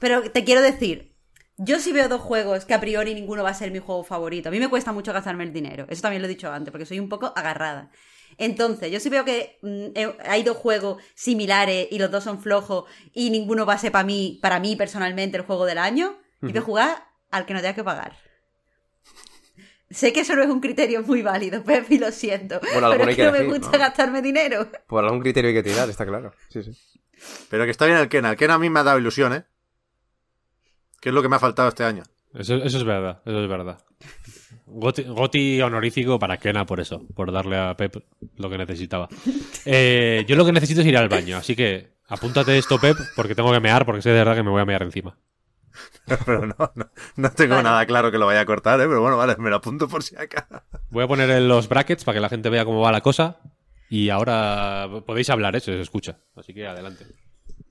Pero te quiero decir, yo sí veo dos juegos que a priori ninguno va a ser mi juego favorito. A mí me cuesta mucho gastarme el dinero. Eso también lo he dicho antes, porque soy un poco agarrada. Entonces, yo sí veo que mm, eh, hay dos juegos similares y los dos son flojos y ninguno va a ser para mí, para mí personalmente, el juego del año. Y voy a jugar al que no tenga que pagar. Sé que eso no es un criterio muy válido, Pepi, lo siento. Bueno, pero es que no me decir, gusta ¿no? gastarme dinero. Por algún criterio hay que tirar, está claro. Sí, sí. Pero que está bien el Kena. El Kena a mí me ha dado ilusión, ¿eh? Que es lo que me ha faltado este año. Eso, eso es verdad, eso es verdad. Goti, Goti honorífico para Kena por eso, por darle a Pep lo que necesitaba. Eh, yo lo que necesito es ir al baño, así que apúntate esto, Pep, porque tengo que mear, porque sé de verdad que me voy a mear encima. Pero no, no, no tengo Vale. nada claro que lo vaya a cortar, ¿eh? Pero bueno, vale, me lo apunto por si acá. Voy a poner en los brackets para que la gente vea cómo va la cosa. Y ahora podéis hablar, ¿eh? Se os escucha. Así que adelante.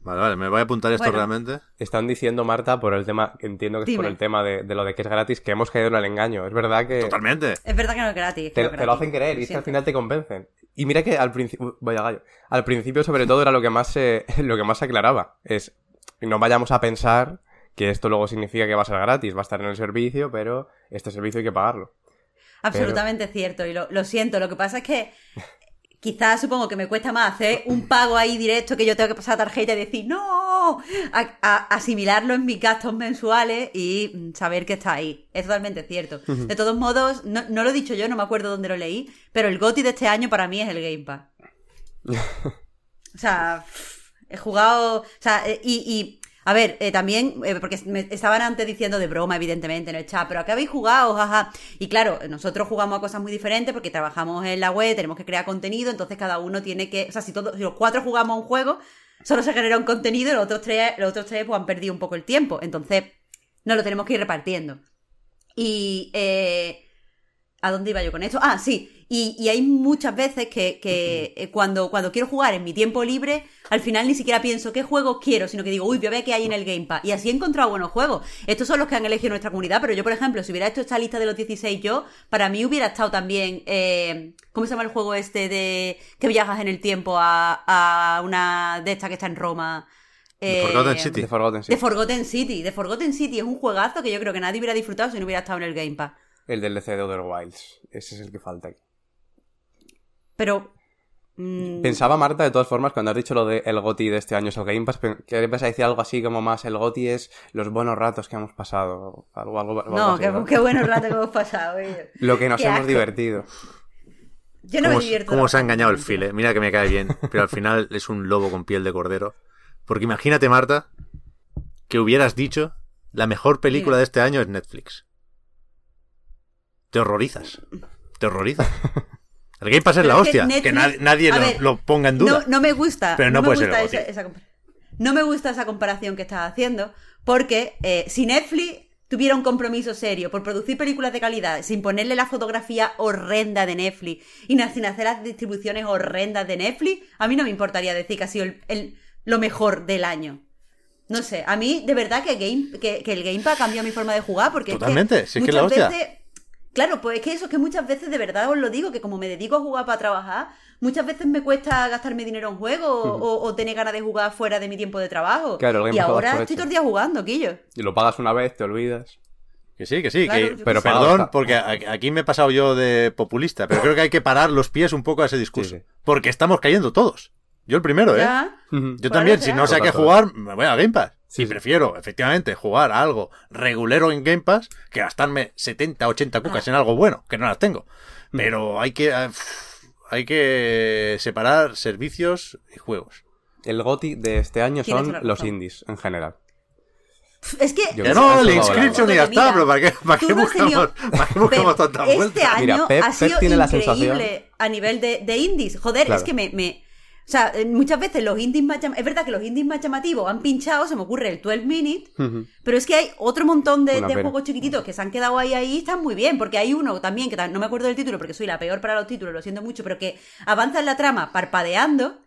Vale, vale, me voy a apuntar esto Bueno. realmente. Están diciendo, Marta, por el tema, entiendo que es por el tema de, de lo de que es gratis, que hemos caído en el engaño. Es verdad que Totalmente. Es verdad que no es gratis. te, no es te lo hacen querer y es que al final te convencen. Y mira que al principio, vaya gallo, al principio sobre todo era lo que más se, lo que más se aclaraba. Es, no vayamos a pensar que esto luego significa que va a ser gratis, va a estar en el servicio, pero este servicio hay que pagarlo. Absolutamente cierto, y lo, lo siento. Lo que pasa es que quizás supongo que me cuesta más hacer un pago ahí directo que yo tengo que pasar tarjeta y decir ¡No! A- a- asimilarlo en mis gastos mensuales y mm, saber que está ahí. Es totalmente cierto. De todos modos, no, no lo he dicho yo, no me acuerdo dónde lo leí, pero el GOTI de este año para mí es el Game Pass. O sea, he jugado. O sea, eh, y. y, a ver, eh, también, eh, porque me estaban antes diciendo de broma, evidentemente, en el chat, pero ¿a qué habéis jugado? Jaja. Y claro, nosotros jugamos a cosas muy diferentes porque trabajamos en la web, tenemos que crear contenido, entonces cada uno tiene que. O sea, si, todos, los cuatro jugamos a un juego, solo se genera un contenido y los otros tres, los otros tres pues, han perdido un poco el tiempo. Entonces, nos lo tenemos que ir repartiendo. Y. Eh, ¿A dónde iba yo con esto? Ah, sí. Y, y hay muchas veces que, que, eh, cuando, cuando quiero jugar en mi tiempo libre, al final ni siquiera pienso qué juegos quiero, sino que digo, uy, voy a ver qué hay en el Game Pass. Y así he encontrado buenos juegos. Estos son los que han elegido nuestra comunidad, pero yo, por ejemplo, si hubiera hecho esta lista de los 16 yo, para mí hubiera estado también, eh, ¿cómo se llama el juego este de que viajas en el tiempo a, a una de estas que está en Roma? The Forgotten City. The Forgotten The City. Forgotten City. The Forgotten City es un juegazo que yo creo que nadie hubiera disfrutado si no hubiera estado en el Game Pass. El del DLC de Other Wilds. Ese es el que falta aquí. Pero... mm, Pensaba, Marta, de todas formas, cuando has dicho lo de el GOTI de este año es el Game Pass, pe- que ibas a decir algo así como más, el GOTI es los buenos ratos que hemos pasado. Algo, algo, algo No, qué, ¿no? qué buenos ratos que hemos pasado, ellos. Lo que nos Qué hemos asco. divertido. Yo no me ¿Cómo, divierto. cómo se ha engañado el file? Mira que me cae bien, pero al final es un lobo con piel de cordero. Porque imagínate, Marta, que hubieras dicho la mejor película de este año es Netflix. Te horrorizas. Te horrorizas. El Game Pass es Pero la es hostia. Que, Netflix- nadie lo, ver, lo ponga en duda. No, no me gusta. Pero no puede ser el esa, No me gusta esa comparación que estás haciendo, porque eh, si Netflix tuviera un compromiso serio por producir películas de calidad, sin ponerle la fotografía horrenda de Netflix y no- sin hacer las distribuciones horrendas de Netflix, a mí no me importaría decir que ha sido el- el- lo mejor del año. No sé, a mí de verdad que, Game, que, que el Game Pass cambió mi forma de jugar porque Totalmente, es si que es que la hostia. veces Claro, pues es que eso es que muchas veces de verdad os lo digo, que como me dedico a jugar para trabajar, muchas veces me cuesta gastarme dinero en juegos o, o tener ganas de jugar fuera de mi tiempo de trabajo. Claro, el Game y ahora estoy todo el día jugando, Quillo. Y lo pagas una vez, te olvidas. Que sí, que sí. Claro, que- yo pero perdón, porque aquí me he pasado yo de populista. Pero creo que hay que parar los pies un poco a ese discurso. Sí, sí. Porque estamos cayendo todos. Yo el primero, ¿eh? Ya. Yo Por también, si no sé a qué jugar, me voy a Game Pass. Sí, y sí. prefiero, efectivamente, jugar a algo regulero en Game Pass que gastarme 70, 80 cucas en algo bueno, que no las tengo. Mm. Pero hay que, eh, hay que separar servicios y juegos. El GOTI de este año son la los indies, en general. Es que. Yo no, va inscription y ya está, pero ¿para qué, para qué no buscamos, tenido- para qué buscamos Pep, tantas este año Mira, Pep- ha Pep sido tiene la increíble sensación- a nivel de, de indies. Joder, Claro. es que me, me- O sea, eh, muchas veces los indies más llam- Es verdad que los indies más llamativos han pinchado, se me ocurre el 12 Minutes, Ujú. pero es que hay otro montón de, de juegos chiquititos que se han quedado ahí, ahí, y están muy bien, porque hay uno también, que no me acuerdo del título porque soy la peor para los títulos, lo siento mucho, pero que avanza en la trama parpadeando,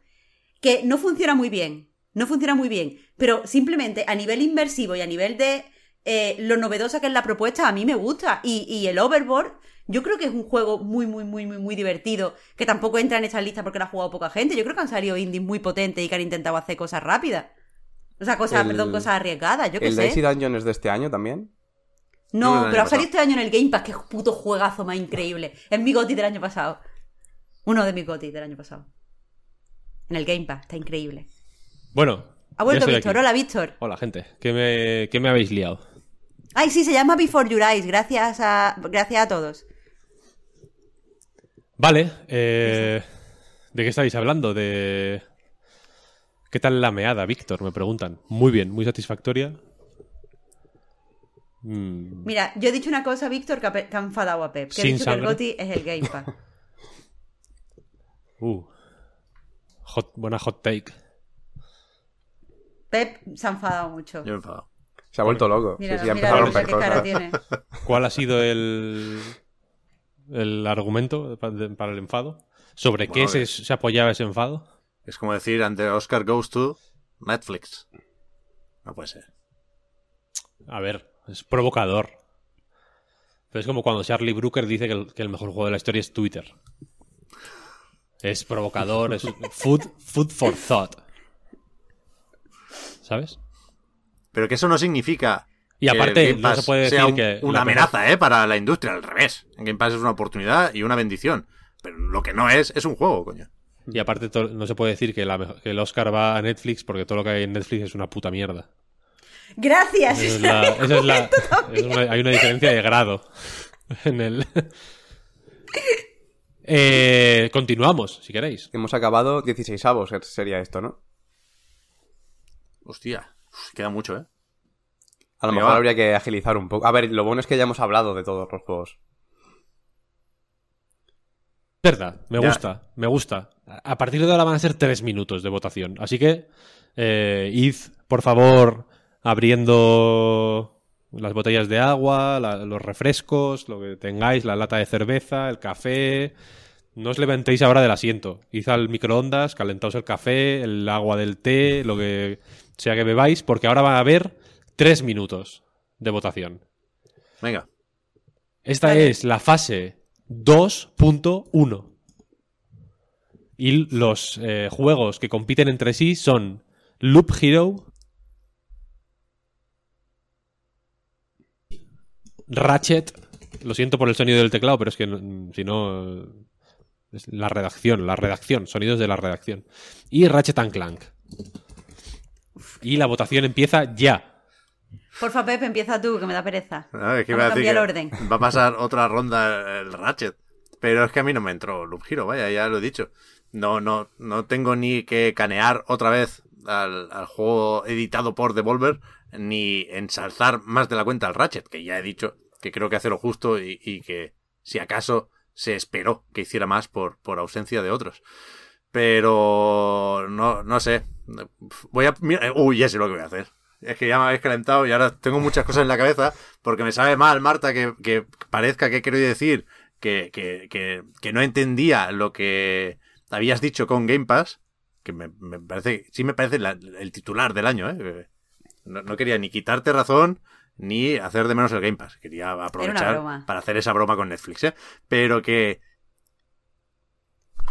que no funciona muy bien, no funciona muy bien, pero simplemente a nivel inmersivo y a nivel de eh, lo novedosa que es la propuesta, a mí me gusta. Y, y el Overboard, yo creo que es un juego muy, muy, muy, muy, muy divertido, que tampoco entra en esta lista porque lo ha jugado poca gente. Yo creo que han salido indies muy potentes y que han intentado hacer cosas rápidas. O sea, cosas, El- perdón, cosas arriesgadas, yo qué ¿El sé. Daisy Dungeon es de este año también? No, pero ha salido este año en el Game Pass, que puto juegazo más increíble. Es mi goti del año pasado. Uno de mis gotis del año pasado. En el Game Pass, está increíble. Bueno. Ha vuelto Víctor, aquí. hola Víctor. Hola, gente. ¿Qué me, qué me habéis liado? Ay, sí, se llama Before Your Eyes, gracias a, gracias a todos. Vale. eh, ¿De qué estáis hablando? De... ¿Qué tal la meada, Víctor? Me preguntan. Muy bien, muy satisfactoria. Mm, Mira, yo he dicho una cosa, Víctor, que ha, enfadado a Pep. Que Sin he dicho sangre. que el GOTI es el Game Pass. uh. Hot- buena hot take. Pep se ha enfadado mucho. Yo he enfadado. Se ha vuelto loco. Mira, sí, sí, ha empezado a romper cosas. tiene. ¿Cuál ha sido el, el argumento para el enfado? ¿Sobre Bueno, qué se, apoyaba ese enfado? Es como decir, ante Oscar goes to Netflix. No puede ser. A ver, es provocador. Pero es como cuando Charlie Brooker dice que el, que el mejor juego de la historia es Twitter. Es provocador, es food, food for thought. ¿Sabes? Pero que eso no significa. Y aparte, Game no Pass se puede sea decir un- que. una amenaza, ¿eh? Para la industria, al revés. El Game Pass es una oportunidad y una bendición. Pero lo que no es, es un juego, coño. Y aparte, no se puede decir que, la mejo- que el Oscar va a Netflix porque todo lo que hay en Netflix es una puta mierda. Gracias. Esa es la- esa es la- es una- hay una diferencia de grado en el. Eh, continuamos, si queréis. Hemos acabado 16 avos, sería esto, ¿no? Hostia, queda mucho, ¿eh? A lo mejor va. habría que agilizar un poco. A ver, lo bueno es que ya hemos hablado de todos los juegos. Verdad, me Ya. gusta, me gusta. A a partir de ahora van a ser tres minutos de votación. Así que, eh, id, por favor, abriendo las botellas de agua, la- los refrescos, lo que tengáis, la lata de cerveza, el café. No os levantéis ahora del asiento. Id al microondas, calentaos el café, el agua del té, lo que sea que bebáis, porque ahora va a haber tres minutos de votación. Venga. Esta Vale. es la fase 2.1. Y los eh, juegos que compiten entre sí son Loop Hero, Ratchet. Lo siento por el sonido del teclado, pero es que no- si no. Es la redacción, la redacción, sonidos de la redacción. Y Ratchet and Clank. Y la votación empieza ya. Porfa, Pep, empieza tú, que me da pereza. No, es que Vamos iba a a decir cambiar que el orden. va a pasar otra ronda el Ratchet. Pero es que a mí no me entró Loop Hero, vaya, ya lo he dicho. No, no, no tengo ni que canear otra vez al, al juego editado por Devolver, ni ensalzar más de la cuenta al Ratchet, que ya he dicho que creo que hace lo justo y, y que si acaso se esperó que hiciera más por, por ausencia de otros. Pero no, no sé. Voy a. mira, uy, ya sé lo que voy a hacer. Es que ya me habéis calentado y ahora tengo muchas cosas en la cabeza porque me sabe mal, Marta, que, que parezca que querido decir que, que, que, que no entendía lo que habías dicho con Game Pass, que me, me parece, sí me parece la- el titular del año, ¿eh? No, no quería ni quitarte razón ni hacer de menos el Game Pass. Quería aprovechar para hacer esa broma con Netflix, ¿eh? Pero que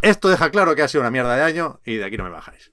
esto deja claro que ha sido una mierda de año y de aquí no me bajáis.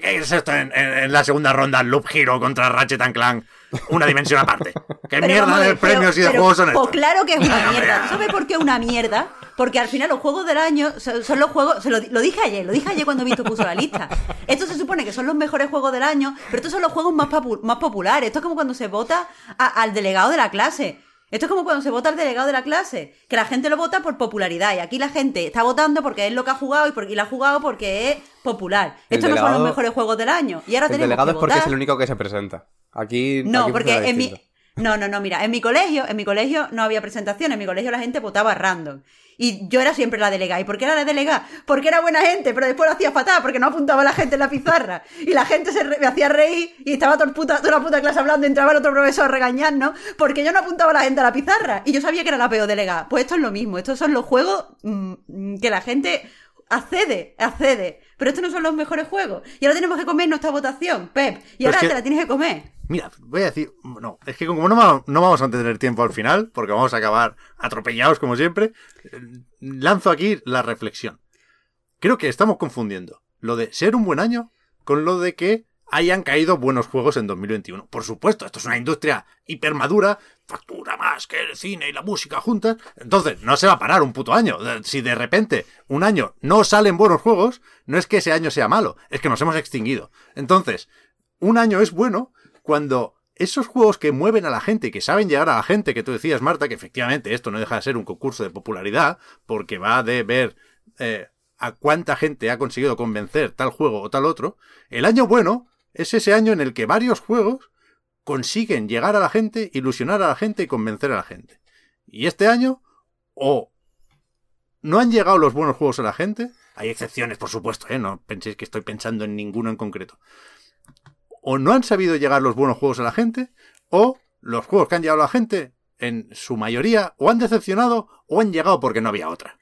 ¿Qué, es esto en, en- en la segunda ronda? Loop Hero contra Ratchet and Clank. Una dimensión aparte. ¿Qué Pero mierda de premios y de juegos son pues estos? claro que es una mierda. ¿Tú ¿Sabes por qué una mierda? Porque al final los juegos del año son, son los juegos. Se lo, di- lo dije ayer, lo dije ayer cuando Víctor puso la lista. Estos se supone que son los mejores juegos del año, pero estos son los juegos más, papu- más populares. Esto es como cuando se vota a- al delegado de la clase. Esto es como cuando se vota al delegado de la clase, que la gente lo vota por popularidad y aquí la gente está votando porque es lo que ha jugado y, porque, lo ha jugado porque es popular. El Estos no son delegado- los mejores juegos del año. Y ahora El tenemos delegado que es porque es el único que se presenta. Aquí. No, aquí porque en mi... No, no, no, mira, en mi colegio, en mi colegio no había presentación, en mi colegio la gente votaba random. Y yo era siempre la delegada. ¿Y por qué era la delegada? Porque era buena gente, pero después lo hacía fatal, porque no apuntaba a la gente en la pizarra. Y la gente se me hacía reír y estaba toda, toda la puta clase hablando, y entraba el otro profesor a regañarnos, porque yo no apuntaba a la gente a la pizarra. Y yo sabía que era la peor delegada. Pues esto es lo mismo, estos son los juegos mm, mm, que la gente accede, accede. Pero estos no son los mejores juegos. Y ahora tenemos que comer nuestra votación, Pep. Y ahora es que- te la tienes que comer. Mira, voy a decir, no, es que como no, no vamos a tener tiempo al final, porque vamos a acabar atropellados como siempre, lanzo aquí la reflexión. Creo que estamos confundiendo lo de ser un buen año con lo de que hayan caído buenos juegos en 2021. Por supuesto, esto es una industria hipermadura, factura más que el cine y la música juntas. Entonces, no se va a parar un puto año. Eh, Si de repente un año no salen buenos juegos, no es que ese año sea malo, es que nos hemos extinguido. Entonces, un año es bueno cuando esos juegos que mueven a la gente y que saben llegar a la gente, que tú decías, Marta, que efectivamente esto no deja de ser un concurso de popularidad, porque va de ver eh, a cuánta gente ha conseguido convencer tal juego o tal otro, el año bueno es ese año en el que varios juegos consiguen llegar a la gente, ilusionar a la gente y convencer a la gente. Y este año, o no han llegado los buenos juegos a la gente, hay excepciones, por supuesto, ¿eh? no penséis que estoy pensando en ninguno en concreto. O no han sabido llegar los buenos juegos a la gente, o los juegos que han llegado a la gente, en su mayoría, o han decepcionado o han llegado porque no había otra.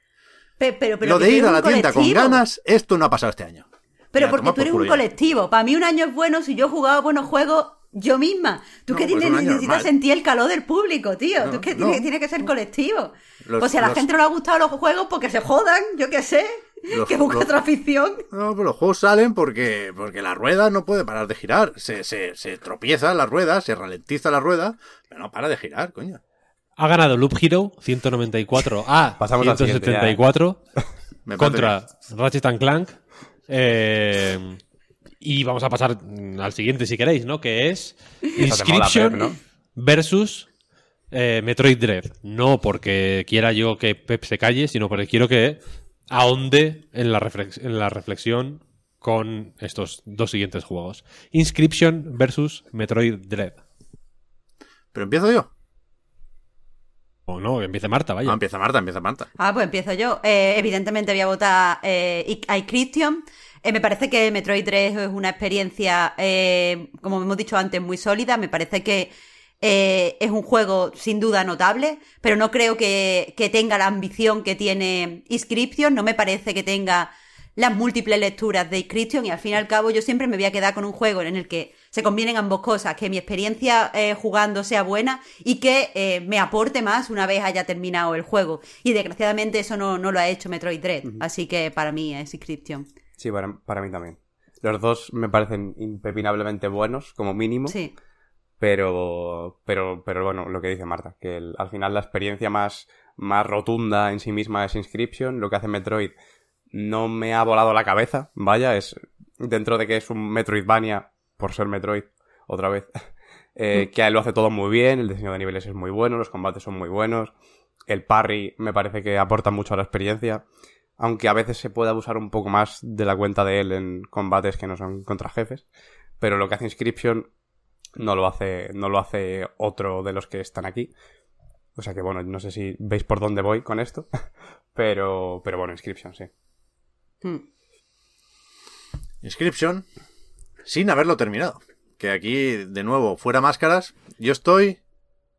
Pe- Pero, pero Lo de ir a la tienda con ganas, esto no ha pasado este año. Pero porque tú por eres un colectivo. Para mí un año es bueno si yo he jugado buenos juegos yo misma. Tú No, que pues necesitas sentir el calor del público, tío. No, Tú que no. tienes, tienes que ser colectivo. Los- pues si a la los- gente no le ha gustado los juegos, porque se jodan, yo qué sé. Los- que los- otra afición. No, pero los juegos salen porque, porque la rueda no puede parar de girar. Se, se, se tropieza la rueda, se ralentiza la rueda, pero no para de girar, coño. Ha ganado Loop Hero 194 a Pasamos al siguiente, ya. 174 Me parece contra Ratchet and Clank. Eh, y vamos a pasar al siguiente si queréis, ¿no? Que es mola, Inscription Pep, ¿no? versus eh, Metroid Dread. No porque quiera yo que Pep se calle, sino porque quiero que ahonde en la, reflex- en la reflexión con estos dos siguientes juegos. Inscription versus Metroid Dread. Pero empiezo yo. O no, que empiece Marta, vaya. No, empieza Marta, empieza Marta. Ah, pues empiezo yo. Eh, evidentemente voy a votar eh, I- iChristian. Eh, me parece que Metroid 3 es una experiencia, eh, como hemos dicho antes, muy sólida. Me parece que eh, es un juego sin duda notable, pero no creo que, que tenga la ambición que tiene Inscription. No me parece que tenga las múltiples lecturas de Inscription y al fin y al cabo yo siempre me voy a quedar con un juego en el que se combinen ambas cosas, que mi experiencia eh, jugando sea buena y que eh, me aporte más una vez haya terminado el juego. Y desgraciadamente eso no, no lo ha hecho Metroid Dread, así que para mí es Inscription. Sí, para, para mí también. Los dos me parecen impepinablemente buenos, como mínimo. Sí. Pero, pero, pero bueno, lo que dice Marta, que el- al final la experiencia más, más rotunda en sí misma es Inscription. Lo que hace Metroid no me ha volado la cabeza, vaya, es dentro de que es un Metroidvania, por ser Metroid, otra vez, eh, que lo hace todo muy bien, el diseño de niveles es muy bueno, los combates son muy buenos, el parry me parece que aporta mucho a la experiencia, aunque a veces se puede abusar un poco más de la cuenta de él en combates que no son contra jefes, pero lo que hace Inscription no lo hace, no lo hace otro de los que están aquí. O sea que bueno, no sé si veis por dónde voy con esto, pero, pero bueno, Inscription, sí. Hmm. Inscription, sin haberlo terminado. Que aquí, de nuevo, fuera máscaras, yo estoy,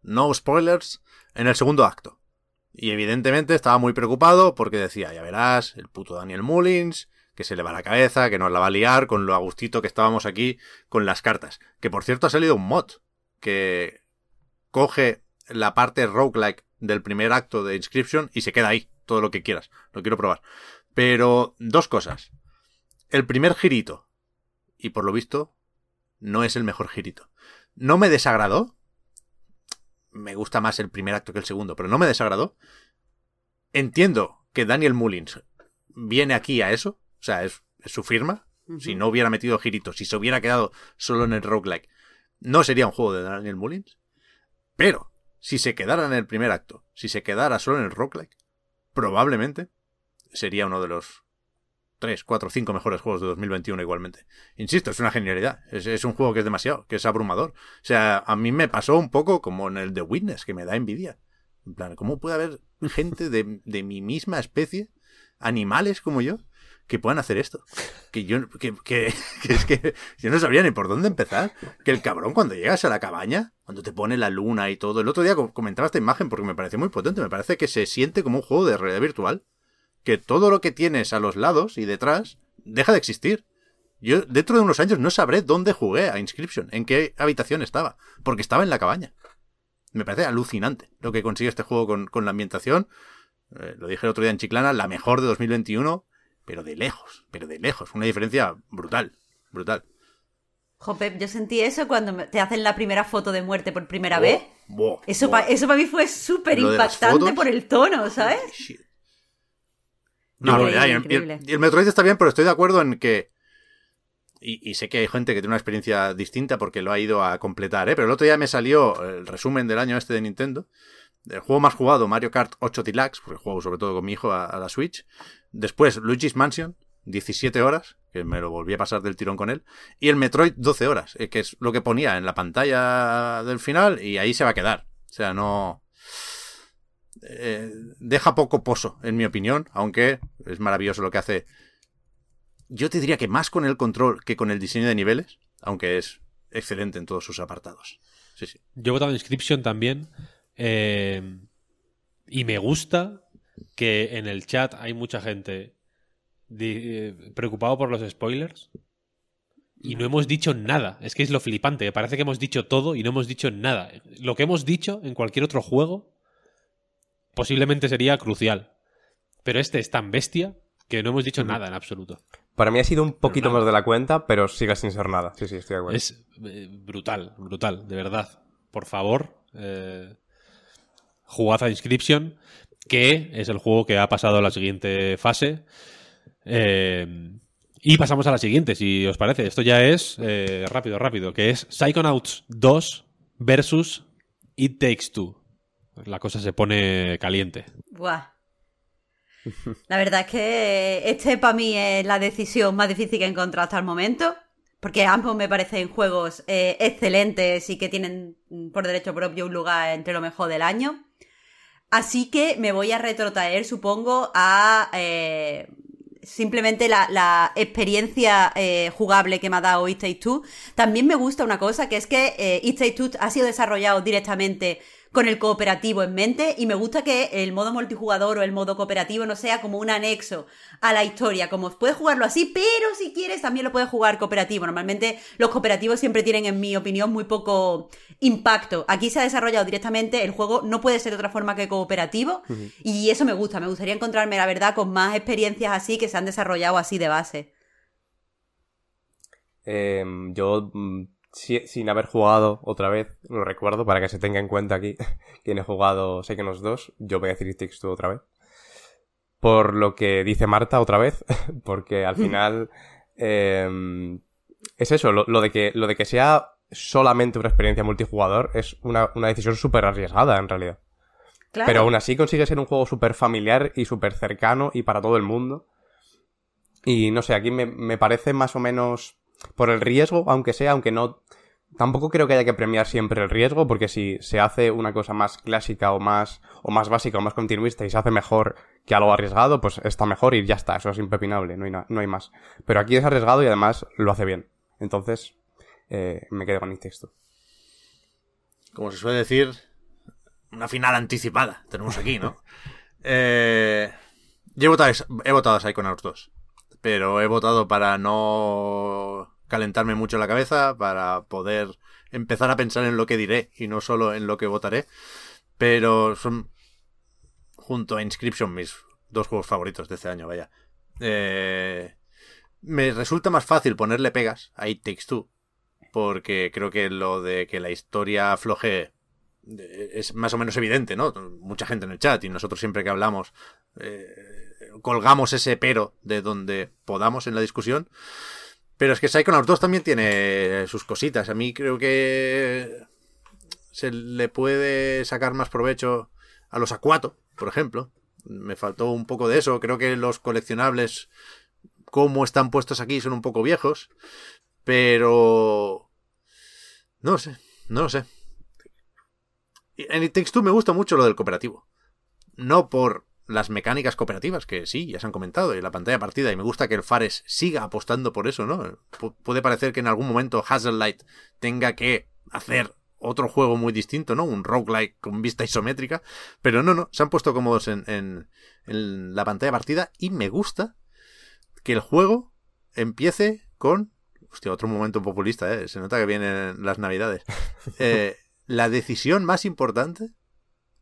no spoilers, en el segundo acto. Y evidentemente estaba muy preocupado porque decía, ya verás, el puto Daniel Mullins, que se le va la cabeza, que nos la va a liar con lo agustito que estábamos aquí con las cartas. Que por cierto ha salido un mod que coge la parte roguelike del primer acto de Inscription y se queda ahí, todo lo que quieras. Lo quiero probar. Pero dos cosas. El primer girito, y por lo visto, no es el mejor girito. No me desagradó. Me gusta más el primer acto que el segundo, pero no me desagradó. Entiendo que Daniel Mullins viene aquí a eso. O sea, es, es su firma. Si no hubiera metido giritos, si se hubiera quedado solo en el roguelike, no sería un juego de Daniel Mullins. Pero, si se quedara en el primer acto, si se quedara solo en el roguelike, probablemente sería uno de los 3, 4, 5 mejores juegos de 2021 igualmente. Insisto, es una genialidad. Es, es un juego que es demasiado, que es abrumador. O sea, a mí me pasó un poco como en el The Witness, que me da envidia. En plan, ¿cómo puede haber gente de, de mi misma especie, animales como yo, que puedan hacer esto? Que yo, que, que, que es que yo no sabría ni por dónde empezar. Que el cabrón cuando llegas a la cabaña, cuando te pone la luna y todo. El otro día co- comentaba esta imagen porque me pareció muy potente. Me parece que se siente como un juego de realidad virtual que todo lo que tienes a los lados y detrás deja de existir. Yo dentro de unos años no sabré dónde jugué a Inscription, en qué habitación estaba, porque estaba en la cabaña. Me parece alucinante lo que consigue este juego con, con la ambientación. Eh, lo dije el otro día en Chiclana, la mejor de 2021, pero de lejos, pero de lejos. Una diferencia brutal, brutal. Jope, yo sentí eso cuando te hacen la primera foto de muerte por primera Oh, vez. Eso, para mí fue súper impactante fotos. por el tono, ¿sabes? No, Increíble, ya, y el- y el, Metroid está bien, pero estoy de acuerdo en que. Y, y sé que hay gente que tiene una experiencia distinta porque lo ha ido a completar, ¿eh? Pero el otro día me salió el resumen del año este de Nintendo. El juego más jugado, Mario Kart 8 Deluxe, porque juego sobre todo con mi hijo a, a la Switch. Después, Luigi's Mansion, 17 horas, que me lo volví a pasar del tirón con él, y el Metroid 12 horas, eh, que es lo que ponía en la pantalla del final, y ahí se va a quedar. O sea, no... eh, deja poco pozo, en mi opinión, aunque es maravilloso lo que hace. Yo te diría que más con el control que con el diseño de niveles, aunque es excelente en todos sus apartados. Sí, sí. Yo he votado Inscription también. eh, y me gusta que en el chat hay mucha gente eh, preocupado por los spoilers. Y no hemos dicho nada. Es que es lo flipante. Parece que hemos dicho todo y no hemos dicho nada. Lo que hemos dicho en cualquier otro juego posiblemente sería crucial. Pero este es tan bestia que no hemos dicho nada en absoluto. Para mí ha sido un poquito más de la cuenta, pero sigue sin ser nada. Sí, sí, estoy de acuerdo. Es eh, brutal, brutal, de verdad. Por favor, eh, jugad a Inscription, que es el juego que ha pasado a la siguiente fase. Eh, y pasamos a la siguiente, si os parece. Esto ya es eh, rápido, rápido, que es Psychonauts 2 versus It Takes Two. La cosa se pone caliente. Buah. La verdad es que este para mí es la decisión más difícil que he encontrado hasta el momento. Porque ambos me parecen juegos eh, excelentes y que tienen mm, por derecho propio un lugar entre lo mejor del año. Así que me voy a retrotraer, supongo, a eh, simplemente la, experiencia eh, jugable que me ha dado It Takes Two. También me gusta una cosa, que es que eh, It ha sido desarrollado directamente con el cooperativo en mente y me gusta que el modo multijugador o el modo cooperativo no sea como un anexo a la historia, como puedes jugarlo así, pero si quieres también lo puedes jugar cooperativo. Normalmente los cooperativos siempre tienen, en mi opinión, muy poco impacto. Aquí se ha desarrollado directamente, el juego no puede ser de otra forma que cooperativo y eso me gusta, me gustaría encontrarme, la verdad, con más experiencias así que se han desarrollado así de base. Eh, yo, mm, si- sin haber jugado otra vez, lo recuerdo para que se tenga en cuenta aquí quien he jugado Psychonauts 2, yo voy a decir It Two otra vez. Por lo que dice Marta otra vez, porque al final eh, es eso, lo, lo de que, lo de que sea solamente una experiencia multijugador es una, una decisión súper arriesgada en realidad. Claro. Pero aún así consigue ser un juego súper familiar y súper cercano y para todo el mundo. Y no sé, aquí me, me parece más o menos por el riesgo, aunque sea, aunque no... Tampoco creo que haya que premiar siempre el riesgo, porque si se hace una cosa más clásica o más, o más básica o más continuista y se hace mejor que algo arriesgado, pues está mejor y ya está, eso es impepinable, no hay, no hay más. Pero aquí es arriesgado y además lo hace bien. Entonces, eh, me quedo con el texto. Como se suele decir, una final anticipada tenemos aquí, ¿no? Eh, yo he votado, he votado a Psychonauts 2, pero he votado para no calentarme mucho la cabeza, para poder empezar a pensar en lo que diré y no solo en lo que votaré. Pero son, junto a Inscription, mis dos juegos favoritos de este año, vaya. Eh, me resulta más fácil ponerle pegas a It Takes Two, porque creo que lo de que la historia floje es más o menos evidente, ¿no? Mucha gente en el chat y nosotros siempre que hablamos eh, colgamos ese pero de donde podamos en la discusión. Pero es que Psychonauts 2 también tiene sus cositas. A mí creo que se le puede sacar más provecho a los Aquato, por ejemplo. Me faltó un poco de eso. Creo que los coleccionables, como están puestos aquí, son un poco viejos. Pero... No lo sé, no lo sé. En It Takes Two me gusta mucho lo del cooperativo. No por las mecánicas cooperativas, que sí, ya se han comentado, y la pantalla partida, y me gusta que el Fares siga apostando por eso, ¿no? Pu- puede parecer que en algún momento Light tenga que hacer otro juego muy distinto, ¿no? Un roguelike con vista isométrica, pero no, no, se han puesto cómodos en, en, en la pantalla partida y me gusta que el juego empiece con... Hostia, otro momento populista, ¿eh? Se nota que vienen las navidades. Eh, la decisión más importante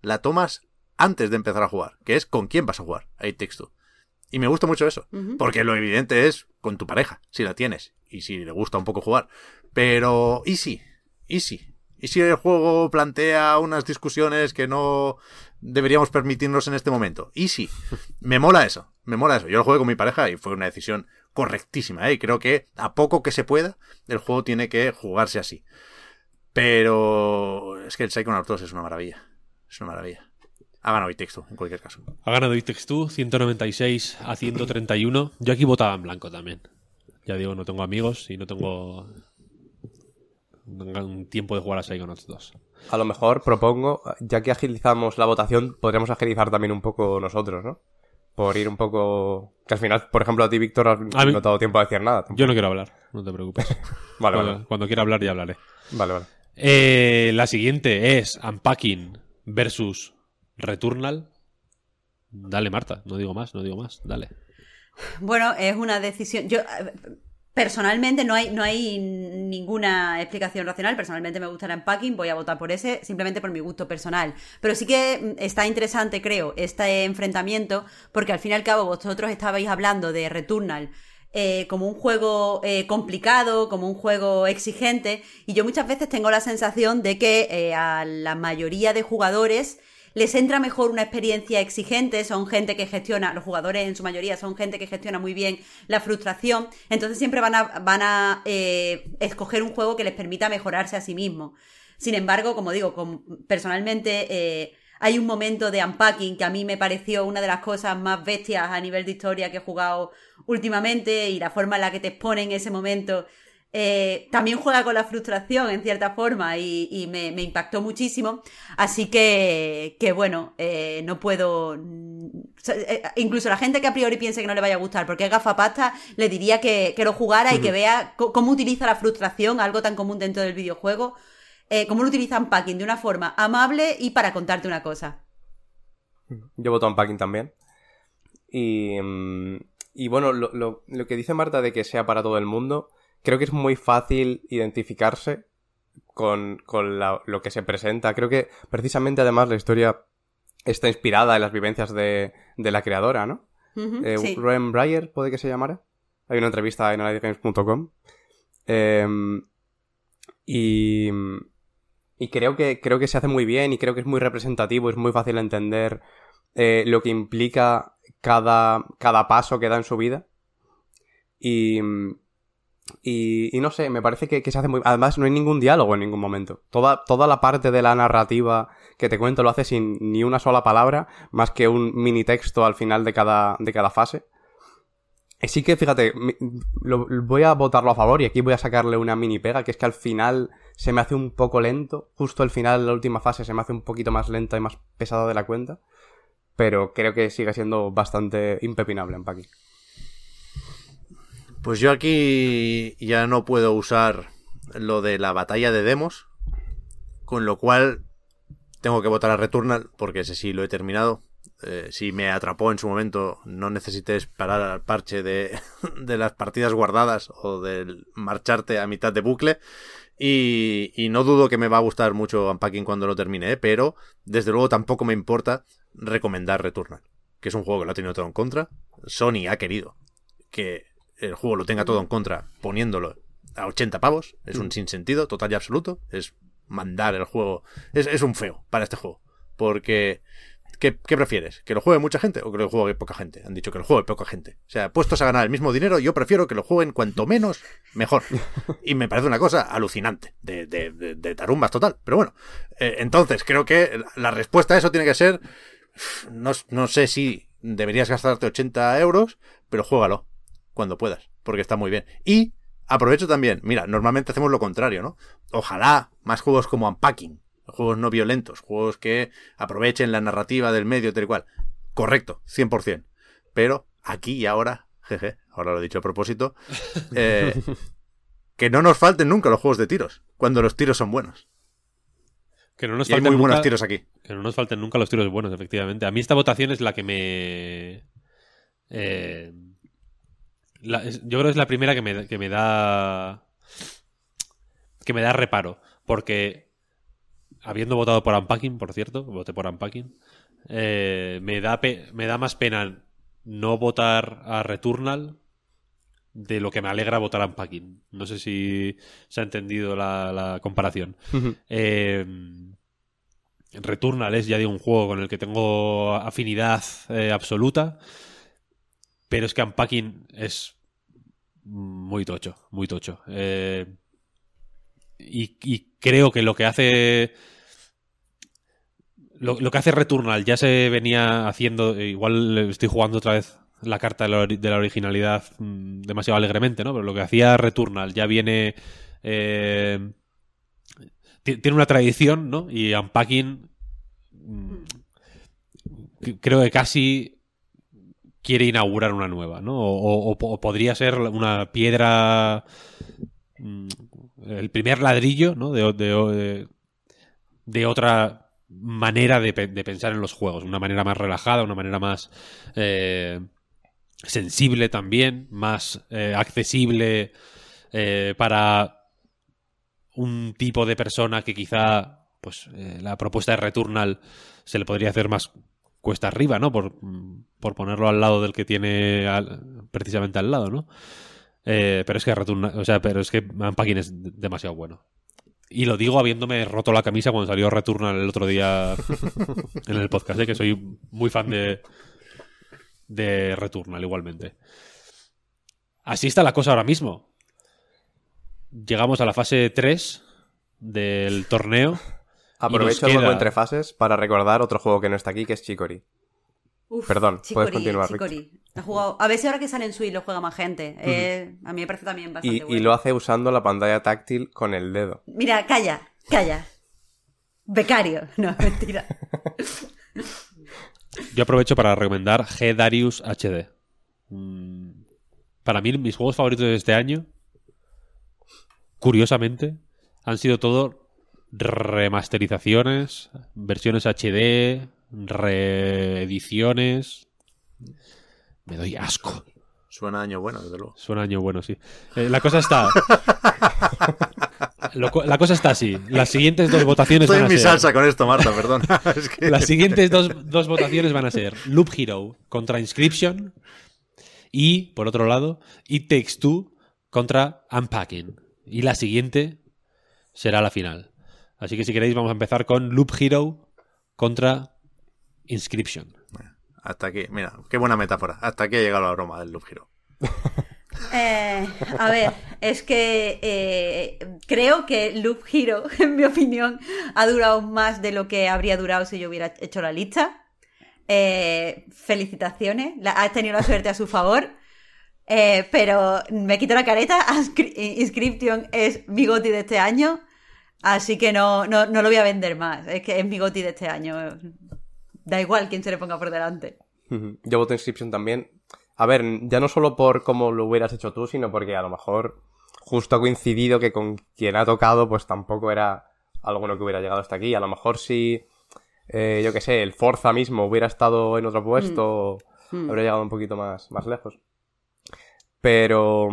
la tomas antes de empezar a jugar, que es con quién vas a jugar a It Takes Two. Y me gusta mucho eso, porque lo evidente es con tu pareja, si la tienes, y si le gusta un poco jugar. Pero, ¿y si? ¿Y si? ¿Y si el juego plantea unas discusiones que no deberíamos permitirnos en este momento? ¿Y si? Me mola eso, me mola eso. Yo lo jugué con mi pareja y fue una decisión correctísima, ¿eh? Y creo que a poco que se pueda, el juego tiene que jugarse así. Pero es que el Psychonauts 2 es una maravilla. Es una maravilla. Ha ganado It Takes Two, en cualquier caso. Ha ganado It Takes Two, 196 a 131. Yo aquí votaba en blanco también. Ya digo, no tengo amigos y no tengo un tiempo de jugar a Psychonauts 2. A lo mejor propongo, ya que agilizamos la votación, podríamos agilizar también un poco nosotros, ¿no? Por ir un poco... Que al final, por ejemplo, a ti, Víctor, has A mí- no dado tiempo a decir nada. Yo no quiero hablar, no te preocupes. Vale, cuando, vale. cuando quiera hablar ya hablaré. Vale, vale. Eh, la siguiente es Unpacking versus Returnal. Dale, Marta, no digo más, no digo más, dale. Bueno, es una decisión. Yo personalmente no hay, no hay ninguna explicación racional. Personalmente me gusta el unpacking, voy a votar por ese, simplemente por mi gusto personal. Pero sí que mm, está interesante, creo, este enfrentamiento, porque al fin y al cabo vosotros estabais hablando de Returnal. eh, como un juego eh, complicado, como un juego exigente, y yo muchas veces tengo la sensación de que eh, a la mayoría de jugadores les entra mejor una experiencia exigente, son gente que gestiona, los jugadores en su mayoría son gente que gestiona muy bien la frustración, entonces siempre van a, van a eh, escoger un juego que les permita mejorarse a sí mismo. Sin embargo, como digo, personalmente eh, hay un momento de unpacking que a mí me pareció una de las cosas más bestias a nivel de historia que he jugado últimamente y la forma en la que te exponen ese momento eh, también juega con la frustración en cierta forma y, y me, me impactó muchísimo. Así que, que bueno, eh, no puedo. mm, eh, Incluso la gente que a priori piense que no le vaya a gustar porque es gafapasta, le diría que, que lo jugara y que vea cómo utiliza la frustración, algo tan común dentro del videojuego, eh, cómo lo utiliza Unpacking de una forma amable y para contarte una cosa. Yo voto Unpacking también. Y, mm, y bueno, lo, lo- lo que dice Marta de que sea para todo el mundo, creo que es muy fácil identificarse con, con la- lo que se presenta. Creo que precisamente además la historia está inspirada en las vivencias de, de la creadora, ¿no? Ujú, Eh, sí. Rowan Breyer, puede que se llamara. Hay una entrevista en analizgames.com. Em, y, y creo que, creo que se hace muy bien y creo que es muy representativo, es muy fácil entender eh, lo que implica cada, cada paso que da en su vida. Y, y, no sé, me parece que, se hace muy... Además, no hay ningún diálogo en ningún momento. Toda, toda la parte de la narrativa que te cuento lo hace sin ni una sola palabra, más que un mini texto al final de cada, de cada fase. Sí que, fíjate, lo- voy a votarlo a favor y aquí voy a sacarle una mini pega, que es que al final se me hace un poco lento. Justo al final, la última fase, se me hace un poquito más lenta y más pesada de la cuenta. Pero creo que sigue siendo bastante impepinable en Paki. Pues yo aquí ya no puedo usar lo de la batalla de demos, con lo cual tengo que votar a Returnal, porque ese sí lo he terminado. Eh, si me atrapó en su momento, no necesité parar al parche de, de las partidas guardadas o del marcharte a mitad de bucle. Y, y no dudo que me va a gustar mucho Unpacking cuando lo termine, ¿eh? pero desde luego tampoco me importa recomendar Returnal, que es un juego que lo ha tenido todo en contra. Sony ha querido que el juego lo tenga todo en contra poniéndolo a 80 pavos. Es un sinsentido total y absoluto. Es mandar el juego. Es, es un feo para este juego. Porque. ¿qué, qué prefieres? ¿Que lo juegue mucha gente o que lo juegue poca gente? Han dicho que lo juegue poca gente. O sea, puestos a ganar el mismo dinero, yo prefiero que lo jueguen cuanto menos, mejor. Y me parece una cosa alucinante, de, de, de, de tarumbas total. Pero bueno, eh, entonces creo que la- la respuesta a eso tiene que ser. No, no sé si deberías gastarte 80 euros, pero juégalo cuando puedas, porque está muy bien. Y aprovecho también, mira, normalmente hacemos lo contrario, ¿no? Ojalá más juegos como Unpacking, juegos no violentos, juegos que aprovechen la narrativa del medio, tal y cual. Correcto, 100%. Pero aquí y ahora, jeje, ahora lo he dicho a propósito, eh, que no nos falten nunca los juegos de tiros, cuando los tiros son buenos. Que no nos Y hay muy buenos nunca- tiros aquí. Que no nos falten nunca los tiros buenos, efectivamente. A mí esta votación es la que me... eh, la- yo creo que es la primera que me, que me da... Que me da reparo. Porque, habiendo votado por Unpacking, por cierto, voté por Unpacking, eh, me, da pe- me da más pena no votar a Returnal de lo que me alegra votar a Unpacking. No sé si se ha entendido la, la comparación. Eh, Returnal es, ya digo, un juego con el que tengo afinidad eh, absoluta. Pero es que Unpacking es muy tocho, muy tocho. Eh, y, creo que lo que hace. Lo, que hace Returnal ya se venía haciendo. Igual estoy jugando otra vez la carta de la, originalidad mm, demasiado alegremente, ¿no? Pero lo que hacía Returnal ya viene... eh, ti- tiene una tradición, ¿no? Y Unpacking mm, creo que casi quiere inaugurar una nueva, ¿no? O, podría ser una piedra... mm, el primer ladrillo, ¿no? De, de- de otra manera de pensar en los juegos. Una manera más relajada, una manera más eh, sensible también, más eh, accesible eh, para un tipo de persona que quizá pues eh, la propuesta de Returnal se le podría hacer más cuesta arriba, ¿no? Por, por ponerlo al lado del que tiene al- precisamente al lado, ¿no? Eh, pero es que Returnal, o sea, pero es que Unpacking es de- demasiado bueno. Y lo digo habiéndome roto la camisa cuando salió Returnal el otro día en el podcast, ¿eh? que soy muy fan de, de Returnal igualmente. Así está la cosa ahora mismo. Llegamos a la fase 3 del torneo. Aprovecho Y el juego entre fases para recordar otro juego que no está aquí, que es Chicory. Uf, Perdón, puedes continuar, Chicory. Ha jugado... A ver si ahora que sale en Switch lo juega más gente. Eh, a mí me parece también bastante Y, y bueno. lo hace usando la pantalla táctil con el dedo. Mira, calla, calla. Becario. No, mentira. Yo aprovecho para recomendar G Darius HD. Mm, Para mí, mis juegos favoritos de este año, curiosamente, han sido todo remasterizaciones, versiones HD, reediciones. Me doy asco. Suena año bueno, desde luego. Suena año bueno, sí. Eh, la cosa está. Lo la cosa está así. Las siguientes dos votaciones Estoy van en a mi ser. salsa con esto, Marta, perdón. Es que- Las siguientes dos, dos votaciones van a ser Loop Hero contra Inscription y, por otro lado, It Takes Two contra Unpacking. Y la siguiente será la final. Así que si queréis vamos a empezar con Loop Hero contra Inscription. Hasta aquí, mira, qué buena metáfora. Hasta aquí ha llegado la broma del Loop Hero. Eh, a ver, es que eh, creo que Loop Hero, en mi opinión, ha durado más de lo que habría durado si yo hubiera hecho la lista. Eh, felicitaciones, la- has tenido la suerte a su favor. Eh, pero me quito la careta. Inscri- Inscription es mi goti de este año. Así que no, no, no lo voy a vender más. Es que es mi goti de este año. Da igual quién se le ponga por delante. Yo voto Inscription también. A ver, ya no solo por cómo lo hubieras hecho tú, sino porque a lo mejor justo ha coincidido que con quien ha tocado, pues tampoco era alguno que hubiera llegado hasta aquí. A lo mejor si, eh, yo qué sé, el Forza mismo hubiera estado en otro puesto, Mm. habría llegado un poquito más, más lejos. Pero...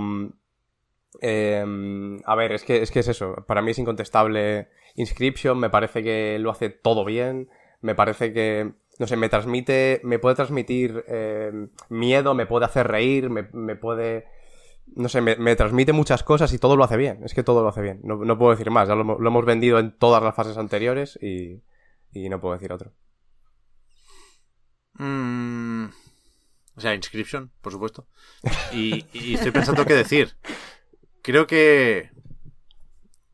em, a ver, es que, es que es eso. Para mí es incontestable Inscription. Me parece que lo hace todo bien. Me parece que, no sé, me transmite, me puede transmitir em, miedo, me puede hacer reír, me, me puede... No sé, me, transmite muchas cosas y todo lo hace bien. Es que todo lo hace bien. No, no puedo decir más. Ya lo, lo hemos vendido en todas las fases anteriores y, y no puedo decir otro. Mm, o sea, Inscription, por supuesto. Y, y estoy pensando qué decir. Creo que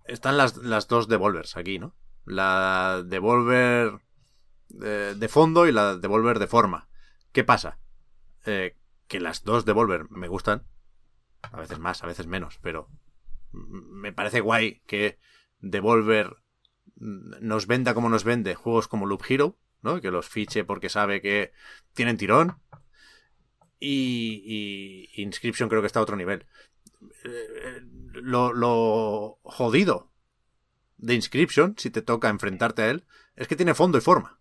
están las, las dos Devolvers aquí, ¿no? La Devolver de, de fondo y la Devolver de forma. ¿Qué pasa? Eh, que las dos Devolver me gustan. A veces más, a veces menos, pero me parece guay que Devolver mm, nos venda como nos vende juegos como Loop Hero, ¿no? Que los fiche porque sabe que tienen tirón. Y, y Inscription creo que está a otro nivel. Eh, Lo, lo jodido de Inscription, si te toca enfrentarte a él, es que tiene fondo y forma.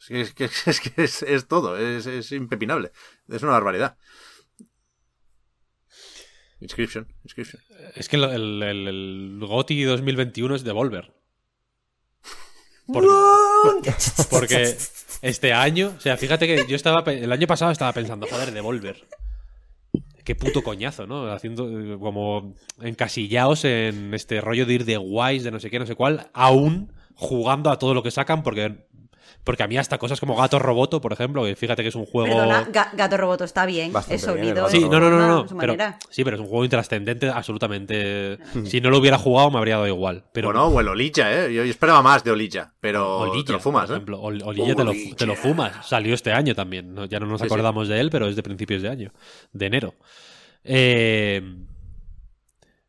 Es que es, es, que es, es todo, es, es impepinable. Es una barbaridad. Inscription, Inscription. Es que el, el, el- el GOTY 2021 es Devolver. Porque, porque este año, o sea, fíjate que yo estaba, el año pasado estaba pensando, joder, Devolver. Qué puto coñazo, ¿no? Haciendo eh, como encasillados en este rollo de ir de guays, de no sé qué, no sé cuál, aún jugando a todo lo que sacan, porque Porque a mí hasta cosas como Gato Roboto, por ejemplo, que fíjate que es un juego... Perdona, Ga- Gato Roboto está bien, Bastante es. Gato Sí, no, no, no, no, pero, sí, pero es un juego intrascendente absolutamente. Si no lo hubiera jugado me habría dado igual. Pero Bueno, o el Olilla, ¿eh? Yo, esperaba más de Olilla, pero Olilla, te lo fumas, por ¿eh? ejemplo. Ol- Olilla te lo, Olilla. te lo fumas. Salió este año también. ¿no? Ya no nos Sí, sí. acordamos de él, pero es de principios de año. De enero. Eh,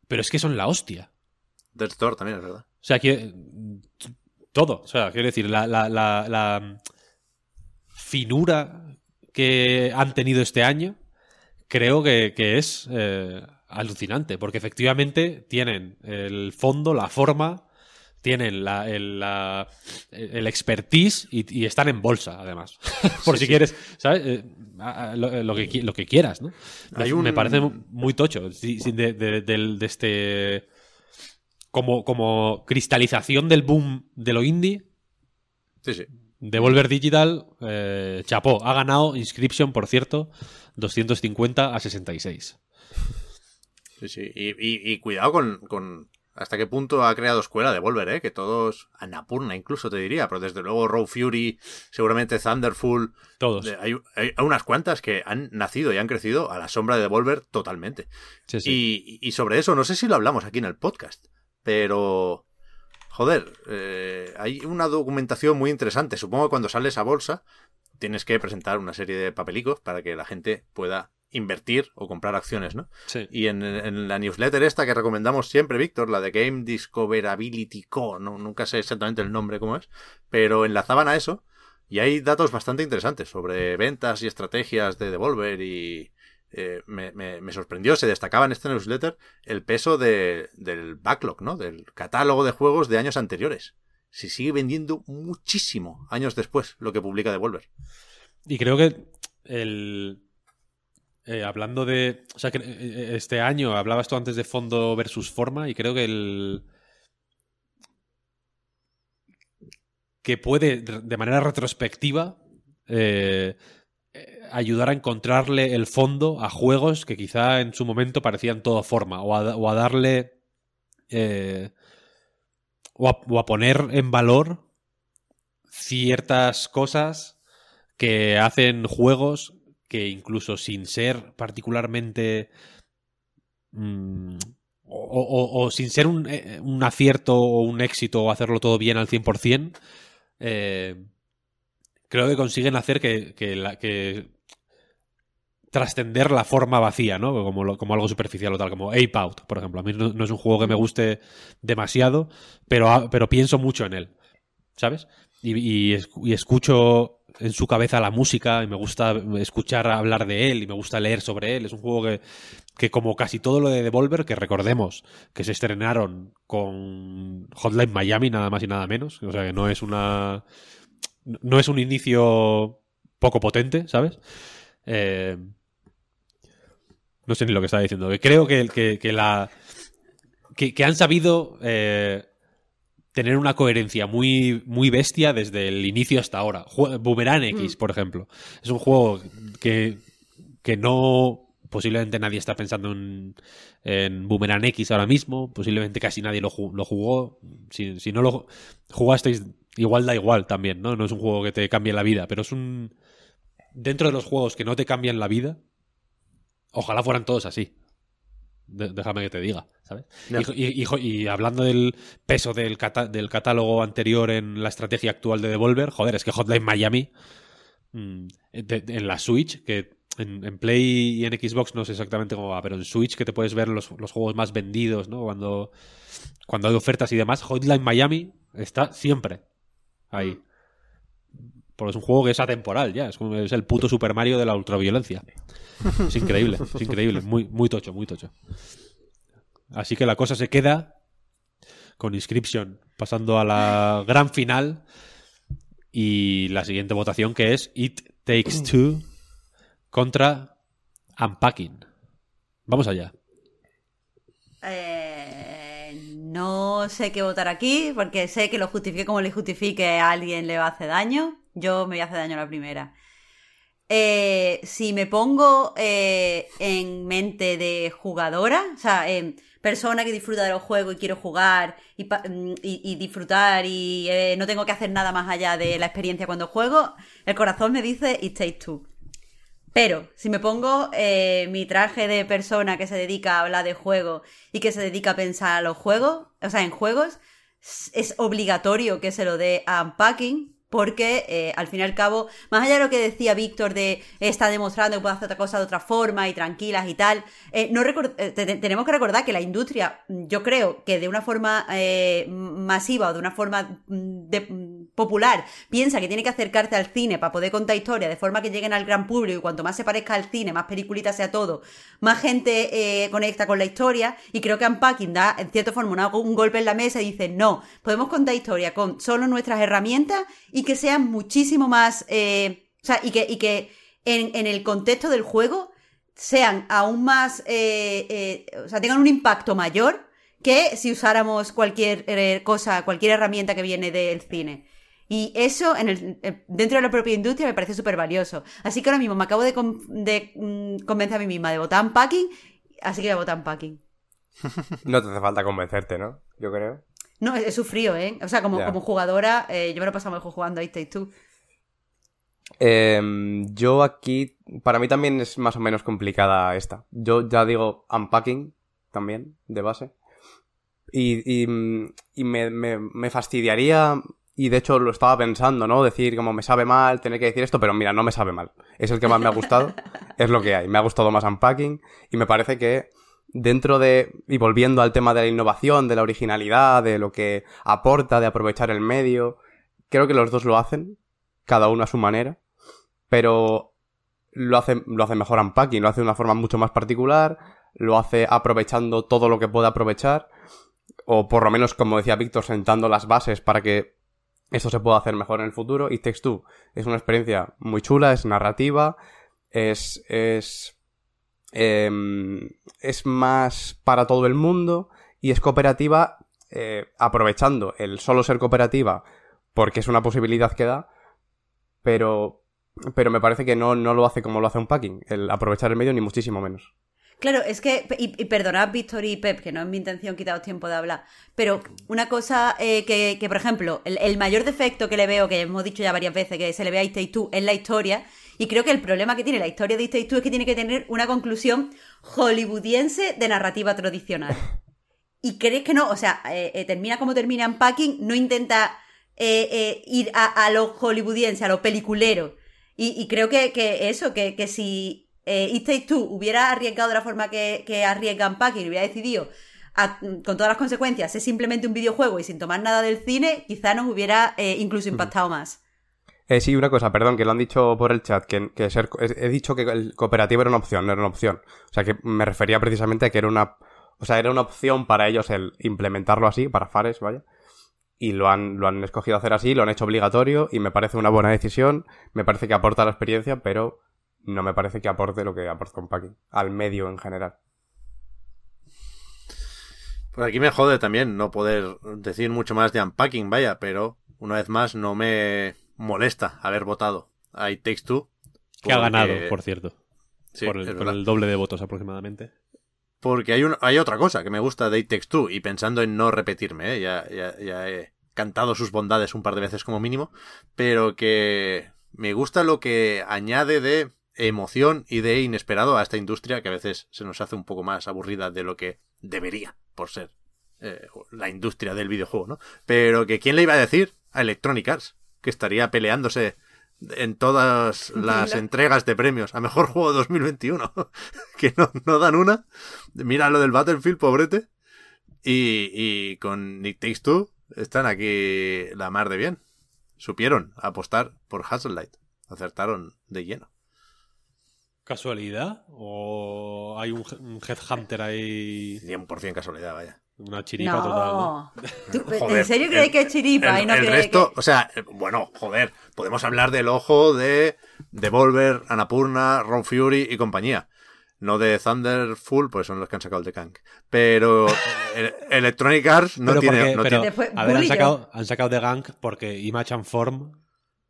Pero es que son la hostia. Del Store también, es verdad. O sea, que. Todo. O sea, quiero decir, la, la- la- la finura que han tenido este año, creo que, que es eh, alucinante. Porque efectivamente tienen el fondo, la forma, tienen la, el, la- el expertise y, y están en bolsa, además. Por si quieres, ¿sabes? Eh, a- lo, lo que, lo que quieras, ¿no? Me, Hay un- me parece muy tocho. De, de- del- de este. Como, como cristalización del boom de lo indie, Sí, sí. Devolver Digital, eh, chapó. Ha ganado Inscription, por cierto, 250 a 66. Sí, sí. Y, y- y cuidado con, con hasta qué punto ha creado escuela de Volver, ¿eh? Que todos, Annapurna incluso te diría, pero desde luego Raw Fury, seguramente Thunderful, Todos. de- hay, hay unas cuantas que han nacido y han crecido a la sombra de Devolver totalmente. Sí, sí. Y, y sobre eso, no sé si lo hablamos aquí en el podcast, pero... Joder, eh, hay una documentación muy interesante. Supongo que cuando sales a bolsa tienes que presentar una serie de papelicos para que la gente pueda invertir o comprar acciones, ¿no? Sí. Y en, en la newsletter esta que recomendamos siempre, Víctor, la de Game Discoverability Co., no, nunca sé exactamente el nombre cómo es, pero enlazaban a eso y hay datos bastante interesantes sobre ventas y estrategias de Devolver y eh, me, sorprendió, se destacaba en esta newsletter el peso de- del backlog, ¿no? Del catálogo de juegos de años anteriores. Se sigue vendiendo muchísimo años después lo que publica Devolver. Y creo que el. eh, hablando de. O sea, que eh, este año hablabas tú antes de fondo versus forma, y creo que el. que puede, de manera retrospectiva, eh, ayudar a encontrarle el fondo a juegos que quizá en su momento parecían todo forma, o a, darle. eh, o, a, poner en valor ciertas cosas que hacen juegos que incluso sin ser particularmente mm, o, sin ser un, eh, un acierto o un éxito o hacerlo todo bien al 100%, eh, creo que consiguen hacer que, la- que trascender la forma vacía, ¿no? Como, como algo superficial o tal, como Ape Out, por ejemplo. A mí no, es un juego que me guste demasiado, pero, pero pienso mucho en él, ¿sabes? Y, y escucho en su cabeza la música y me gusta escuchar hablar de él y me gusta leer sobre él. Es un juego que, que como casi todo lo de Devolver, que recordemos que se estrenaron con Hotline Miami, nada más y nada menos. O sea que no es una. No es un inicio poco potente, ¿sabes? Eh, no sé ni lo que estaba diciendo. Creo que, que- que la. Que, que han sabido eh, tener una coherencia muy, muy bestia desde el inicio hasta ahora. Jue- Boomerang X, por ejemplo. Es un juego que, que no. Posiblemente nadie está pensando en, en Boomerang X ahora mismo. Posiblemente casi nadie lo, ju- lo jugó. Si, si no lo jugasteis, igual da igual también, ¿no? No es un juego que te cambie la vida, pero es un. Dentro de los juegos que no te cambian la vida, ojalá fueran todos así. De- déjame que te diga, ¿sabes? Y, y- y- jo- y hablando del peso del, cata- del catálogo anterior en la estrategia actual de Devolver, joder, es que Hotline Miami mm, de- en la Switch, que en, en Play y en Xbox no sé exactamente cómo va, pero en Switch que te puedes ver los, los juegos más vendidos, ¿no? Cuando, cuando hay ofertas y demás, Hotline Miami está siempre ahí. Porque es un juego que es atemporal ya, es, el puto Super Mario de la ultraviolencia. Es increíble, es increíble, muy, muy tocho, muy tocho. Así que la cosa se queda con Inscription pasando a la gran final y la siguiente votación que es It Takes Two contra Unpacking. Vamos allá. Eh, no sé qué votar aquí, porque sé que lo justifique como le justifique a alguien le va a hacer daño. Yo me voy a hacer daño a la primera. eh, si me pongo eh, en mente de jugadora, o sea, en persona que disfruta de los juegos y quiero jugar y, mm, disfrutar y eh, no tengo que hacer nada más allá de la experiencia cuando juego, el corazón me dice It Takes Two. Pero si me pongo mi traje de persona que se dedica a hablar de juego y que se dedica a pensar a los juegos, o sea, en juegos, es obligatorio que se lo dé a Unpacking. Porque eh, al fin y al cabo, más allá de lo que decía Víctor de está demostrando que puede hacer otra cosa de otra forma y tranquilas y tal, eh, no eh, te- te- tenemos que recordar que la industria, yo creo que de una forma eh, masiva o de una forma mm, de- popular, piensa que tiene que acercarse al cine para poder contar historias de forma que lleguen al gran público y cuanto más se parezca al cine, más peliculita sea todo, más gente eh, conecta con la historia y creo que Unpacking da en cierta forma un golpe en la mesa y dice no, podemos contar historia con solo nuestras herramientas y que sean muchísimo más, eh, o sea, y que, y que en, en el contexto del juego sean aún más, eh, eh, o sea, tengan un impacto mayor que si usáramos cualquier eh, cosa, cualquier herramienta que viene del cine. Y eso en el, eh, dentro de la propia industria me parece súper valioso. Así que ahora mismo me acabo de, mm, convencer a mí misma de votar Unpacking, así que voy a votar Unpacking. No te hace falta convencerte, ¿no? Yo creo. No, he sufrido, ¿eh? O sea, como, como jugadora, eh, yo me lo he pasado mejor jugando a It Takes Two. Yo aquí, para mí también es más o menos complicada esta. Yo ya digo unpacking también, de base. Y, y, mm, y me, me- me fastidiaría, y de hecho lo estaba pensando, ¿no? Decir como me sabe mal, tener que decir esto, pero mira, no me sabe mal. Es el que más me ha gustado, es lo que hay. Me ha gustado más unpacking y me parece que dentro de, y volviendo al tema de la innovación, de la originalidad, de lo que aporta, de aprovechar el medio, creo que los dos lo hacen, cada uno a su manera, pero lo hace, lo hace mejor Unpacking, lo hace de una forma mucho más particular, lo hace aprovechando todo lo que puede aprovechar, o por lo menos, como decía Víctor, sentando las bases para que esto se pueda hacer mejor en el futuro. Y Takes Two es una experiencia muy chula, es narrativa, es, es, em, es más para todo el mundo y es cooperativa eh, aprovechando el solo ser cooperativa porque es una posibilidad que da, pero, pero me parece que no, no lo hace como lo hace un packing, el aprovechar el medio ni muchísimo menos. Claro, es que, y, y perdonad Víctor y Pep, que no es mi intención quitaros tiempo de hablar, pero una cosa eh, que, que, por ejemplo, el, mayor defecto que le veo, que hemos dicho ya varias veces, que se le ve a It Two, es la historia, y creo que el problema que tiene la historia de It Two es que tiene que tener una conclusión hollywoodiense de narrativa tradicional. Y crees que no, o sea, eh, eh, termina como termina en Packing, no intenta ir a, a, lo hollywoodiense, a lo peliculero. Y, y creo que, que, eso, que, que si eh, It Takes Two hubiera arriesgado de la forma que, que arriesga Unpacking y hubiera decidido, a, con todas las consecuencias, es simplemente un videojuego y sin tomar nada del cine, quizá nos hubiera eh, incluso impactado más. Eh, sí, una cosa, perdón, que lo han dicho por el chat, que, que ser, he dicho que el cooperativo era una opción, no era una opción. O sea, que me refería precisamente a que era una, o sea, era una opción para ellos el implementarlo así, para Fares, vaya. Y lo han, lo han escogido hacer así, lo han hecho obligatorio y me parece una buena decisión, me parece que aporta la experiencia, pero no me parece que aporte lo que aporta un packing, al medio en general. Pues aquí me jode también no poder decir mucho más de unpacking, vaya, pero una vez más no me molesta haber votado a It Takes Two. Que ha ganado, por cierto. Sí, por el, con el doble de votos aproximadamente. Porque hay, un, hay otra cosa que me gusta de It Takes Two, y pensando en no repetirme, ¿eh? ya, ya, ya he cantado sus bondades un par de veces como mínimo, pero que me gusta lo que añade de emoción y de inesperado a esta industria que a veces se nos hace un poco más aburrida de lo que debería por ser eh, la industria del videojuego, ¿no? Pero que quién le iba a decir a Electronic Arts que estaría peleándose en todas las entregas de premios a mejor juego de 2021 que no, no dan una. Mira lo del Battlefield pobrete. Y, y con Nick Takes Two están aquí la mar de bien. Supieron apostar por Hassellight acertaron de lleno ¿Casualidad? ¿O hay un, un headhunter ahí? 100% casualidad vaya Una chiripa total. ¿no? No. ¿Tú, Joder, ¿En serio crees que es chiripa? el, y no el resto, que- o sea, eh, bueno, joder, podemos hablar del ojo de Devolver, Annapurna, Ron Fury y compañía. No de Thunderful, pues son los que han sacado el de Kank. Pero Electronic Arts no Pero tiene. porque- no pero, tiene- Después, a ver, han sacado, han sacado de Gang porque Image and Form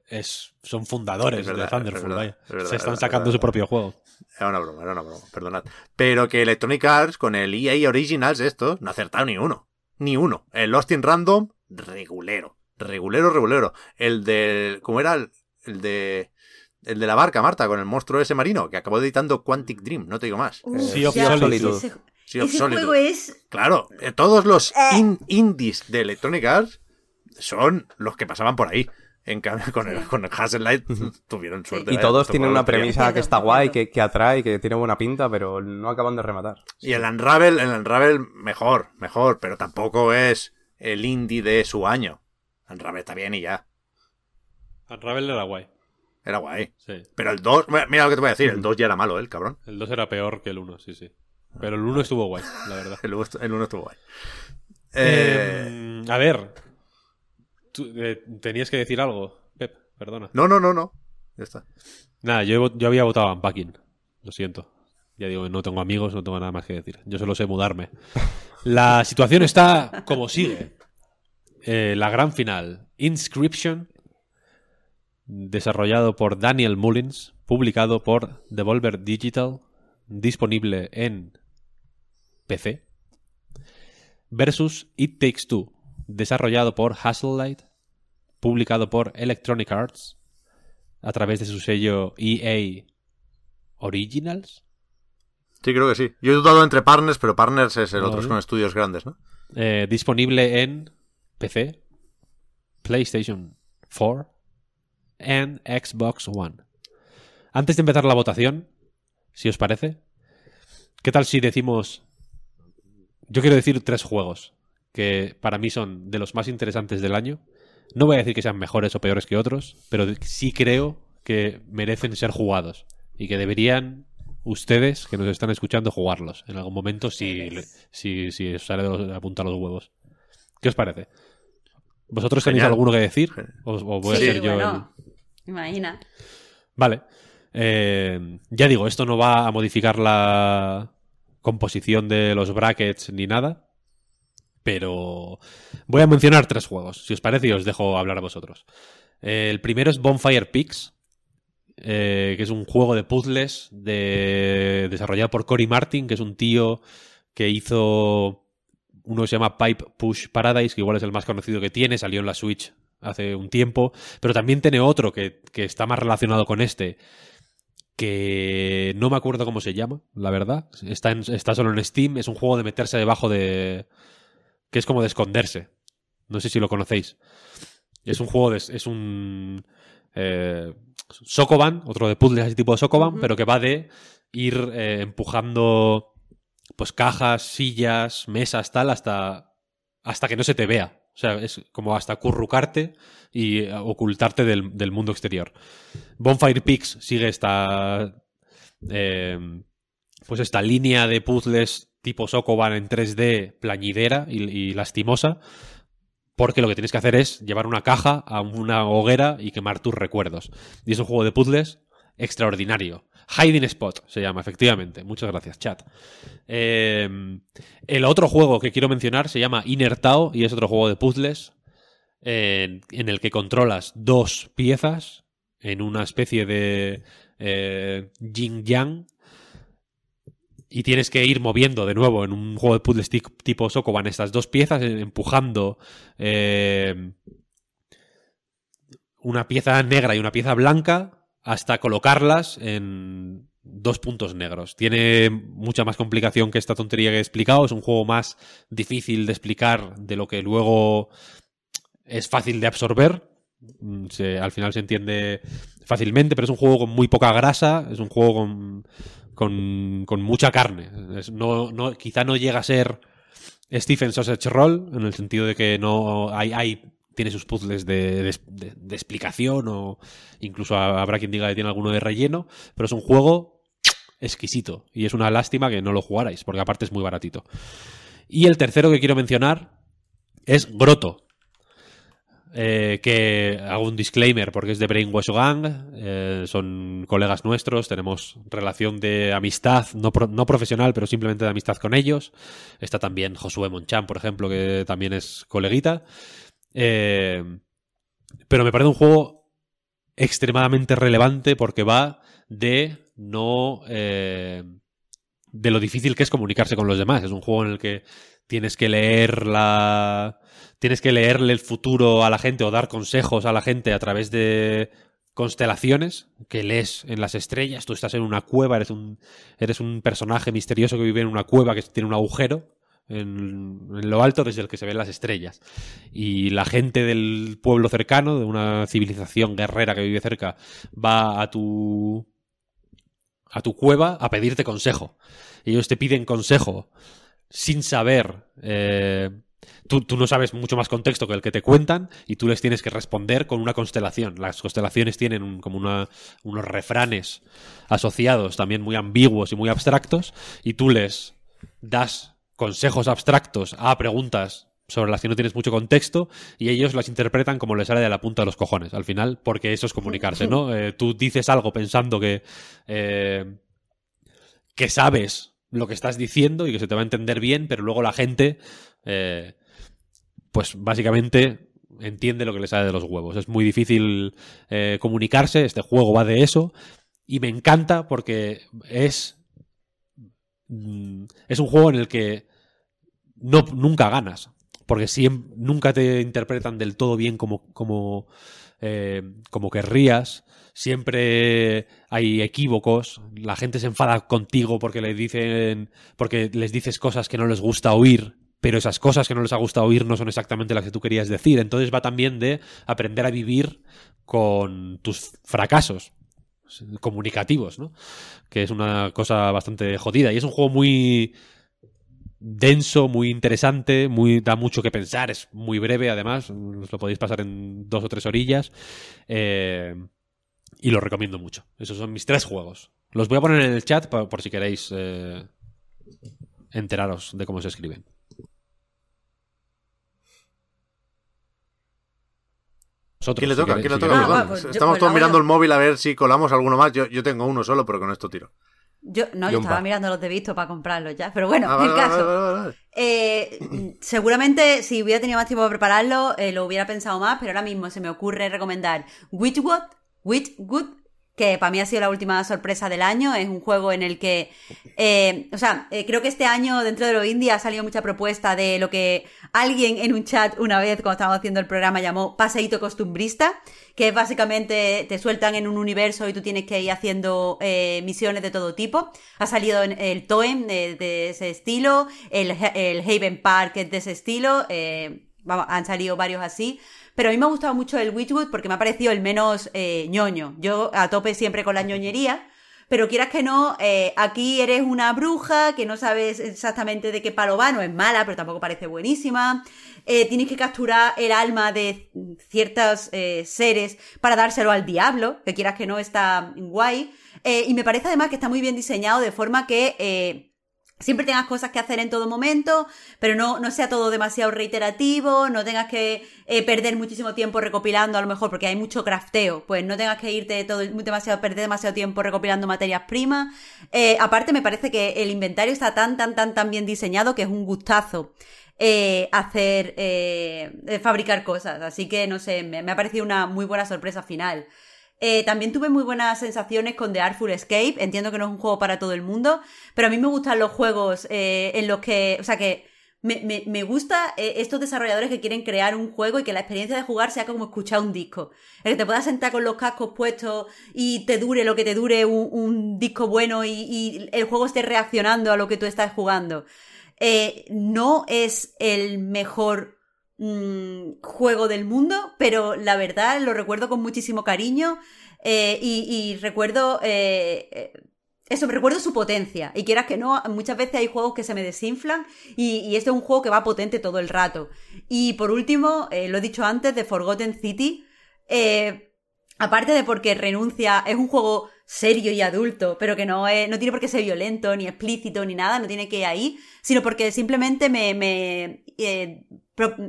es, son fundadores Es verdad, de Thunderful. es verdad, vaya. es verdad, Se están es sacando verdad. su propio juego. Era una broma, era una broma, perdonad. Pero que Electronic Arts con el EA Originals estos no ha acertado ni uno. Ni uno. El Lost in Random, regulero. Regulero, regulero. El de... ¿Cómo era? El, el de... El de la barca, Marta, con el monstruo ese marino, que acabó editando Quantic Dream, no te digo más. Uf, Sea of Solitude. Ese, Sea of ese Solitude. juego es... Claro, eh, todos los Eh. in- indies de Electronic Arts son los que pasaban por ahí. En cambio, con el, con el Light tuvieron suerte. Y vaya, todos tienen una premisa que está guay, que, que atrae, que tiene buena pinta, pero no acaban de rematar. Y el Unravel, el Unravel mejor, mejor, pero tampoco es el indie de su año. Unravel está bien y ya. Unravel era guay. Era guay. Sí. Pero el 2, mira lo que te voy a decir, el 2 ya era malo, ¿eh, el cabrón. El 2 era peor que el 1, sí, sí. Pero el 1 estuvo guay, la verdad. El 1 el uno estuvo guay. Eh, Eh, a ver. Tú, eh, tenías que decir algo, Pep, perdona. no, no, no, no. Ya está. Nada, yo, yo había votado a Unpacking. Lo siento. Ya digo, no tengo amigos, no tengo nada más que decir. Yo solo sé mudarme. La situación está como sigue. Eh, la gran final. Inscription. Desarrollado por Daniel Mullins. Publicado por Devolver Digital. Disponible en PC. Versus It Takes Two. Desarrollado por Hassellight. Publicado por Electronic Arts a través de su sello EA Originals. Sí, creo que sí. Yo he dudado entre Partners, pero Partners es el otro, es con estudios grandes, ¿no? Eh, disponible en PC, PlayStation 4 and Xbox One. Antes de empezar la votación, si os parece, ¿qué tal si decimos... Yo quiero decir tres juegos que para mí son de los más interesantes del año. No voy a decir que sean mejores o peores que otros, pero sí creo que merecen ser jugados y que deberían ustedes que nos están escuchando jugarlos en algún momento si, si, si os sale de los- apuntar los huevos. ¿Qué os parece? ¿Vosotros tenéis alguno que decir? ¿O, o voy a ser yo el- imagina. Vale. Eh, ya digo, esto no va a modificar la composición de los brackets ni nada. Pero voy a mencionar tres juegos. Si os parece, y os dejo hablar a vosotros. El primero es Bonfire Peaks, eh, que es un juego de puzzles de... desarrollado por Cory Martin, que es un tío que hizo uno que se llama Pipe Push Paradise, que igual es el más conocido que tiene, salió en la Switch hace un tiempo, pero también tiene otro que, que está más relacionado con este, que no me acuerdo cómo se llama, la verdad. Está, está solo en Steam, es un juego de meterse debajo de... que es como de esconderse. No sé si lo conocéis. Es un juego de... es un... Eh, Sokoban, otro de puzzles así tipo de Sokoban, pero que va de ir eh, empujando pues cajas, sillas, mesas, tal, hasta, hasta que no se te vea. O sea, es como hasta currucarte y eh, ocultarte del, del mundo exterior. Bonfire Peaks sigue esta. eh, pues esta línea de puzzles tipo Sokoban en 3D plañidera y, lastimosa. Porque lo que tienes que hacer es llevar una caja a una hoguera y quemar tus recuerdos. Y es un juego de puzzles extraordinario. Hiding Spot se llama, efectivamente. Muchas gracias, chat. Eh, el otro juego que quiero mencionar se llama Inner Tao y es otro juego de puzzles en, en el que controlas dos piezas en una especie de eh, yin-yang y tienes que ir moviendo de nuevo en un juego de puzzles ti- tipo Sokoban estas dos piezas, eh, empujando eh, una pieza negra y una pieza blanca hasta colocarlas en dos puntos negros. Tiene mucha más complicación que esta tontería que he explicado. Es un juego más difícil de explicar de lo que luego es fácil de absorber. Al final se entiende fácilmente, pero es un juego con muy poca grasa. Es un juego con, con, con mucha carne. No, no, quizá no llega a ser Stephen Sausage Roll, en el sentido de que no hay, hay tiene sus puzzles de, de- de- de explicación o incluso habrá quien diga que tiene alguno de relleno, pero es un juego exquisito y es una lástima que no lo jugarais, porque aparte es muy baratito. Y el tercero que quiero mencionar es Grotto. Eh, que hago un disclaimer porque es de Brainwash Gang, eh, son colegas nuestros, tenemos relación de amistad, no, no profesional, pero simplemente de amistad con ellos. Está también Josué Monchan, por ejemplo, que también es coleguita. Eh, pero me parece un juego extremadamente relevante porque va de no... de lo difícil que es comunicarse con los demás. Es un juego en el que tienes que leer la... Tienes que leerle el futuro a la gente o dar consejos a la gente a través de constelaciones que lees en las estrellas. Tú estás en una cueva, eres un, eres un personaje misterioso que vive en una cueva que tiene un agujero en, lo alto desde el que se ven las estrellas. Y la gente del pueblo cercano, de una civilización guerrera que vive cerca, va a tu a tu cueva a pedirte consejo. Ellos te piden consejo sin saber. eh, tú, tú no sabes mucho más contexto que el que te cuentan y tú les tienes que responder con una constelación. Las constelaciones tienen como unos refranes asociados también muy ambiguos y muy abstractos y tú les das consejos abstractos a preguntas sobre las que no tienes mucho contexto y ellos las interpretan como les sale de la punta de los cojones al final porque eso es comunicarse no Eh, tú dices algo pensando que eh, que sabes lo que estás diciendo y que se te va a entender bien pero luego la gente eh, pues básicamente entiende lo que le sale de los huevos es muy difícil eh, comunicarse este juego va de eso y me encanta porque es mm, es un juego en el que no, nunca ganas. Porque siem- nunca te interpretan del todo bien como, como, eh, como querrías. Siempre hay equívocos. La gente se enfada contigo porque le dicen. porque les dices cosas que no les gusta oír. Pero esas cosas que no les ha gustado oír no son exactamente las que tú querías decir. Entonces va también de aprender a vivir con tus fracasos comunicativos, ¿no? Que es una cosa bastante jodida. Y es un juego muy denso, muy interesante, muy da mucho que pensar, es muy breve además, os lo podéis pasar en dos o tres orillas. eh, y lo recomiendo mucho. Esos son mis tres juegos. Los voy a poner en el chat por si queréis eh, enteraros de cómo se escriben. Vosotros, ¿Quién le toca? ¿Quién le toca? Ah, pues yo- Estamos pues todos mirando el móvil a ver si colamos alguno más. Yo, yo tengo uno solo, pero con esto tiro. Yo, no, yo estaba mirando los de visto para comprarlos ya. Pero bueno, Ah, el vale, caso. vale, vale, vale. Eh, seguramente si hubiera tenido más tiempo para prepararlo, eh, lo hubiera pensado más, pero ahora mismo se me ocurre recomendar Witchwood, Witchwood, que para mí ha sido la última sorpresa del año. Es un juego en el que, eh, o sea, eh, creo que este año dentro de lo indie ha salido mucha propuesta de lo que alguien en un chat una vez cuando estábamos haciendo el programa llamó paseíto costumbrista, que es básicamente te sueltan en un universo y tú tienes que ir haciendo eh, misiones de todo tipo. Ha salido el Toem de, de ese estilo, el, el Haven Park de ese estilo, eh, vamos, han salido varios así. Pero a mí me ha gustado mucho el Witchwood porque me ha parecido el menos eh, ñoño. Yo a tope siempre con la ñoñería. Pero quieras que no, eh, aquí eres una bruja que no sabes exactamente de qué palo va, no es mala, pero tampoco parece buenísima. Eh, tienes que capturar el alma de ciertos eh, seres para dárselo al diablo, que quieras que no está guay. Eh, y me parece además que está muy bien diseñado de forma que eh, siempre tengas cosas que hacer en todo momento, pero no, no sea todo demasiado reiterativo, no tengas que eh, perder muchísimo tiempo recopilando a lo mejor porque hay mucho crafteo, pues no tengas que irte todo demasiado, perder demasiado tiempo recopilando materias primas. Eh, aparte me parece que el inventario está tan, tan, tan, tan bien diseñado que es un gustazo. eh, hacer eh, fabricar cosas así que no sé me, me ha parecido una muy buena sorpresa final eh, también tuve muy buenas sensaciones con The Artful Escape. Entiendo que no es un juego para todo el mundo, pero a mí me gustan los juegos eh, en los que, o sea, que me, me, me gusta eh, estos desarrolladores que quieren crear un juego y que la experiencia de jugar sea como escuchar un disco. El que te puedas sentar con los cascos puestos y te dure lo que te dure un, disco bueno y, el juego esté reaccionando a lo que tú estás jugando. No es el mejor mm, juego del mundo, pero la verdad lo recuerdo con muchísimo cariño eh, y, y recuerdo eh, eh, eso, recuerdo su potencia. Y quieras que no, muchas veces hay juegos que se me desinflan y, y este es un juego que va potente todo el rato. Y por último, eh, lo he dicho antes, de Forgotten City. eh, aparte de porque renuncia, es un juego serio y adulto, pero que no, es, no tiene por qué ser violento, ni explícito, ni nada, no tiene que ir ahí, sino porque simplemente me, me, eh,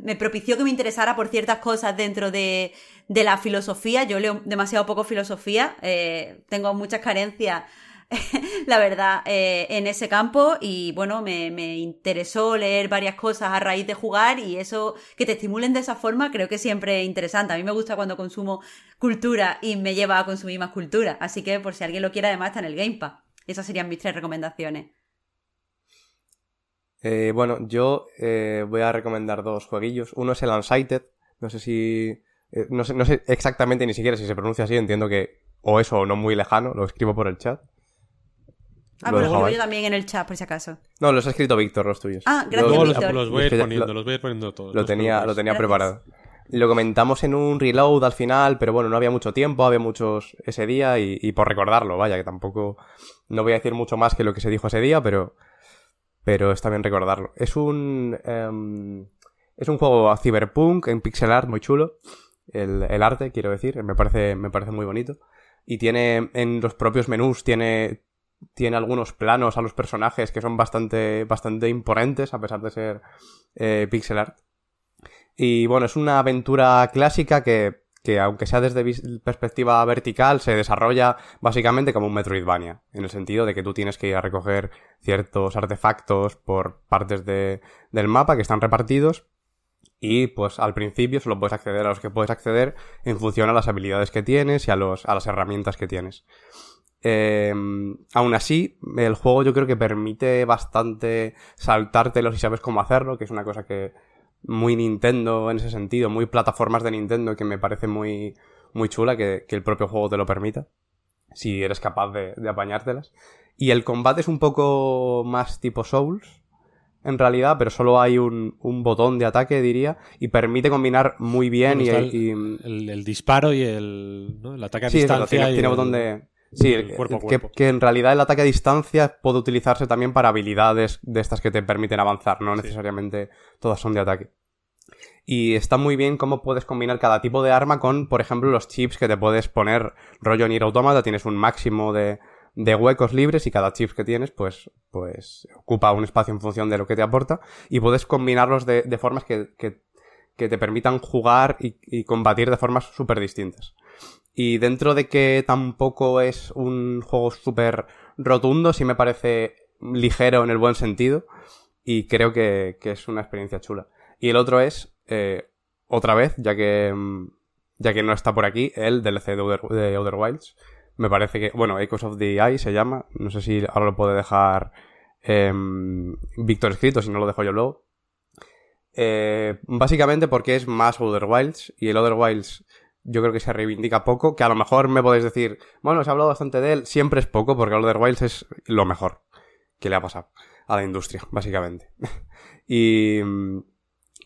me propició que me interesara por ciertas cosas dentro de, de la filosofía. Yo leo demasiado poco filosofía, eh, tengo muchas carencias la verdad, eh, en ese campo y bueno, me, me, interesó leer varias cosas a raíz de jugar y eso, que te estimulen de esa forma, creo que siempre es interesante. A mí me gusta cuando consumo cultura y me lleva a consumir más cultura, así que por si alguien lo quiere, además está en el Game Pass. Esas serían mis tres recomendaciones. Eh, bueno, yo eh, voy a recomendar dos jueguillos. Uno es el Unsighted. No sé si. No, sé, no sé exactamente ni siquiera si se pronuncia así. Entiendo que o eso o no muy lejano. Lo escribo por el chat. Ah, lo pero yo también en el chat, por si acaso. No, los ha escrito Víctor, los tuyos. Ah, gracias, los, Víctor. Los voy a ir poniendo, los voy a ir poniendo todos. Lo tenía, lo tenía preparado. Lo comentamos en un reload al final, pero bueno, no había mucho tiempo, había muchos ese día y, y por recordarlo, vaya, que tampoco... No voy a decir mucho más que lo que se dijo ese día, pero pero está bien recordarlo. Es un. Um, es un juego a cyberpunk en pixel art muy chulo. El, el, arte, quiero decir, me parece, me parece muy bonito. Y tiene en los propios menús, tiene, tiene algunos planos a los personajes que son bastante, bastante imponentes, a pesar de ser eh, pixel art. Y bueno, es una aventura clásica que que aunque sea desde perspectiva vertical, se desarrolla básicamente como un Metroidvania, en el sentido de que tú tienes que ir a recoger ciertos artefactos por partes de, del mapa que están repartidos y pues al principio solo puedes acceder a los que puedes acceder en función a las habilidades que tienes y a, los, a las herramientas que tienes. Eh, aún así, el juego yo creo que permite bastante saltártelo si sabes cómo hacerlo, que es una cosa que, muy Nintendo en ese sentido, muy plataformas de Nintendo que me parece muy, muy chula que, el propio juego te lo permita, si eres capaz de, de, apañártelas. Y el combate es un poco más tipo Souls, en realidad, pero solo hay un, un botón de ataque, diría, y permite combinar muy bien y, el, el, disparo y el, ¿no? el ataque a sí, distancia. tiene, botón de... Sí, cuerpo que, que, en realidad el ataque a distancia puede utilizarse también para habilidades de estas que te permiten avanzar, no necesariamente todas son de ataque. Y está muy bien cómo puedes combinar cada tipo de arma con, por ejemplo, los chips que te puedes poner. Rollo Nier Automata, tienes un máximo de, de huecos libres y cada chip que tienes, pues, pues ocupa un espacio en función de lo que te aporta. Y puedes combinarlos de, de formas que, que, que, te permitan jugar y, y combatir de formas súper distintas. Y dentro de que tampoco es un juego súper rotundo, sí me parece ligero en el buen sentido. Y creo que, que, es una experiencia chula. Y el otro es, eh, otra vez, ya que, mm, ya que no está por aquí, el DLC de Other, de Wilds. Me parece que, bueno, Echoes of the Eye se llama. No sé si ahora lo puede dejar eh, Víctor escrito, si no lo dejo yo luego. Eh, básicamente porque es más Other Wilds y el Other Wilds yo creo que se reivindica poco, que a lo mejor me podéis decir, bueno, se ha hablado bastante de él, siempre es poco, porque Other Wilds es lo mejor que le ha pasado a la industria, básicamente. y,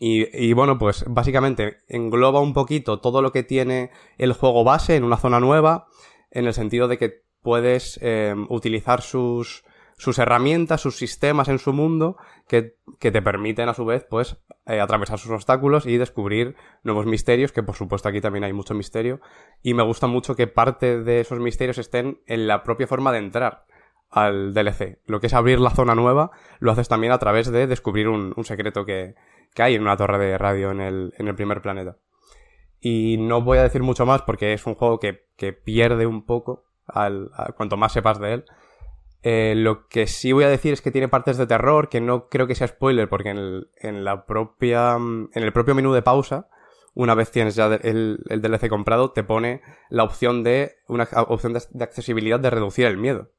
y, y, bueno, pues básicamente engloba un poquito todo lo que tiene el juego base en una zona nueva, en el sentido de que puedes eh, utilizar sus, sus herramientas, sus sistemas en su mundo que, que te permiten a su vez pues eh, atravesar sus obstáculos y descubrir nuevos misterios, que por supuesto aquí también hay mucho misterio y me gusta mucho que parte de esos misterios estén en la propia forma de entrar al DLC. Lo que es abrir la zona nueva lo haces también a través de descubrir un, secreto que, que, hay en una torre de radio en el, en el primer planeta. Y no voy a decir mucho más porque es un juego que, que pierde un poco al, cuanto más sepas de él eh, lo que sí voy a decir es que tiene partes de terror, que no creo que sea spoiler, porque en, el, en la propia. en el propio menú de pausa, una vez tienes ya el, el DLC comprado, te pone la opción de. una opción de, accesibilidad de reducir el miedo.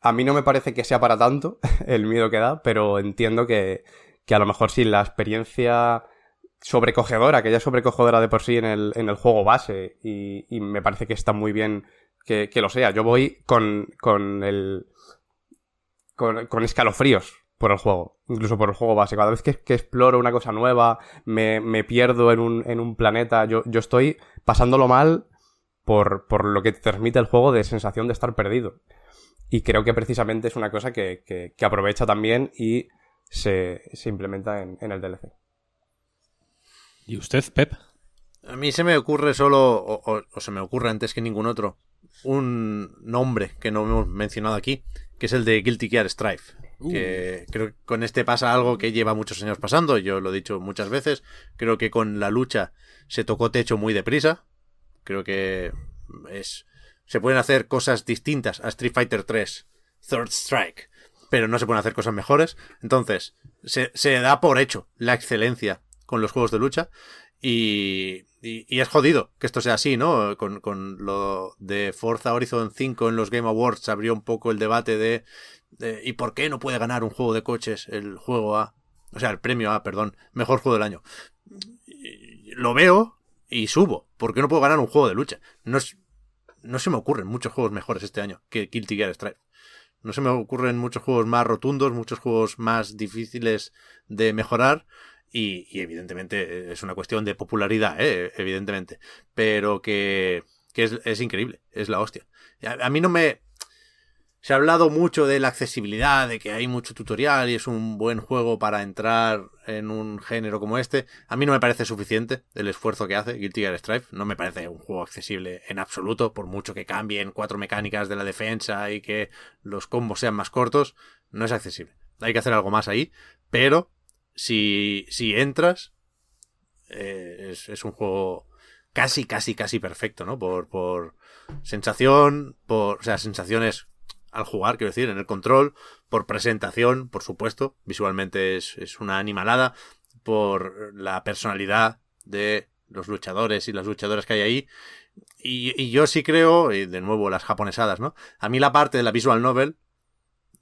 A mí no me parece que sea para tanto el miedo que da, pero entiendo que, que a lo mejor si la experiencia sobrecogedora, que ya es sobrecogedora de por sí en el, en el juego base, y me parece que está muy bien que, que lo sea. Yo voy con, con el. Con, con, escalofríos por el juego, incluso por el juego base. Cada vez que, que exploro una cosa nueva, me, me pierdo en un, en un, planeta, yo, yo estoy pasándolo mal por, por, lo que te transmite el juego de sensación de estar perdido. Y creo que precisamente es una cosa que, que, que aprovecha también y se, se implementa en, en, el DLC. ¿Y usted, Pep? A mí se me ocurre solo, o, o, o se me ocurre antes que ningún otro, un nombre que no hemos mencionado aquí, que es el de Guilty Gear Strife. Uh. Que creo que con este pasa algo que lleva muchos años pasando, yo lo he dicho muchas veces. Creo que con la lucha se tocó techo muy deprisa. Creo que es se pueden hacer cosas distintas a Street Fighter 3 Third Strike, pero no se pueden hacer cosas mejores. Entonces, se, se da por hecho la excelencia con los juegos de lucha y, y, es jodido que esto sea así, ¿no? Con, con lo de Forza Horizon 5 en los Game Awards abrió un poco el debate de, ¿y por qué no puede ganar un juego de coches el juego A? O sea, el premio A, perdón, mejor juego del año. Lo veo y subo. ¿Por qué no puedo ganar un juego de lucha? No, no se me ocurren muchos juegos mejores este año que Guilty Gear Strive. No se me ocurren muchos juegos más rotundos, muchos juegos más difíciles de mejorar. Y, evidentemente es una cuestión de popularidad, ¿eh? evidentemente. Pero que, que es, es increíble, es la hostia. A, mí no me, se ha hablado mucho de la accesibilidad, de que hay mucho tutorial y es un buen juego para entrar en un género como este. A mí no me parece suficiente el esfuerzo que hace Guilty Gear Strive. No me parece un juego accesible en absoluto, por mucho que cambien cuatro mecánicas de la defensa y que los combos sean más cortos. No es accesible. Hay que hacer algo más ahí, pero si, si entras, eh, es, es un juego casi, casi, casi perfecto, ¿no? Por, por sensación, por, o sea, sensaciones al jugar, quiero decir, en el control, por presentación, por supuesto, visualmente es, es una animalada, por la personalidad de los luchadores y las luchadoras que hay ahí. Y, y, yo sí creo, y de nuevo las japonesadas, ¿no? A mí la parte de la visual novel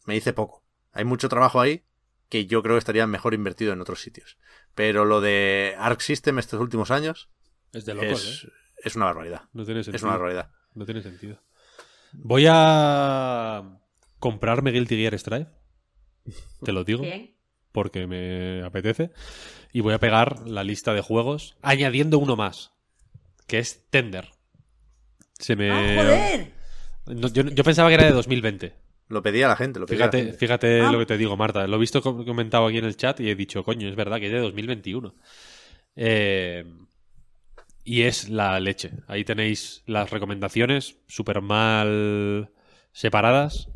me dice poco. Hay mucho trabajo ahí que yo creo que estaría mejor invertido en otros sitios. Pero lo de Arc System estos últimos años Es de locos, es, ¿eh? es una barbaridad. No tiene sentido. Es una barbaridad. No tiene sentido. Voy a comprarme Guilty Gear Strive. Te lo digo. Porque me apetece. Y voy a pegar la lista de juegos añadiendo uno más. Que es Tender. Se me... ¡Ah, joder! No, yo, yo pensaba que era de 2020. Lo pedía la gente, lo pedía la Fíjate, gente. fíjate Ah. lo que te digo, Marta. Lo he visto com- comentado aquí en el chat y he dicho, coño, es verdad que es de 2021. Eh, y es la leche. Ahí tenéis las recomendaciones, súper mal separadas.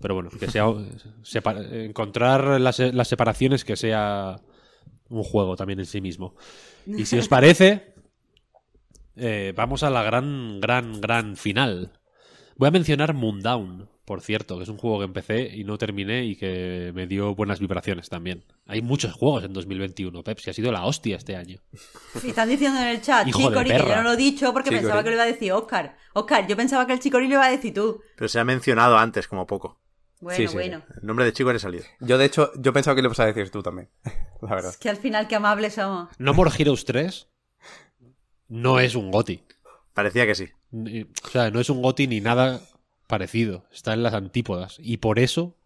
Pero bueno, que sea encontrar las, las separaciones que sea un juego también en sí mismo. Y si os parece, eh, vamos a la gran, gran, gran final. Voy a mencionar Moondown, por cierto, que es un juego que empecé y no terminé y que me dio buenas vibraciones también. Hay muchos juegos en 2021, Pepsi, ha sido la hostia este año. Si están diciendo en el chat, Hijo Chicori, que yo no lo he dicho porque Chicori. pensaba que lo iba a decir Oscar. Oscar, yo pensaba que el Chicori lo iba a decir tú. Pero se ha mencionado antes como poco. Bueno, Sí, sí, bueno. El nombre de chico eres salido. Yo, de hecho, yo pensaba que lo ibas a decir tú también. La verdad. Es que al final qué amables somos. No More Heroes 3 no es un GOTI. Parecía que sí. O sea, no es un GOTI ni nada parecido. Está en las antípodas. Y por eso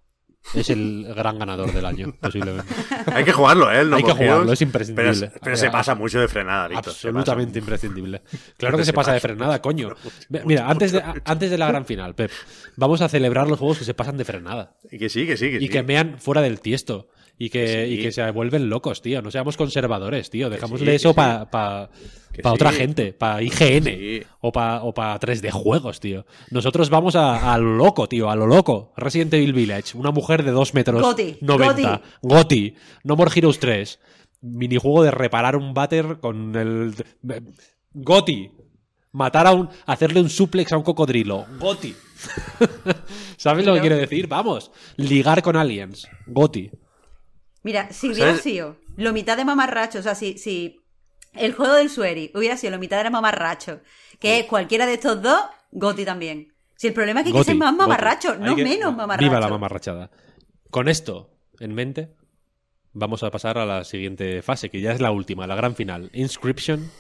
es el gran ganador del año, posiblemente. Hay que jugarlo, ¿eh? El No Hay que jugarlo, es imprescindible. Pero, pero se pasa mucho de frenada, Víctor. Absolutamente imprescindible. Claro que Se se pasa de frenada, coño. mucho, Ve- mucho, Mira, mucho, antes de, antes de la gran final, Pep, vamos a celebrar los juegos que se pasan de frenada. Y que sí, que sí, que sí. Y que mean fuera del tiesto. Y que, Que sí. y que se vuelven locos, tío. No seamos conservadores, tío. Dejémosle sí, eso para pa, pa sí. otra gente, para IGN. Sí. O para o pa 3D juegos, tío. Nosotros vamos a, a lo loco, tío, a lo loco. Resident Evil Village, una mujer de 2 metros Goti, 90. Goti. No More Heroes 3. Minijuego de reparar un váter con el. Goti. Matar a un. Hacerle un suplex a un cocodrilo. Goti. ¿Sabes lo que quiero decir? Vamos. Ligar con aliens. Goti. Mira, si hubiera ¿Sabes? sido lo mitad de mamarracho, o sea, si, si el juego del Sueri hubiera sido lo mitad de mamarracho, que es cualquiera de estos dos, Goti también. Si el problema es que hay que Goti, ser más Goti. mamarracho, no que- menos mamarracho. Viva la mamarrachada. Con esto en mente, vamos a pasar a la siguiente fase, que ya es la última, la gran final. Inscription.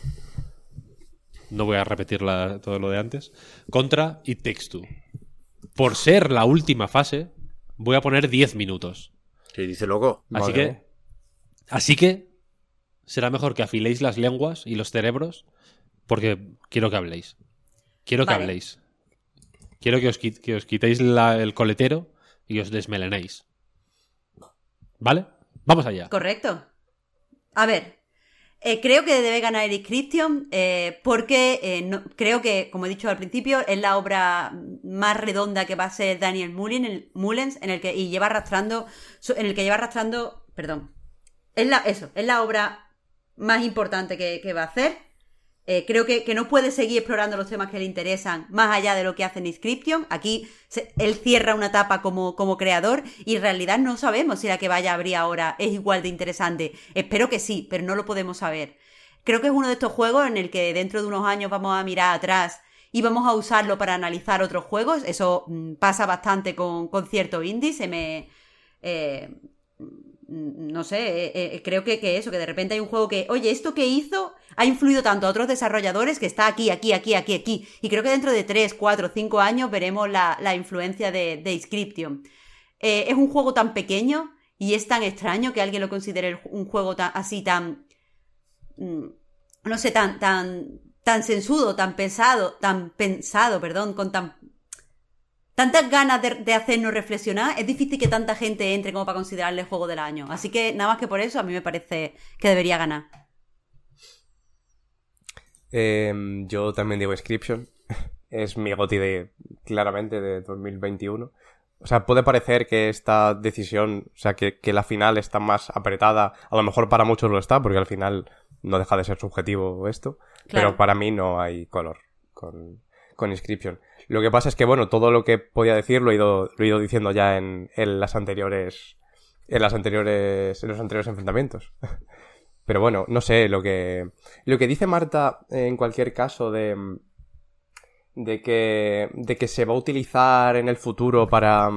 No voy a repetir la- todo lo de antes. Contra Takes Two. Por ser la última fase, voy a poner 10 minutos. Que dice loco. Así Vale. que. Así que. Será mejor que afiléis las lenguas y los cerebros. Porque quiero que habléis. Quiero que Vale. habléis. Quiero que os, quit- que os quitéis la- el coletero y os desmelenéis. ¿Vale? Vamos allá. Correcto. A ver, eh, creo que debe ganar Eric Christian eh, porque eh, creo que, como he dicho al principio, es la obra más redonda que va a ser Daniel Mullens en el que y lleva arrastrando, en el que lleva arrastrando, perdón, es la, eso, es la obra más importante que va a hacer. Eh, creo que, que, no puede seguir explorando los temas que le interesan más allá de lo que hace en Inscription. Aquí él cierra una etapa como, como creador y en realidad no sabemos si la que vaya a abrir ahora es igual de interesante. Espero que sí, pero no lo podemos saber. Creo que es uno de estos juegos en el que dentro de unos años vamos a mirar atrás y vamos a usarlo para analizar otros juegos. Eso mm, pasa bastante con, con ciertos indies. Se me. Eh, no sé, eh, eh, creo que, que, eso, que de repente hay un juego que, oye, esto que hizo ha influido tanto a otros desarrolladores que está aquí, aquí, aquí, aquí, aquí. Y creo que dentro de 3, 4, 5 años veremos la, la influencia de, de Inscription. Eh, es un juego tan pequeño y es tan extraño que alguien lo considere un juego tan, así tan... Mm, no sé, tan, tan, tan sensudo, tan pesado, tan pensado, perdón, con tan tantas ganas de, hacernos reflexionar, es difícil que tanta gente entre como para considerarle el juego del año. Así que nada más que por eso a mí me parece que debería ganar. Em, yo también digo Inscription. es mi goti de, claramente, de 2021. O sea, puede parecer que esta decisión, o sea, que, la final está más apretada, a lo mejor para muchos lo está, porque al final no deja de ser subjetivo esto, pero para mí no hay color con, con Inscription. Lo que pasa es que, bueno, todo lo que podía decir lo he ido, lo he ido diciendo ya en, en las anteriores. En las anteriores. En los anteriores enfrentamientos. Pero bueno, no sé, lo que. Lo que dice Marta, en cualquier caso, de. De que. De que se va a utilizar en el futuro para.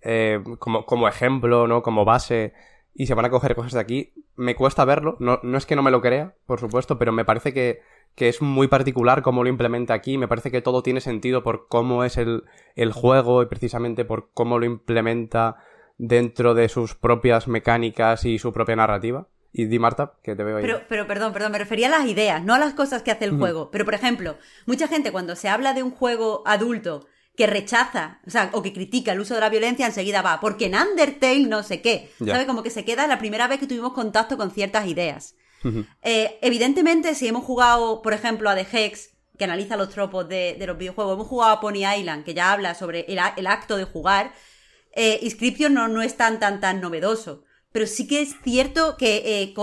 Eh, como, como ejemplo, ¿no? Como base. Y se van a coger cosas de aquí. Me cuesta verlo. No, no es que no me lo crea, por supuesto, pero me parece que que es muy particular cómo lo implementa aquí. Me parece que todo tiene sentido por cómo es el, el juego y precisamente por cómo lo implementa dentro de sus propias mecánicas y su propia narrativa. Y di Marta, que te veo ahí. Pero, pero perdón, perdón, me refería a las ideas, no a las cosas que hace el juego. Pero, por ejemplo, mucha gente cuando se habla de un juego adulto que rechaza, o sea, o que critica el uso de la violencia, enseguida va, porque en Undertale no sé qué. ¿Sabe? Como que se queda la primera vez que tuvimos contacto con ciertas ideas. Eh, evidentemente, si hemos jugado, por ejemplo, a The Hex, que analiza los tropos de, los videojuegos, hemos jugado a Pony Island, que ya habla sobre el, acto de jugar, eh, Inscription no, no es tan, tan, tan novedoso. Pero sí que es cierto que eh,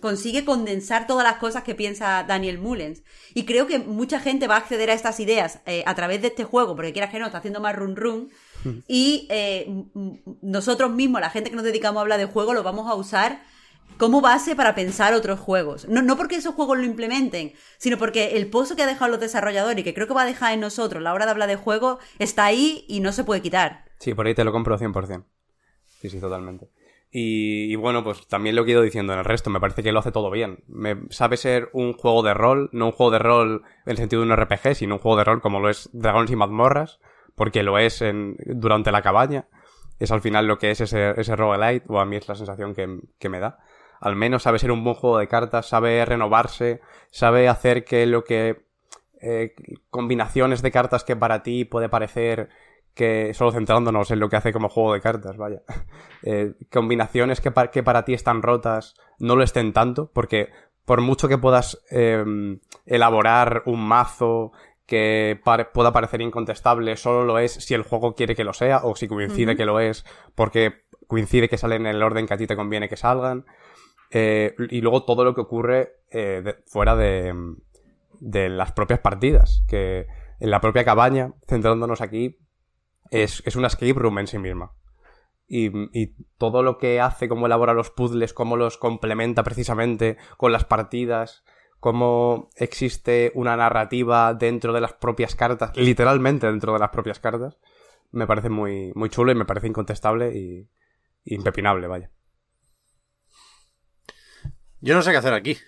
consigue condensar todas las cosas que piensa Daniel Mullens. Y creo que mucha gente va a acceder a estas ideas a través de este juego, porque quieras que no, está haciendo más run run. Y nosotros mismos, la gente que nos dedicamos a hablar de juego, lo vamos a usar como base para pensar otros juegos. No, no porque esos juegos lo implementen, sino porque el pozo que ha dejado los desarrolladores y que creo que va a dejar en nosotros la hora de hablar de juego está ahí y no se puede quitar. Sí, por ahí te lo compro 100%. Sí, sí, totalmente. Y, bueno, pues también lo he ido diciendo en el resto, me parece que lo hace todo bien. Me, sabe ser un juego de rol, no un juego de rol en el sentido de un RPG, sino un juego de rol como lo es Dragones y Mazmorras, porque lo es en, durante la cabaña. Es al final lo que es ese, ese roguelite, o a mí es la sensación que, que me da al menos sabe ser un buen juego de cartas, sabe renovarse, sabe hacer que lo que... Eh, combinaciones de cartas que para ti puede parecer que solo centrándonos en lo que hace como juego de cartas, vaya. Eh, combinaciones que, que, para ti están rotas no lo estén tanto, porque por mucho que puedas em, elaborar un mazo que pueda parecer incontestable, solo lo es si el juego quiere que lo sea, o si coincide que lo es porque coincide que salen en el orden que a ti te conviene que salgan. Eh, y luego todo lo que ocurre eh, fuera de, las propias partidas, que en la propia cabaña, centrándonos aquí, es, es una escape room en sí misma. Y, y, todo lo que hace, cómo elabora los puzzles, cómo los complementa precisamente con las partidas, cómo existe una narrativa dentro de las propias cartas, literalmente dentro de las propias cartas, me parece muy, muy chulo y me parece incontestable y, y impepinable, vaya. Yo no sé qué hacer aquí.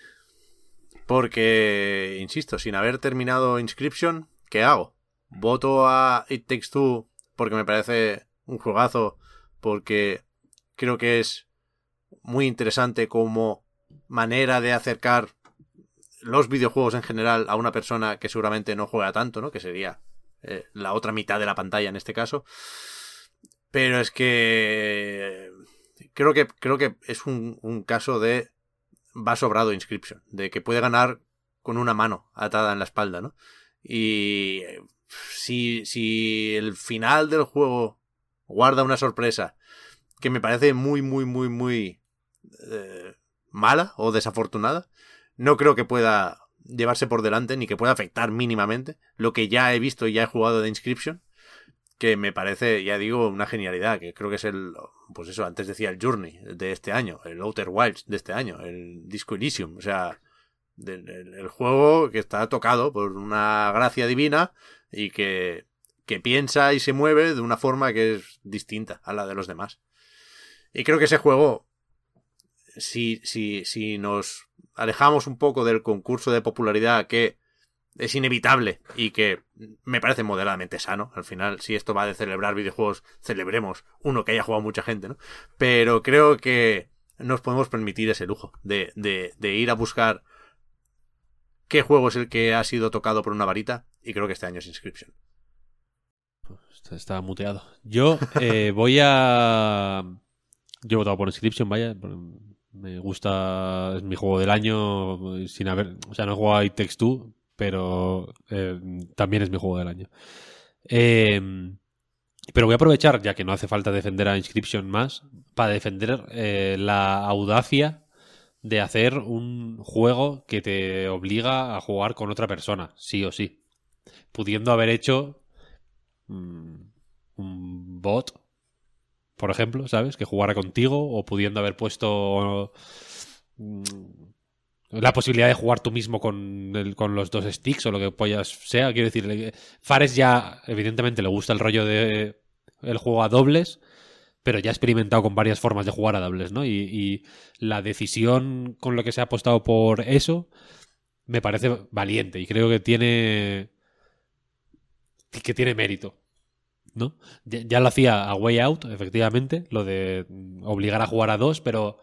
Porque, insisto, sin haber terminado Inscription, ¿qué hago? Voto a It Takes Two porque me parece un juegazo, porque creo que es muy interesante como manera de acercar los videojuegos en general a una persona que seguramente no juega tanto, ¿no? Que sería eh, la otra mitad de la pantalla en este caso. Pero es que creo que creo que es un, un caso de va sobrado Inscription, de que puede ganar con una mano atada en la espalda, ¿no? Y si, si el final del juego guarda una sorpresa que me parece muy, muy, muy, muy eh, mala o desafortunada, no creo que pueda llevarse por delante ni que pueda afectar mínimamente lo que ya he visto y ya he jugado de Inscription que me parece, ya digo, una genialidad, que creo que es el, pues eso, antes decía el Journey de este año, el Outer Wilds de este año, el Disco Elysium, o sea, el, juego que está tocado por una gracia divina y que, que piensa y se mueve de una forma que es distinta a la de los demás. Y creo que ese juego, si, si, si nos alejamos un poco del concurso de popularidad que es inevitable y que me parece moderadamente sano. Al final, si esto va de celebrar videojuegos, celebremos uno que haya jugado mucha gente, ¿no? Pero creo que nos podemos permitir ese lujo de, de, ir a buscar qué juego es el que ha sido tocado por una varita y creo que este año es Inscription. Está muteado. Yo eh, voy a... Yo he votado por Inscription, vaya. Me gusta, es mi juego del año, sin haber, o sea, no he jugado a It pero eh, también es mi juego del año. Em, pero voy a aprovechar, ya que no hace falta defender a Inscription más, para defender eh, la audacia de hacer un juego que te obliga a jugar con otra persona, sí o sí. Pudiendo haber hecho mm, un bot, por ejemplo, ¿sabes? Que jugara contigo, o pudiendo haber puesto mm, la posibilidad de jugar tú mismo con, los dos sticks o lo que pollas sea. Quiero decir, Fares ya, evidentemente, le gusta el rollo de el juego a dobles, pero ya ha experimentado con varias formas de jugar a dobles, ¿no? Y, la decisión con lo que se ha apostado por eso me parece valiente y creo que tiene que tiene mérito. ¿No? ya lo hacía a Way Out, efectivamente, lo de obligar a jugar a dos, pero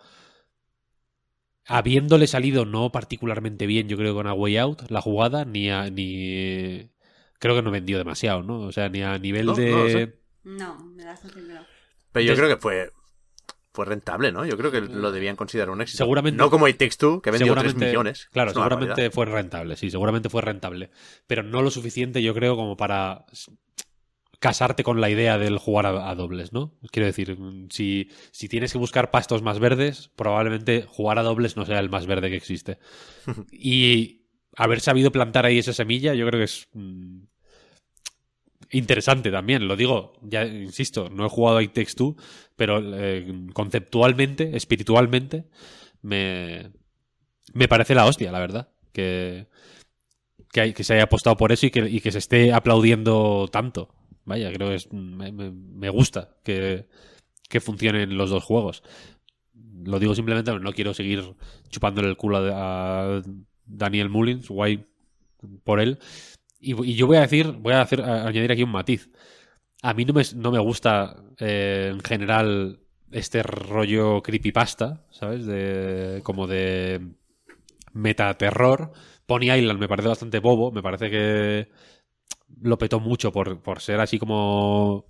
habiéndole salido no particularmente bien, yo creo, con A Way Out, la jugada, ni a, ni. Creo que no vendió demasiado, ¿no? O sea, ni a nivel de. No, me das Pero yo creo que fue. Fue rentable, ¿no? Yo creo que lo debían considerar un éxito. Seguramente. No como It Takes Two, que vendió 3 millones. Claro, seguramente fue rentable, sí, seguramente fue rentable. Pero no lo suficiente, yo creo, como para casarte con la idea del jugar a, dobles, ¿no? Quiero decir, si, si, tienes que buscar pastos más verdes, probablemente jugar a dobles no sea el más verde que existe. y haber sabido plantar ahí esa semilla, yo creo que es mm, interesante también. Lo digo, ya insisto, no he jugado a It Takes Two, pero eh, conceptualmente, espiritualmente, me, me parece la hostia, la verdad. Que, que, que se haya apostado por eso y que, y que se esté aplaudiendo tanto. Vaya, creo que es, me, gusta que, que, funcionen los dos juegos. Lo digo simplemente, no quiero seguir chupándole el culo a, Daniel Mullins, guay por él. Y, yo voy a decir, voy a, hacer, añadir aquí un matiz. A mí no me, no me gusta eh, en general este rollo creepypasta, ¿sabes? De, como de metaterror. Pony Island me parece bastante bobo, me parece que lo petó mucho por, por ser así como...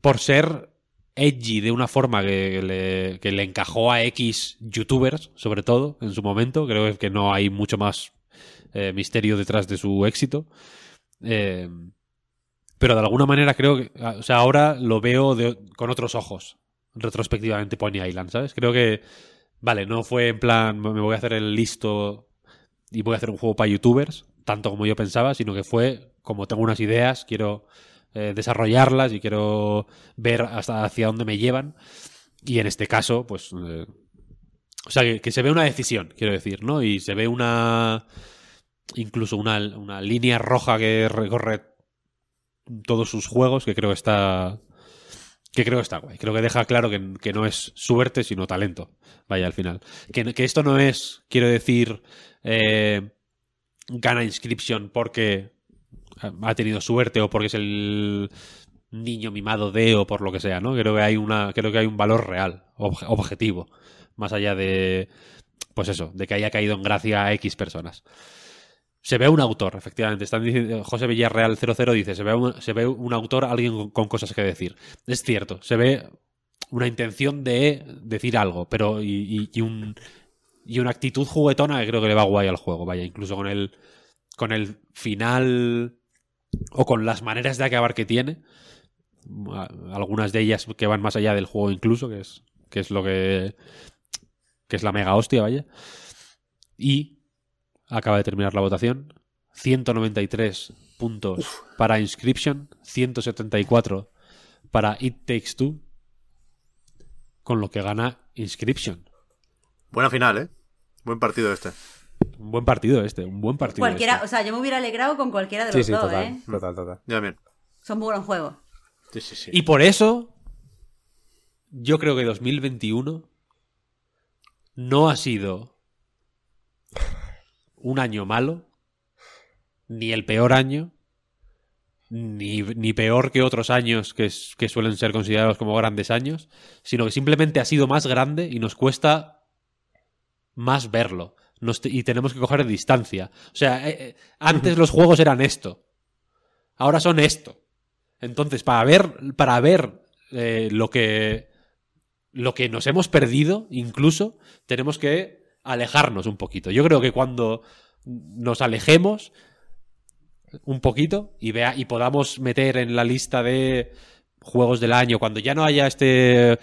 Por ser edgy de una forma que le, que le, encajó a X youtubers, sobre todo, en su momento. Creo que no hay mucho más eh, misterio detrás de su éxito. Eh, pero de alguna manera creo que... O sea, ahora lo veo con otros ojos, retrospectivamente Pony Island, ¿sabes? Creo que... Vale, no fue en plan, me voy a hacer el listo y voy a hacer un juego para youtubers, tanto como yo pensaba, sino que fue como tengo unas ideas, quiero eh, desarrollarlas y quiero ver hasta hacia dónde me llevan. Y en este caso, pues... Eh, o sea, que, se ve una decisión, quiero decir, ¿no? Y se ve una... Incluso una, una línea roja que recorre todos sus juegos, que creo que está... Que creo que está guay. Creo que deja claro que, que no es suerte, sino talento. Vaya, al final. Que, que esto no es, quiero decir... Eh, gana Inscription porque ha tenido suerte o porque es el niño mimado de o por lo que sea, ¿no? Creo que hay una creo que hay un valor real, objetivo, más allá de pues eso, de que haya caído en gracia a X personas. Se ve un autor, efectivamente. Están diciendo, José Villarreal 00 dice, se ve, un, se ve un autor, alguien con, cosas que decir. Es cierto, se ve una intención de decir algo, pero y un, y una actitud juguetona que creo que le va guay al juego, vaya, incluso con el, con el final o con las maneras de acabar que tiene, algunas de ellas que van más allá del juego incluso, que es, que es lo que, que es la mega hostia, vaya. Y acaba de terminar la votación. 193 puntos para Inscription, 174 para It Takes Two, con lo que gana Inscription. Buena final, ¿eh? Buen partido este. Un buen partido este, un buen partido. Cualquiera, este. o sea, yo me hubiera alegrado con cualquiera de Sí, los sí, dos, total, ¿eh? total, total. Yo también. Son muy buenos juegos. Sí, sí, sí. Y por eso, yo creo que 2021 no ha sido un año malo, ni el peor año, ni, ni peor que otros años que, que suelen ser considerados como grandes años, sino que simplemente ha sido más grande y nos cuesta más verlo. Y tenemos que coger distancia. O sea, eh, eh, antes los juegos eran esto. Ahora son esto. Entonces, para ver, para ver eh, lo que lo que nos hemos perdido, incluso, tenemos que alejarnos un poquito. Yo creo que cuando nos alejemos un poquito y vea y podamos meter en la lista de juegos del año cuando ya no haya este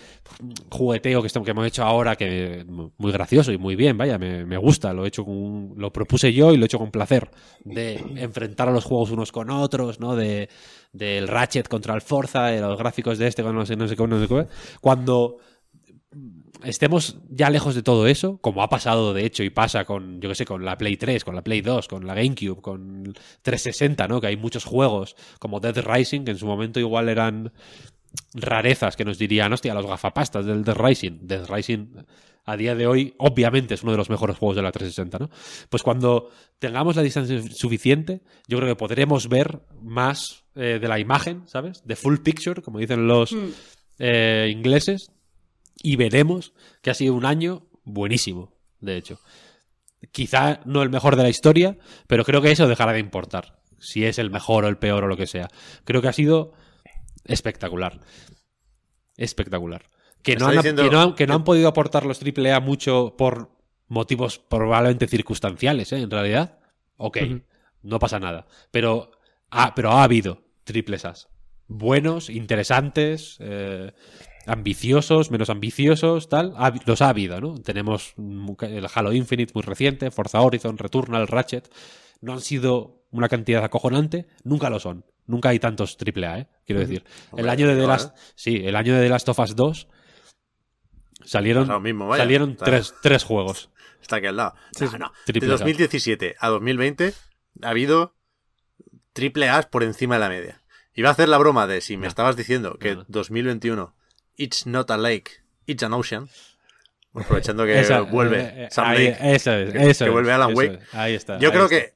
jugueteo que, que hemos hecho ahora que muy gracioso y muy bien vaya me, me gusta lo he hecho con, lo propuse yo y lo he hecho con placer de enfrentar a los juegos unos con otros no de del Ratchet contra el Forza de los gráficos de este con no sé no sé qué no sé qué cuando estemos ya lejos de todo eso, como ha pasado de hecho y pasa con, yo que sé, con la Play 3, con la Play 2, con la GameCube, con 360, ¿no? Que hay muchos juegos como Dead Rising, que en su momento igual eran rarezas que nos dirían, hostia, los gafapastas del Dead Rising. Dead Rising a día de hoy, obviamente, es uno de los mejores juegos de la 360, ¿no? Pues cuando tengamos la distancia suficiente, yo creo que podremos ver más eh, de la imagen, ¿sabes? De full picture, como dicen los Mm. eh, ingleses, y veremos que ha sido un año buenísimo, de hecho. Quizá no el mejor de la historia, pero creo que eso dejará de importar. Si es el mejor o el peor o lo que sea. Creo que ha sido espectacular. Espectacular. Que no, han, diciendo que no han- que no que- han podido aportar los AAA mucho por motivos probablemente circunstanciales, ¿eh? En realidad. Ok, no pasa nada. Pero ha, pero ha habido triples As. Buenos, interesantes, eh, ambiciosos, menos ambiciosos, tal. Los ha habido, ¿no? Tenemos el Halo Infinite muy reciente, Forza Horizon, Returnal, Ratchet. No han sido una cantidad acojonante, nunca lo son. Nunca hay tantos AAA, ¿eh? Quiero decir. El año de The Last, sí, el año de The Last of Us 2 salieron, Pasa lo mismo, vaya. salieron Está- tres, tres juegos. Está aquí al lado. No, no. De Triple A. 2017 a 2020 ha habido triple A's por encima de la media. Iba a hacer la broma de si me No. estabas diciendo que No. 2021 it's not a lake, it's an ocean. Aprovechando que Esa- vuelve eh, eh, Sam ahí- Lake. eso es, que- eso que vuelve Alan Wake. es. Ahí está. Yo ahí creo está. que,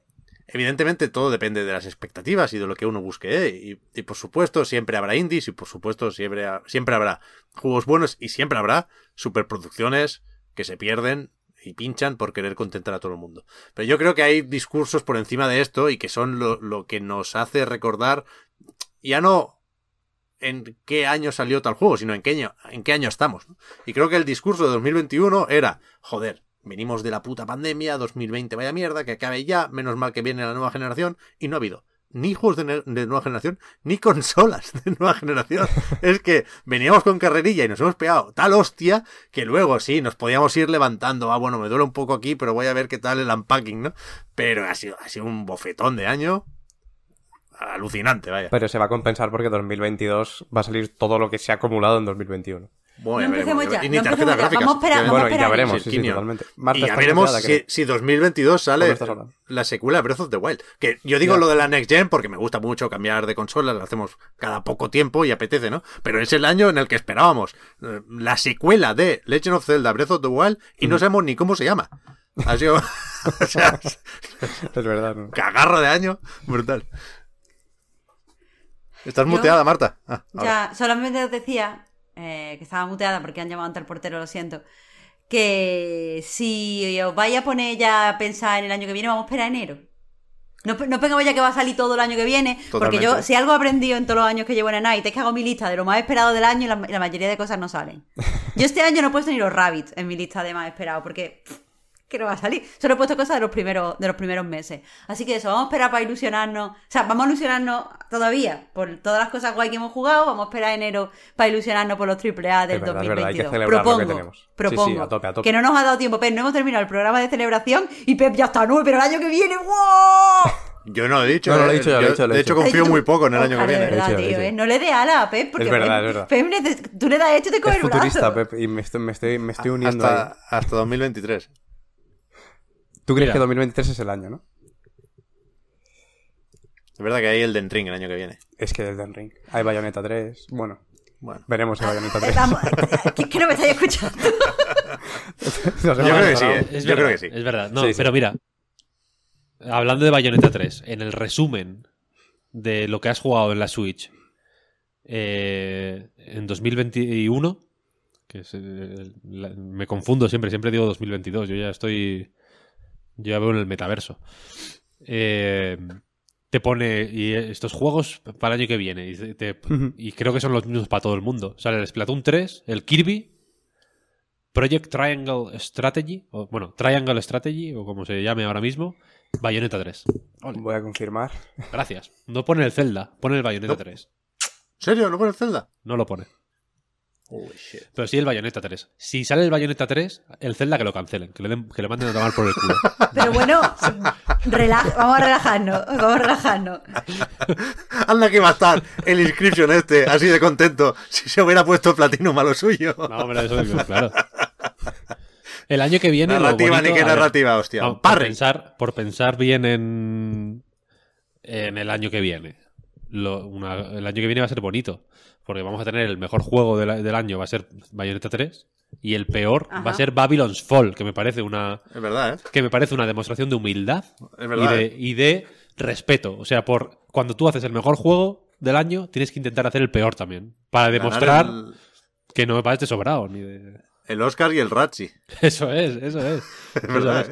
evidentemente, todo depende de las expectativas y de lo que uno busque. ¿eh? Y, y, por supuesto, siempre habrá indies y por supuesto, siempre, ha- siempre habrá juegos buenos y siempre habrá superproducciones que se pierden y pinchan por querer contentar a todo el mundo. Pero yo creo que hay discursos por encima de esto y que son lo, lo que nos hace recordar ya no en qué año salió tal juego, sino en qué año, en qué año estamos. ¿no? Y creo que el discurso de 2021 era, joder, venimos de la puta pandemia, 2020 vaya mierda, que acabe ya, menos mal que viene la nueva generación, y no ha habido ni juegos de nueva generación, ni consolas de nueva generación. es que veníamos con carrerilla y nos hemos pegado tal hostia que luego sí, nos podíamos ir levantando. Ah, bueno, me duele un poco aquí, pero voy a ver qué tal el unpacking, ¿no? Pero ha sido, ha sido un bofetón de año alucinante, vaya. Pero se va a compensar porque 2022 va a salir todo lo que se ha acumulado en 2021. Bueno, No empecemos veremos, ya, y ni no tarjetas empecemos ya. gráficas. Vamos a esperar, Ya bueno, y veremos, Sí, sí, sí, Quinio. totalmente. Marta y ya veremos si, si 2022 ¿Cómo sale la secuela de Breath of the Wild. Que yo digo Ya. lo de la Next Gen porque me gusta mucho cambiar de consola, lo hacemos cada poco tiempo y apetece, ¿no? Pero es el año en el que esperábamos eh, la secuela de Legend of Zelda Breath of the Wild y no sabemos ni cómo se llama. Ha sido o sea, Es verdad. ¿no? cagarro de año brutal. ¿Estás Yo- muteada, Marta? Ah. Ya, solamente os decía eh, que estaba muteada porque han llamado ante el portero, lo siento. Que si os vais a poner ya a pensar en el año que viene, vamos a esperar enero. No, no ya que va a salir todo el año que viene, porque yo, si algo he aprendido en todos los años que llevo en Night, es que hago mi lista de lo más esperado del año y la, la mayoría de cosas no salen. Yo este año no he puesto ni los Rabbits en mi lista de más esperado, porque pff, que no va a salir. Solo he puesto cosas de los primeros, de los primeros meses. Así que eso, vamos a esperar para ilusionarnos. O sea, vamos a ilusionarnos todavía por todas las cosas guay que hemos jugado. Vamos a esperar enero para ilusionarnos por los AAA del Es verdad, es verdad, hay que 2022. celebrar lo que propongo, tenemos. Sí, a tope, a tope. que no nos ha dado tiempo, Pep. No hemos terminado el programa de celebración y Pep ya está, no, pero el año que viene, ¡wow! Yo no lo he dicho. No, no, lo he eh. dicho ya, lo he Yo, dicho, lo he de hecho, confío muy poco en el año que viene. de verdad, he dicho, tío. ¿eh? No le dé ala a Pep, porque Es verdad, Pep, es verdad. Pep tú le das esto y te coge Es el brazo. futurista, Pep, y me estoy, me estoy, me estoy uniendo ahí. Hasta, hasta 2023. Tú crees Mira. que 2023 es el año, ¿no? Es verdad que hay el Den Ring el año que viene. Es que el Den Ring. Hay Bayonetta 3. Bueno, Bueno. veremos si Bayonetta Eh, 3. vamos, que, que no me estáis escuchando. Yo creo que sí, eh. Es Yo verdad, creo que sí. Es verdad. No, Sí, sí. pero mira, hablando de Bayonetta 3, en el resumen de lo que has jugado en la Switch eh, en 2021, que es, eh, la- me confundo siempre, siempre digo 2022, yo ya estoy, yo ya veo en el metaverso. Eh, te pone y estos juegos para el año que viene y, te- Ujú. y creo que son los mismos para todo el mundo. Sale el Splatoon 3, el Kirby, Project Triangle Strategy, o bueno, Triangle Strategy, o como se llame ahora mismo, Bayonetta 3. Ole, Voy a confirmar. gracias. No pone el Zelda, pone el Bayonetta No. 3. ¿En serio? ¿No pone el Zelda? No lo pone. Holy shit. Pero sí el Bayonetta 3. Si sale el Bayonetta 3, el Zelda que lo cancelen, que le, den- que le manden a tomar por el culo. Pero bueno, relaja- vamos a relajarnos, vamos a relajarnos. Anda que va a estar el inscription este, así de contento, si se hubiera puesto Platinum a lo suyo. No, hombre, eso es claro. El año que viene. lo narrativa, bonito- ni ver, narrativa, hostia. No, por, pensar, por pensar bien en, en el año que viene. Lo- una- el año que viene va a ser bonito. Porque vamos a tener el mejor juego del, del año, va a ser Bayonetta 3. Y el peor va a ser Babylon's Fall, que me parece una, Es verdad, ¿eh? que me parece una demostración de humildad Es verdad. y, de, ¿eh? y de respeto. O sea, por cuando tú haces el mejor juego del año, tienes que intentar hacer el peor también. Para demostrar El, que no vas de sobrado. Ni de... el Oscar y el Ratchi. Eso es, eso es. Es Eso es.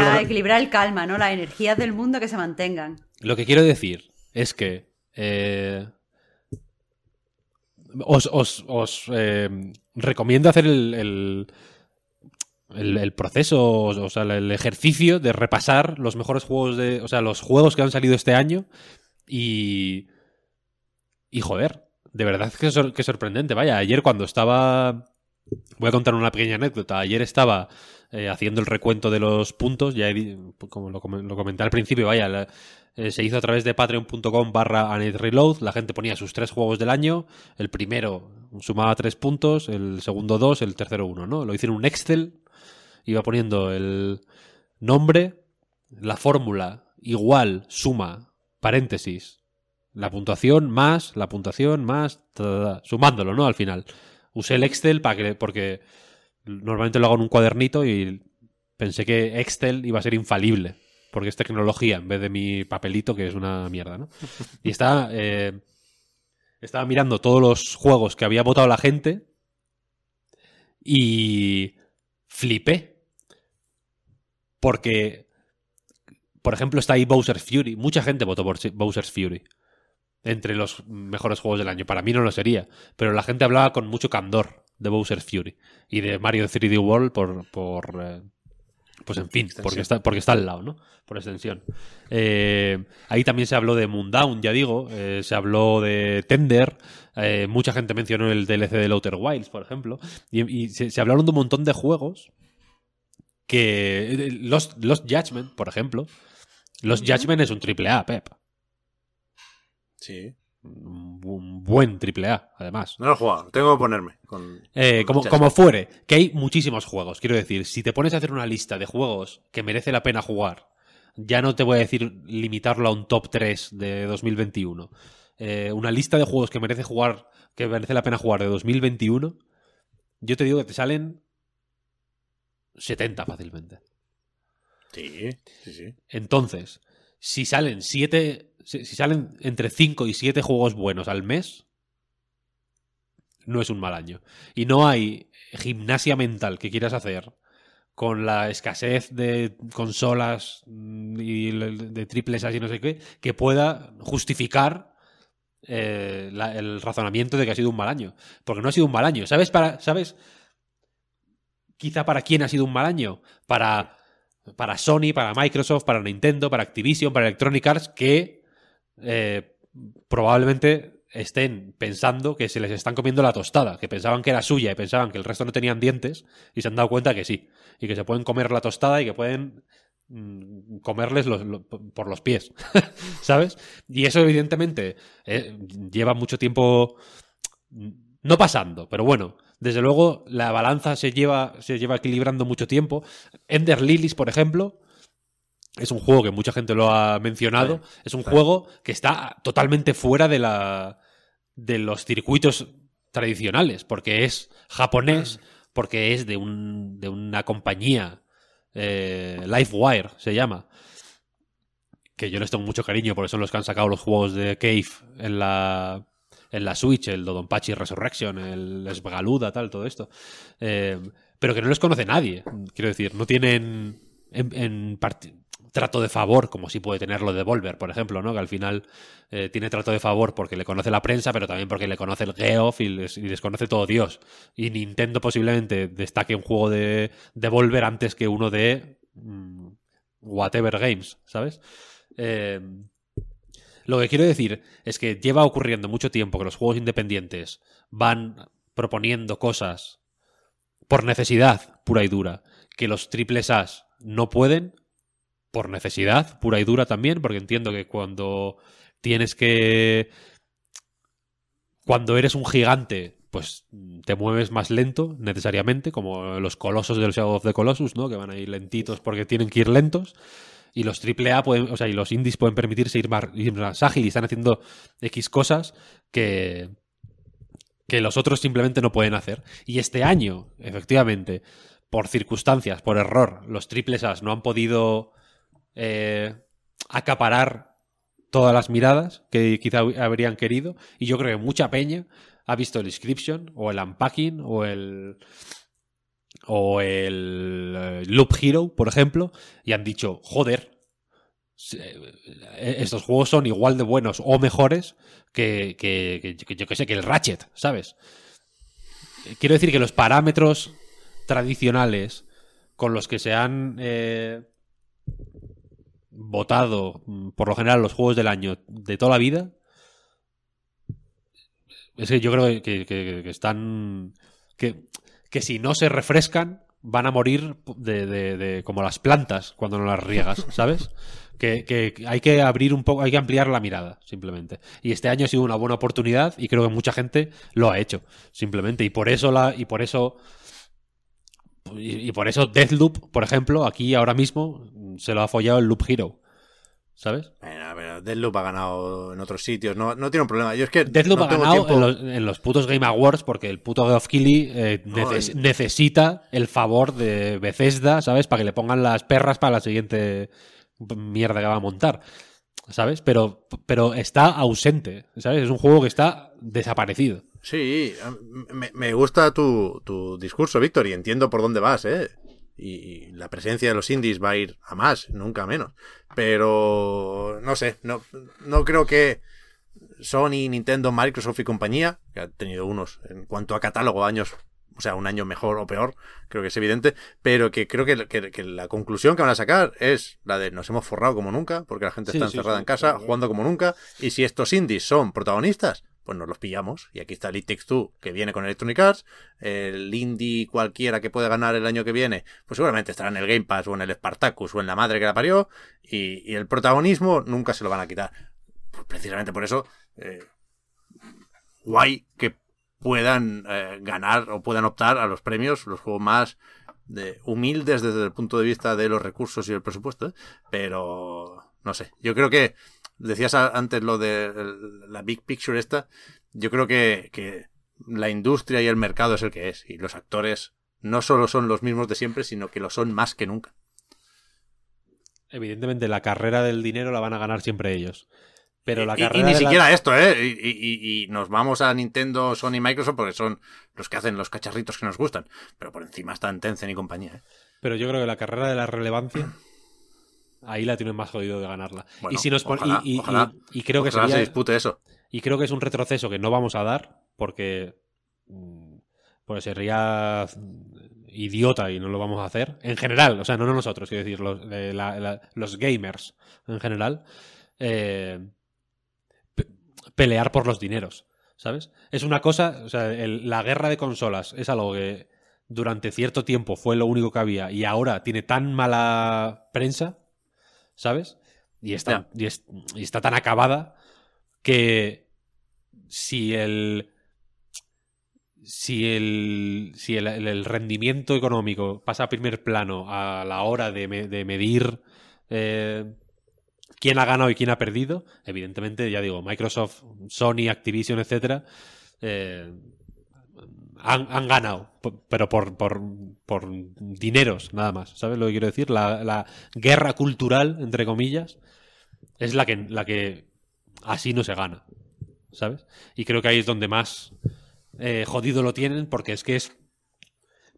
¿eh? Equilibrar el calma, ¿no? Las energías del mundo que se mantengan. Lo que quiero decir es que eh, os, os- os, eh, recomiendo hacer el, el, el- proceso, o sea, el ejercicio de repasar los mejores juegos de. O sea, los juegos que han salido este año y. Y joder, de verdad que, sor- que sorprendente. Vaya, ayer cuando estaba. Voy a contar una pequeña anécdota. Ayer estaba eh, haciendo el recuento de los puntos, ya he como lo, lo comenté al principio, vaya, la- eh, se hizo a través de patreon.com barra Reload, la gente ponía sus tres juegos del año, el primero sumaba tres puntos, el segundo dos, el tercero uno, ¿no? Lo hice en un Excel, iba poniendo el nombre, la fórmula, igual, suma, paréntesis, la puntuación más, la puntuación más, sumándolo, ¿no? Al final. Usé el Excel para que, porque normalmente lo hago en un cuadernito y pensé que Excel iba a ser infalible, porque es tecnología en vez de mi papelito, que es una mierda, ¿no? Y estaba, eh, estaba mirando todos los juegos que había votado la gente y flipé. Porque, por ejemplo, está ahí Bowser's Fury. Mucha gente votó por Bowser's Fury entre los mejores juegos del año. Para mí no lo sería, pero la gente hablaba con mucho candor de Bowser's Fury y de Mario 3D World por, por eh, pues en fin, porque está, porque está al lado, ¿no? Por extensión. Eh, ahí también se habló de Moondown, ya digo, eh, se habló de Tender, eh, mucha gente mencionó el DLC de Outer Wilds, por ejemplo, y, y se, se hablaron de un montón de juegos que... eh, Los, los Judgment, por ejemplo. Los Judgment es un triple A, Pep. Sí. Un bu- un buen triple A, además. No lo he jugado, tengo que ponerme. Con, Eh, con como, como fuere, que hay muchísimos juegos. Quiero decir, si te pones a hacer una lista de juegos que merece la pena jugar, ya no te voy a decir limitarlo a un top 3 de 2021. Eh, una lista de juegos que merece jugar, que merece la pena jugar de 2021, yo te digo que te salen 70 fácilmente. Sí, sí, sí. Entonces, si salen siete. Si salen entre 5 y 7 juegos buenos al mes, no es un mal año. Y no hay gimnasia mental que quieras hacer con la escasez de consolas mm, y de triples y no sé qué, que pueda justificar eh, el razonamiento de que ha sido un mal año. Porque no ha sido un mal año. ¿Sabes para, sabes quizá para quién ha sido un mal año? Para para Sony, para Microsoft, para Nintendo, para Activision, para Electronic Arts, que eh, probablemente estén pensando que se les están comiendo la tostada, que pensaban que era suya y pensaban que el resto no tenían dientes y se han dado cuenta que sí, y que se pueden comer la tostada y que pueden mm, comerles los- lo- por los pies, ¿sabes? Y eso evidentemente eh, lleva mucho tiempo mm, no pasando, pero bueno, desde luego la balanza se lleva, se lleva equilibrando mucho tiempo. Ender Lilies, por ejemplo, es un juego que mucha gente lo ha mencionado. Sí, es un juego que está totalmente fuera de la de los circuitos tradicionales, porque es japonés, porque es de un de una compañía eh, Livewire se llama, que yo les tengo mucho cariño porque son los que han sacado los juegos de Cave en la en la Switch, el Dodonpachi Resurrection, el Esgaluda, tal, todo esto. Eh, pero que no les conoce nadie. Quiero decir, no tienen en, en trato de favor, como sí puede tenerlo Devolver, por ejemplo, ¿no? Que al final eh, tiene trato de favor porque le conoce la prensa, pero también porque le conoce el Geoff y les, y les conoce todo Dios. Y Nintendo posiblemente destaque un juego de Devolver antes que uno de mm, Whatever Games, ¿sabes? Eh, lo que quiero decir es que lleva ocurriendo mucho tiempo que los juegos independientes van proponiendo cosas por necesidad pura y dura, que los triples As no pueden, por necesidad pura y dura también, porque entiendo que cuando tienes que... Cuando eres un gigante, pues te mueves más lento, necesariamente, como los colosos del Shadow of the Colossus, ¿no? Que van a ir lentitos porque tienen que ir lentos. Y los AAA pueden, o sea, y los indies pueden permitirse ir más, ir más ágil y están haciendo X cosas que, que los otros simplemente no pueden hacer. Y este año, efectivamente, por circunstancias, por error, los triples As no han podido eh, acaparar todas las miradas que quizá habrían querido. Y yo creo que mucha peña ha visto el Inscription o el Unpacking o el o el eh, Loop Hero, por ejemplo, y han dicho, joder, eh, estos juegos son igual de buenos o mejores que, yo que sé, que el Ratchet, ¿sabes? Quiero decir que los parámetros tradicionales con los que se han votado mm, por lo general los juegos del año de toda la vida es que yo creo que, que- que están que, que si no se refrescan van a morir de, de- de- como las plantas cuando no las riegas, ¿sabes? Que, que hay que abrir un poco, hay que ampliar la mirada, simplemente. Y este año ha sido una buena oportunidad y creo que mucha gente lo ha hecho, simplemente. Y por eso la, y por eso y, y por eso Deathloop, por ejemplo, aquí ahora mismo mm, se lo ha follado el Loop Hero. ¿Sabes? Bueno, pero Deathloop ha ganado en otros sitios, no, no tiene un problema. Yo es que Deathloop no ha ganado tiempo- en los, en los putos Game Awards porque el puto Geoff Keighley eh, No, neces- el- necesita el favor de Bethesda, ¿sabes? Para que le pongan las perras para la siguiente mierda que va a montar. ¿Sabes? Pero, pero está ausente, ¿sabes? Es un juego que está desaparecido. Sí, me, me gusta tu, tu discurso, Víctor, y entiendo por dónde vas, ¿eh? Y, y la presencia de los indies va a ir a más, nunca menos. Pero, no sé, no, no creo que Sony, Nintendo, Microsoft y compañía, que ha tenido unos en cuanto a catálogo años, o sea, un año mejor o peor, creo que es evidente, pero que creo que, que- que la conclusión que van a sacar es la de nos hemos forrado como nunca, porque la gente Sí, está encerrada sí, en casa, jugando como nunca, y si estos indies son protagonistas, pues nos los pillamos. Y aquí está el It Takes Two, que viene con Electronic Arts, el indie cualquiera que pueda ganar el año que viene, pues seguramente estará en el Game Pass o en el Spartacus o en la madre que la parió, y, el protagonismo nunca se lo van a quitar. Pues precisamente por eso, eh, guay que puedan eh, ganar o puedan optar a los premios, los juegos más de, humildes desde el punto de vista de los recursos y el presupuesto, ¿eh? pero no sé, yo creo que decías antes lo de la big picture esta, yo creo que, que la industria y el mercado es el que es y los actores no solo son los mismos de siempre, sino que lo son más que nunca. Evidentemente, la carrera del dinero la van a ganar siempre ellos. Pero la y, ni la- siquiera esto, ¿eh? Y- y nos vamos a Nintendo, Sony y Microsoft porque son los que hacen los cacharritos que nos gustan. Pero por encima están Tencent y compañía, ¿eh? Pero yo creo que la carrera de la relevancia ahí la tienen más jodido de ganarla. Bueno, y si nos ojalá, y, y- ojalá. y- y creo que se dispute eso. y creo que es un retroceso que no vamos a dar porque pues sería idiota y no lo vamos a hacer. En general, o sea, no nosotros, quiero decir, los, eh, la- la- los gamers en general. eh, pe- pelear por los dineros, ¿sabes? Es una cosa, o sea, el- la guerra de consolas es algo que durante cierto tiempo fue lo único que había y ahora tiene tan mala prensa, ¿sabes? Y está, y es- y está tan acabada que si el si el si el, el- el rendimiento económico pasa a primer plano a la hora de, me- de medir eh, quién ha ganado y quién ha perdido, evidentemente, ya digo, Microsoft, Sony, Activision, etcétera, eh, han, ganado, pero por, por, por dineros, nada más. ¿Sabes lo que quiero decir? La, guerra cultural, entre comillas, es la que, la que así no se gana. ¿Sabes? Y creo que ahí es donde más eh, jodido lo tienen, porque es que es.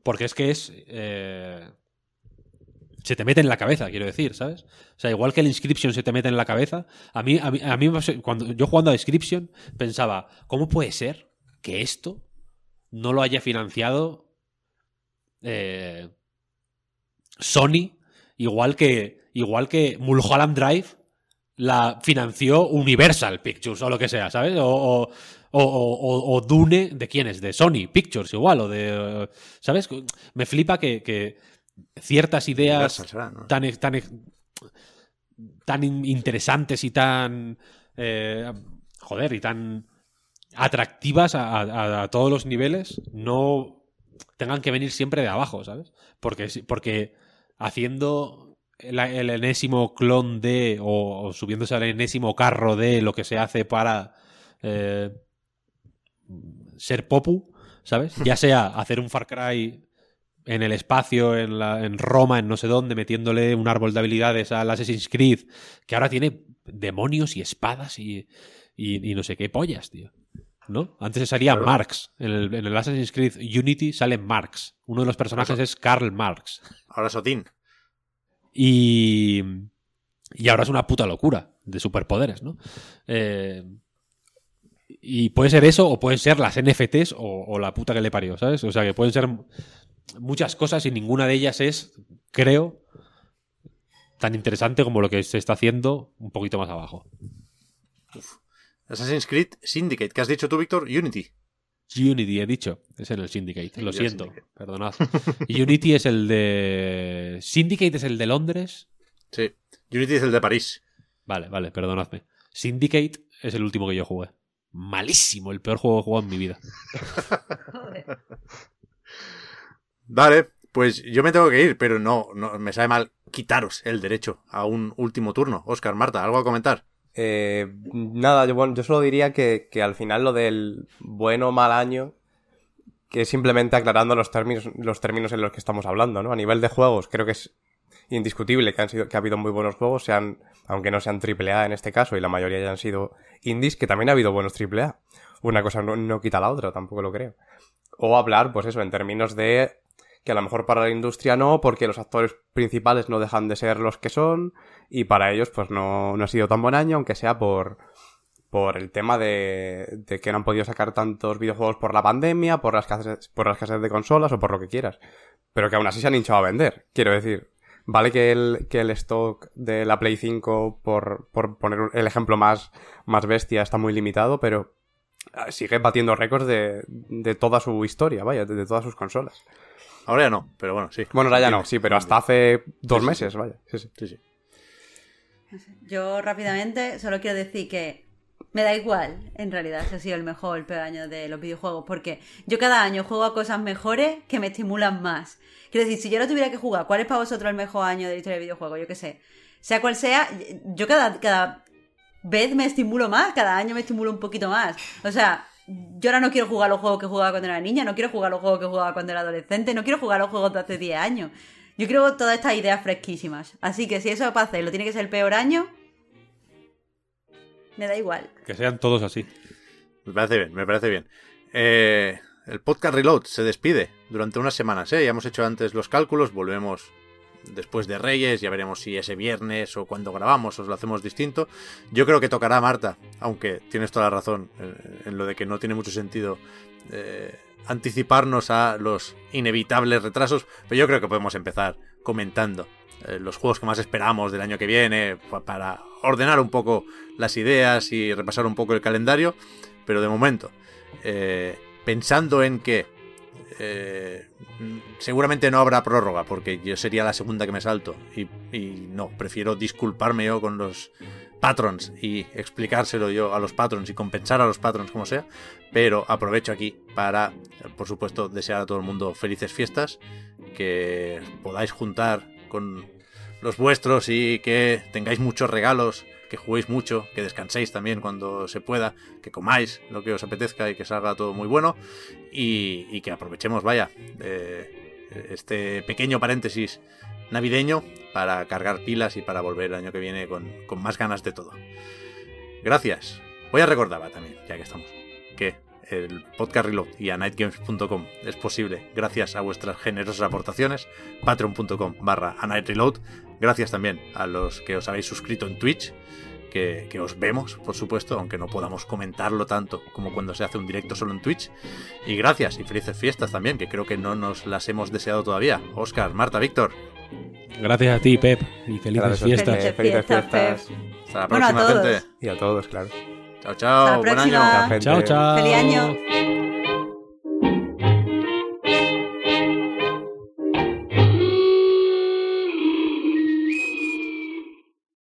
Porque es que es. eh, se te mete en la cabeza, quiero decir, ¿sabes? O sea, igual que el Inscription se te mete en la cabeza, a mí, a mí, a mí cuando yo jugando a Inscription pensaba, ¿cómo puede ser que esto no lo haya financiado eh, Sony, igual que, igual que Mulholland Drive la financió Universal Pictures o lo que sea, ¿sabes? O, o, o- o- Dune, ¿de quién es? De Sony Pictures igual, o de... ¿Sabes? Me flipa que, que ciertas ideas Universal será, ¿no? tan, tan, tan in- interesantes y tan... eh, joder, y tan atractivas a, todos los niveles no tengan que venir siempre de abajo, ¿sabes? Porque, porque haciendo el, enésimo clon de o, o subiéndose al enésimo carro de lo que se hace para eh, ser popu, ¿sabes? Ya sea hacer un Far Cry en el espacio, en, la, en Roma, en no sé dónde, metiéndole un árbol de habilidades al Assassin's Creed, que ahora tiene demonios y espadas y, y no sé qué pollas, tío. ¿No? Antes salía Claro. Marx. En el, en el Assassin's Creed Unity sale Marx. Uno de los personajes es Karl Marx. Ahora Sotín. Y, y ahora es una puta locura de superpoderes, ¿no? Eh, y puede ser eso o pueden ser las NFTs o, o la puta que le parió, ¿sabes? O sea, que pueden ser muchas cosas y ninguna de ellas es, creo, tan interesante como lo que se está haciendo un poquito más abajo. Assassin's Creed Syndicate. ¿Qué has dicho tú, Víctor? Unity. Unity, he dicho. Es en el Syndicate. Lo siento. Syndicate. Perdonad. Unity es el de. Syndicate es el de Londres. Sí. Unity es el de París. Vale, vale, perdonadme. Syndicate es el último que yo jugué. Malísimo, el peor juego que he jugado en mi vida. Joder. Vale, pues yo me tengo que ir, pero no, no me sabe mal quitaros el derecho a un último turno. Oscar, Marta, ¿algo a comentar? Eh, nada, yo, bueno, yo solo diría que, que al final lo del bueno o mal año, que es simplemente aclarando los términos, los términos en los que estamos hablando, ¿no? A nivel de juegos, creo que es indiscutible que han sido, que ha habido muy buenos juegos, sean, aunque no sean AAA en este caso, y la mayoría ya han sido indies, que también ha habido buenos AAA. Una cosa no, no quita la otra, tampoco lo creo. O hablar, pues eso, en términos de que a lo mejor para la industria no, porque los actores principales no dejan de ser los que son, y para ellos pues no, no ha sido tan buen año, aunque sea por, por el tema de, de que no han podido sacar tantos videojuegos por la pandemia, por la, escasez, por la escasez de consolas o por lo que quieras. Pero que aún así se han hinchado a vender, quiero decir. Vale que el, que el stock de la Play 5, por, por poner el ejemplo más, más bestia, está muy limitado, pero ah, sigue batiendo récords de, de toda su historia, vaya, de todas sus consolas. Ahora ya no, pero bueno, sí. Bueno, ahora ya no, sí, pero hasta hace dos Sí, sí, meses, vaya. Sí, sí. Sí, sí. Yo rápidamente solo quiero decir que me da igual, en realidad, si ha sido el mejor o el peor año de los videojuegos, porque yo cada año juego a cosas mejores que me estimulan más. Quiero decir, si yo no tuviera que jugar, ¿cuál es para vosotros el mejor año de la historia del videojuego? Yo qué sé. Sea cual sea, yo cada, cada vez me estimulo más, cada año me estimulo un poquito más. O sea, yo ahora no quiero jugar los juegos que jugaba cuando era niña, no quiero jugar los juegos que jugaba cuando era adolescente, no quiero jugar los juegos de hace 10 años. Yo quiero todas estas ideas fresquísimas. Así que si eso para hacerlo tiene que ser el peor año, me da igual. Que sean todos así. Me parece bien, me parece bien. Eh, el podcast Reload se despide durante unas semanas, ¿eh? Ya hemos hecho antes los cálculos, volvemos después de Reyes, ya veremos si ese viernes o cuando grabamos os lo hacemos distinto. Yo creo que tocará a Marta, aunque tienes toda la razón eh, en lo de que no tiene mucho sentido eh, anticiparnos a los inevitables retrasos, pero yo creo que podemos empezar comentando eh, los juegos que más esperamos del año que viene para ordenar un poco las ideas y repasar un poco el calendario, pero de momento, pensando en que eh, seguramente no habrá prórroga, porque yo sería la segunda que me salto. Y, y, no, prefiero disculparme yo con los patrons y explicárselo yo a los patrons y compensar a los patrons como sea. Pero aprovecho aquí para, por supuesto, desear a todo el mundo felices fiestas, que podáis juntar con los vuestros y que tengáis muchos regalos que juguéis mucho, que descanséis también cuando se pueda, que comáis lo que os apetezca y que salga todo muy bueno y, que aprovechemos, vaya, este pequeño paréntesis navideño para cargar pilas y para volver el año que viene con, más ganas de todo. Gracias. Voy a recordar también, ya que estamos, que el podcast Reload y a nightgames.com es posible gracias a vuestras generosas aportaciones, patreon.com barra a gracias también a los que os habéis suscrito en Twitch, que, os vemos, por supuesto, aunque no podamos comentarlo tanto como cuando se hace un directo solo en Twitch. Y gracias y felices fiestas también, que creo que no nos las hemos deseado todavía. Oscar, Marta, Víctor. Gracias a ti, Pep, y felices fiestas. Felices fiestas, Hasta la próxima, gente. Y a todos, claro. Chao, chao. Buen año. Chao, chao. Feliz año.